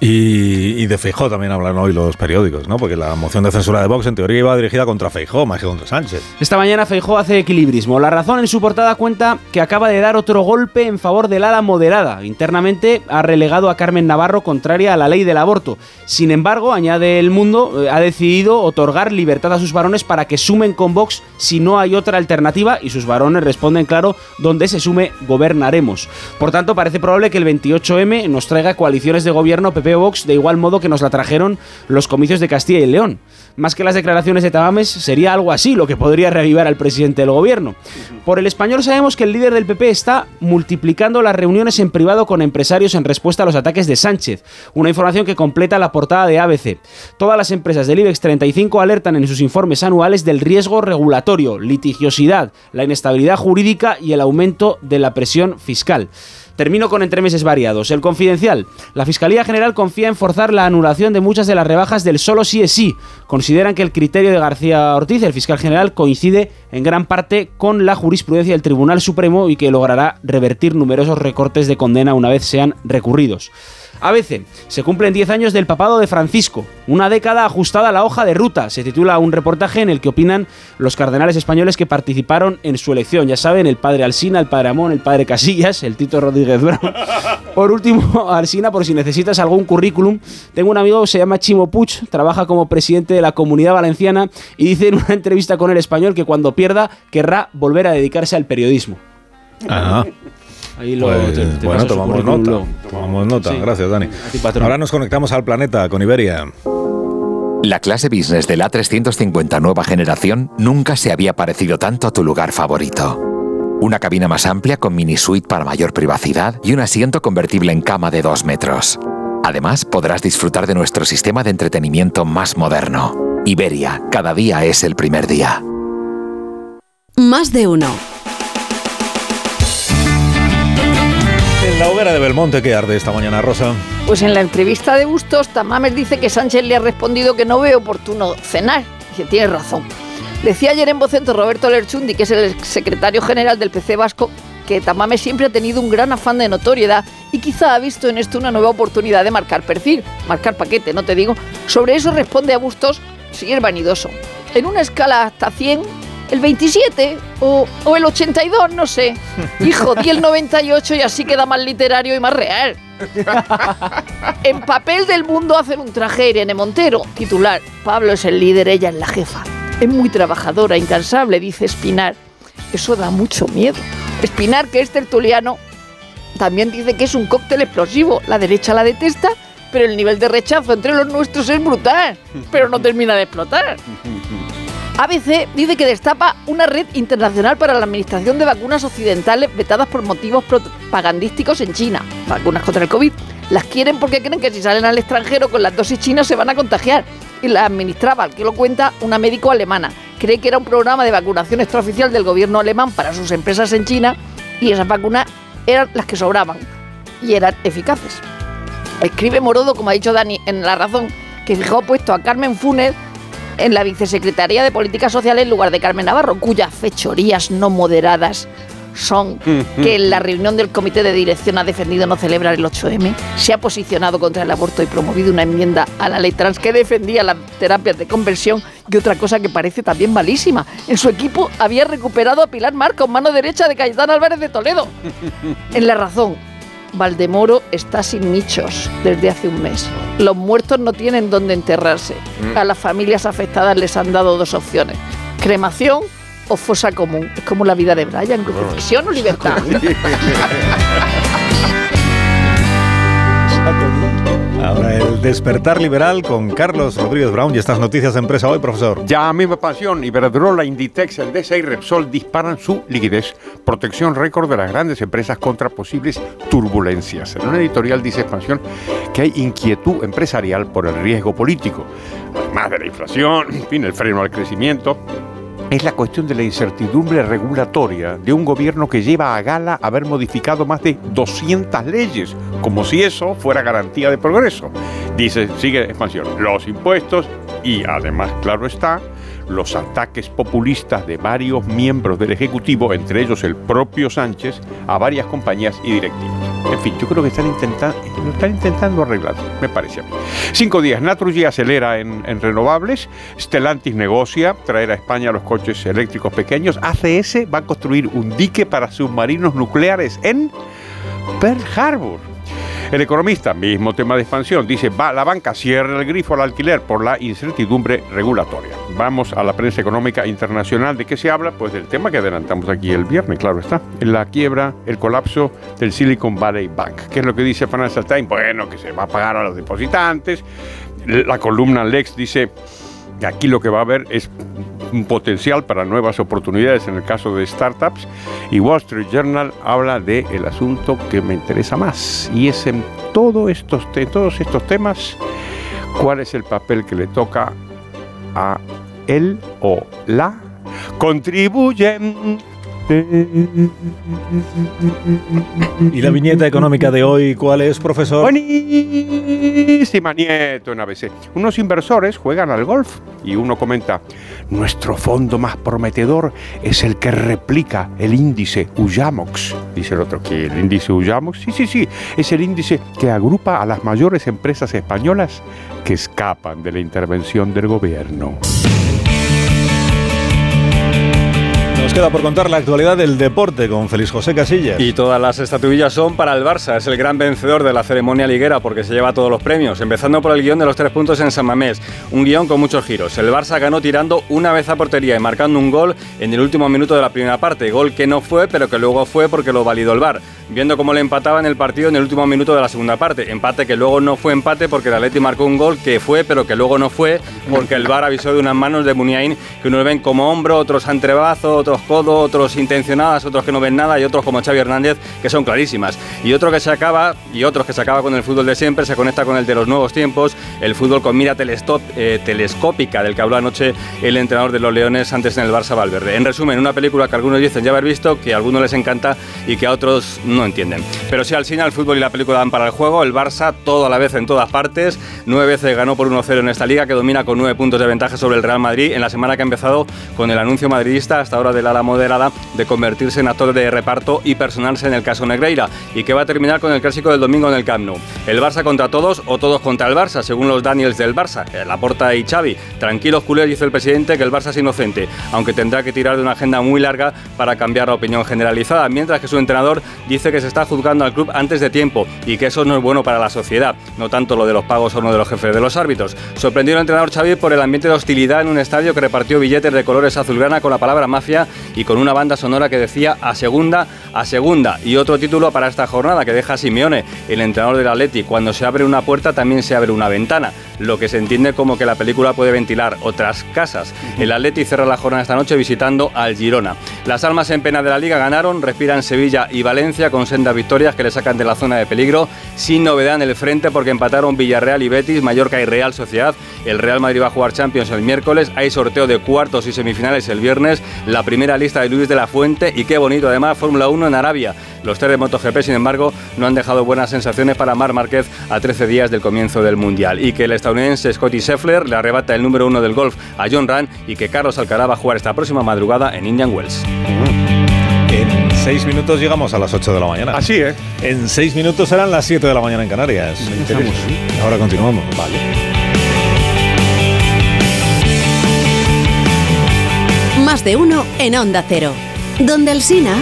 Y, y de Feijó también hablan hoy los periódicos, ¿no? Porque la moción de censura de Vox en teoría iba dirigida contra Feijó más que contra Sánchez. Esta mañana Feijó hace equilibrismo. La razón en su portada cuenta que acaba de dar otro golpe en favor del ala moderada. Internamente ha relegado a Carmen Navarro contraria a la ley del aborto. Sin embargo, añade El Mundo, eh, ha decidido otorgar libertad a sus varones para que sumen con Vox si no hay otra alternativa y sus varones responden claro, donde se sume gobernaremos. Por tanto, parece probable que el 28M nos traiga coaliciones de gobierno PP o Vox de igual modo que nos la trajeron los comicios de Castilla y León. Más que las declaraciones de Tamames, sería algo así lo que podría reavivar al presidente del gobierno. Por el español sabemos que el líder del PP está multiplicando las reuniones en privado con empresarios en respuesta a los ataques de Sánchez, una información que completa la portada de ABC. Todas las empresas del IBEX 35 alertan en sus informes anuales del riesgo regulatorio, litigiosidad, la inestabilidad jurídica y el aumento de la presión fiscal. Termino con entremeses variados. El confidencial. La Fiscalía General confía en forzar la anulación de muchas de las rebajas del solo sí es sí. Consideran que el criterio de García Ortiz, el fiscal general, coincide en gran parte con la jurisprudencia del Tribunal Supremo y que logrará revertir numerosos recortes de condena una vez sean recurridos. ABC. Se cumplen 10 años del papado de Francisco. Una década ajustada a la hoja de ruta. Se titula un reportaje en el que opinan los cardenales españoles que participaron en su elección. Ya saben, el padre Alsina, el padre Amón, el padre Casillas, el Tito Rodríguez Brown. Por último, Alsina, por si necesitas algún currículum, tengo un amigo que se llama Chimo Puig, trabaja como presidente de la Comunidad Valenciana y dice en una entrevista con el español que cuando pierda querrá volver a dedicarse al periodismo. Ah. Ahí lo, Pues, te- te bueno, tomamos nota. Tomamos nota. Sí. Gracias, Dani. Ti. Ahora nos conectamos al planeta con Iberia. La clase business del A350 nueva generación nunca se había parecido tanto a tu lugar favorito. Una cabina más amplia con mini suite para mayor privacidad y un asiento convertible en cama de 2 metros. Además, podrás disfrutar de nuestro sistema de entretenimiento más moderno. Iberia, cada día es el primer día. Más de uno. En la hoguera de Belmonte que arde esta mañana, Rosa. Pues en la entrevista de Bustos, Tamames dice que Sánchez le ha respondido que no ve oportuno cenar. Dice, tiene razón. Decía ayer en Vocento Roberto Lerchundi, que es el secretario general del PC Vasco, que Tamames siempre ha tenido un gran afán de notoriedad y quizá ha visto en esto una nueva oportunidad de marcar perfil, marcar paquete, no te digo. Sobre eso responde a Bustos, si es vanidoso. En una escala hasta 100, el 27 o, o el 82, no sé. Hijo, di el 98 y así queda más literario y más real. En papel del mundo hacen un traje Irene Montero. Titular, Pablo es el líder, ella es la jefa. Es muy trabajadora, incansable, dice Espinar. Eso da mucho miedo. Espinar, que es tertuliano, también dice que es un cóctel explosivo. La derecha la detesta, pero el nivel de rechazo entre los nuestros es brutal. Pero no termina de explotar. ABC dice que destapa una red internacional para la administración de vacunas occidentales vetadas por motivos propagandísticos en China. Vacunas contra el COVID. Las quieren porque creen que si salen al extranjero con las dosis chinas se van a contagiar. Y las administraba, al que lo cuenta, una médico alemana. Cree que era un programa de vacunación extraoficial del gobierno alemán para sus empresas en China y esas vacunas eran las que sobraban y eran eficaces. Escribe Morodo, como ha dicho Dani en La Razón, que fijó puesto a Carmen Funes en la vicesecretaría de Políticas Sociales en lugar de Carmen Navarro, cuyas fechorías no moderadas son que en la reunión del comité de dirección ha defendido no celebrar el 8M, se ha posicionado contra el aborto y promovido una enmienda a la ley trans que defendía las terapias de conversión y otra cosa que parece también malísima. En su equipo había recuperado a Pilar Marcos, mano derecha de Cayetano Álvarez de Toledo. En la razón, Valdemoro está sin nichos desde hace un mes. Los muertos no tienen dónde enterrarse. Mm. A las familias afectadas les han dado dos opciones. Cremación o fosa común. Es como la vida de Brian, crucifixión o libertad. Ahora el despertar liberal con Carlos Rodríguez Brown y estas noticias de empresa hoy, profesor. Ya misma pasión, Iberdrola, Inditex, Endesa y Repsol disparan su liquidez, protección récord de las grandes empresas contra posibles turbulencias. En una editorial dice Expansión que hay inquietud empresarial por el riesgo político, además de la inflación, en fin, el freno al crecimiento. Es la cuestión de la incertidumbre regulatoria de un gobierno que lleva a gala haber modificado más de 200 leyes, como si eso fuera garantía de progreso. Dice, sigue expansión, los impuestos y además, claro está, los ataques populistas de varios miembros del Ejecutivo, entre ellos el propio Sánchez, a varias compañías y directivos. En fin, yo creo que están, intentando están intentando arreglar, me parece. Cinco días, Naturgy acelera en, en renovables, Stellantis negocia traer a España los coches eléctricos pequeños, ACS va a construir un dique para submarinos nucleares en Pearl Harbor. El economista, mismo tema de expansión, dice, va, la banca cierra el grifo al alquiler por la incertidumbre regulatoria. Vamos a la prensa económica internacional. ¿De qué se habla? Pues del tema que adelantamos aquí el viernes, claro está. La quiebra, el colapso del Silicon Valley Bank. ¿Qué es lo que dice Financial Times? Bueno, que se va a pagar a los depositantes. La columna Lex dice aquí lo que va a haber es un potencial para nuevas oportunidades en el caso de startups y Wall Street Journal habla del el asunto que me interesa más y es en todo estos te- todos estos temas cuál es el papel que le toca a él o la contribuyen ¿Y la viñeta económica de hoy cuál es, profesor? Buenísima nieto en ABC. Unos inversores juegan al golf y uno comenta, nuestro fondo más prometedor es el que replica el índice Uyamox. Dice el otro, ¿qué? ¿El índice Uyamox? Sí, sí, sí. Es el índice que agrupa a las mayores empresas españolas que escapan de la intervención del gobierno. Nos queda por contar la actualidad del deporte con Félix José Casillas. Y todas las estatuillas son para el Barça. Es el gran vencedor de la ceremonia liguera porque se lleva todos los premios. Empezando por el guion de los tres puntos en San Mamés. Un guion con muchos giros. El Barça ganó tirando una vez a portería y marcando un gol en el último minuto de la primera parte. Gol que no fue, pero que luego fue porque lo validó el VAR. Viendo cómo le empataban el partido en el último minuto de la segunda parte. Empate que luego no fue empate porque el Atleti marcó un gol que fue, pero que luego no fue porque el VAR avisó de unas manos de Muniain que unos ven como hombro, otros antrebazo, otros codo, otros intencionadas, otros que no ven nada y otros como Xavi Hernández que son clarísimas. Y otro que se acaba, y otros que se acaba con el fútbol de siempre, se conecta con el de los nuevos tiempos, el fútbol con mira telestop- eh, telescópica del que habló anoche el entrenador de los Leones antes en el Barça Valverde. En resumen, una película que algunos dicen ya haber visto, que a algunos les encanta y que a otros no entienden. Pero si al cine, el fútbol y la película dan para el juego, el Barça todo a la vez en todas partes, nueve veces ganó por 1-0 en esta liga que domina con nueve puntos de ventaja sobre el Real Madrid en la semana que ha empezado con el anuncio madridista hasta ahora del ala moderada de convertirse en actor de reparto y personarse en el caso Negreira y que va a terminar con el clásico del domingo en el Camp Nou. El Barça contra todos o todos contra el Barça, según los Daniels del Barça, eh, Laporta y Xavi. Tranquilos culés, dice el presidente, que el Barça es inocente, aunque tendrá que tirar de una agenda muy larga para cambiar la opinión generalizada, mientras que su entrenador dice que se está juzgando al club antes de tiempo y que eso no es bueno para la sociedad, no tanto lo de los pagos o no de los jefes de los árbitros. Sorprendió el entrenador Xavi por el ambiente de hostilidad en un estadio que repartió billetes de colores azulgrana con la palabra mafia y con una banda sonora que decía a segunda, a segunda. Y otro título para esta jornada que deja a Simeone, el entrenador del Atleti. Cuando se abre una puerta también se abre una ventana, lo que se entiende como que la película puede ventilar otras casas. El Atleti cierra la jornada esta noche visitando al Girona. Las almas en pena de la liga ganaron, respiran Sevilla y Valencia con sendas victorias que le sacan de la zona de peligro, sin novedad en el frente porque empataron Villarreal y Betis, Mallorca y Real Sociedad. El Real Madrid va a jugar Champions el miércoles, hay sorteo de cuartos y semifinales el viernes, la primera lista de Luis de la Fuente y qué bonito además Fórmula 1 en Arabia. Los tres de MotoGP, sin embargo, no han dejado buenas sensaciones para Mar Márquez a 13 días del comienzo del Mundial y que el estadounidense Scotty Scheffler le arrebata el número uno del golf a John Ram y que Carlos Alcaraz va a jugar esta próxima madrugada en Indian Wells. En seis minutos llegamos a las 8 de la mañana. Así es. En seis minutos serán las 7 de la mañana en Canarias. Empezamos. Ahora continuamos. Vale. Más de uno en Onda Cero. Donde el Sina...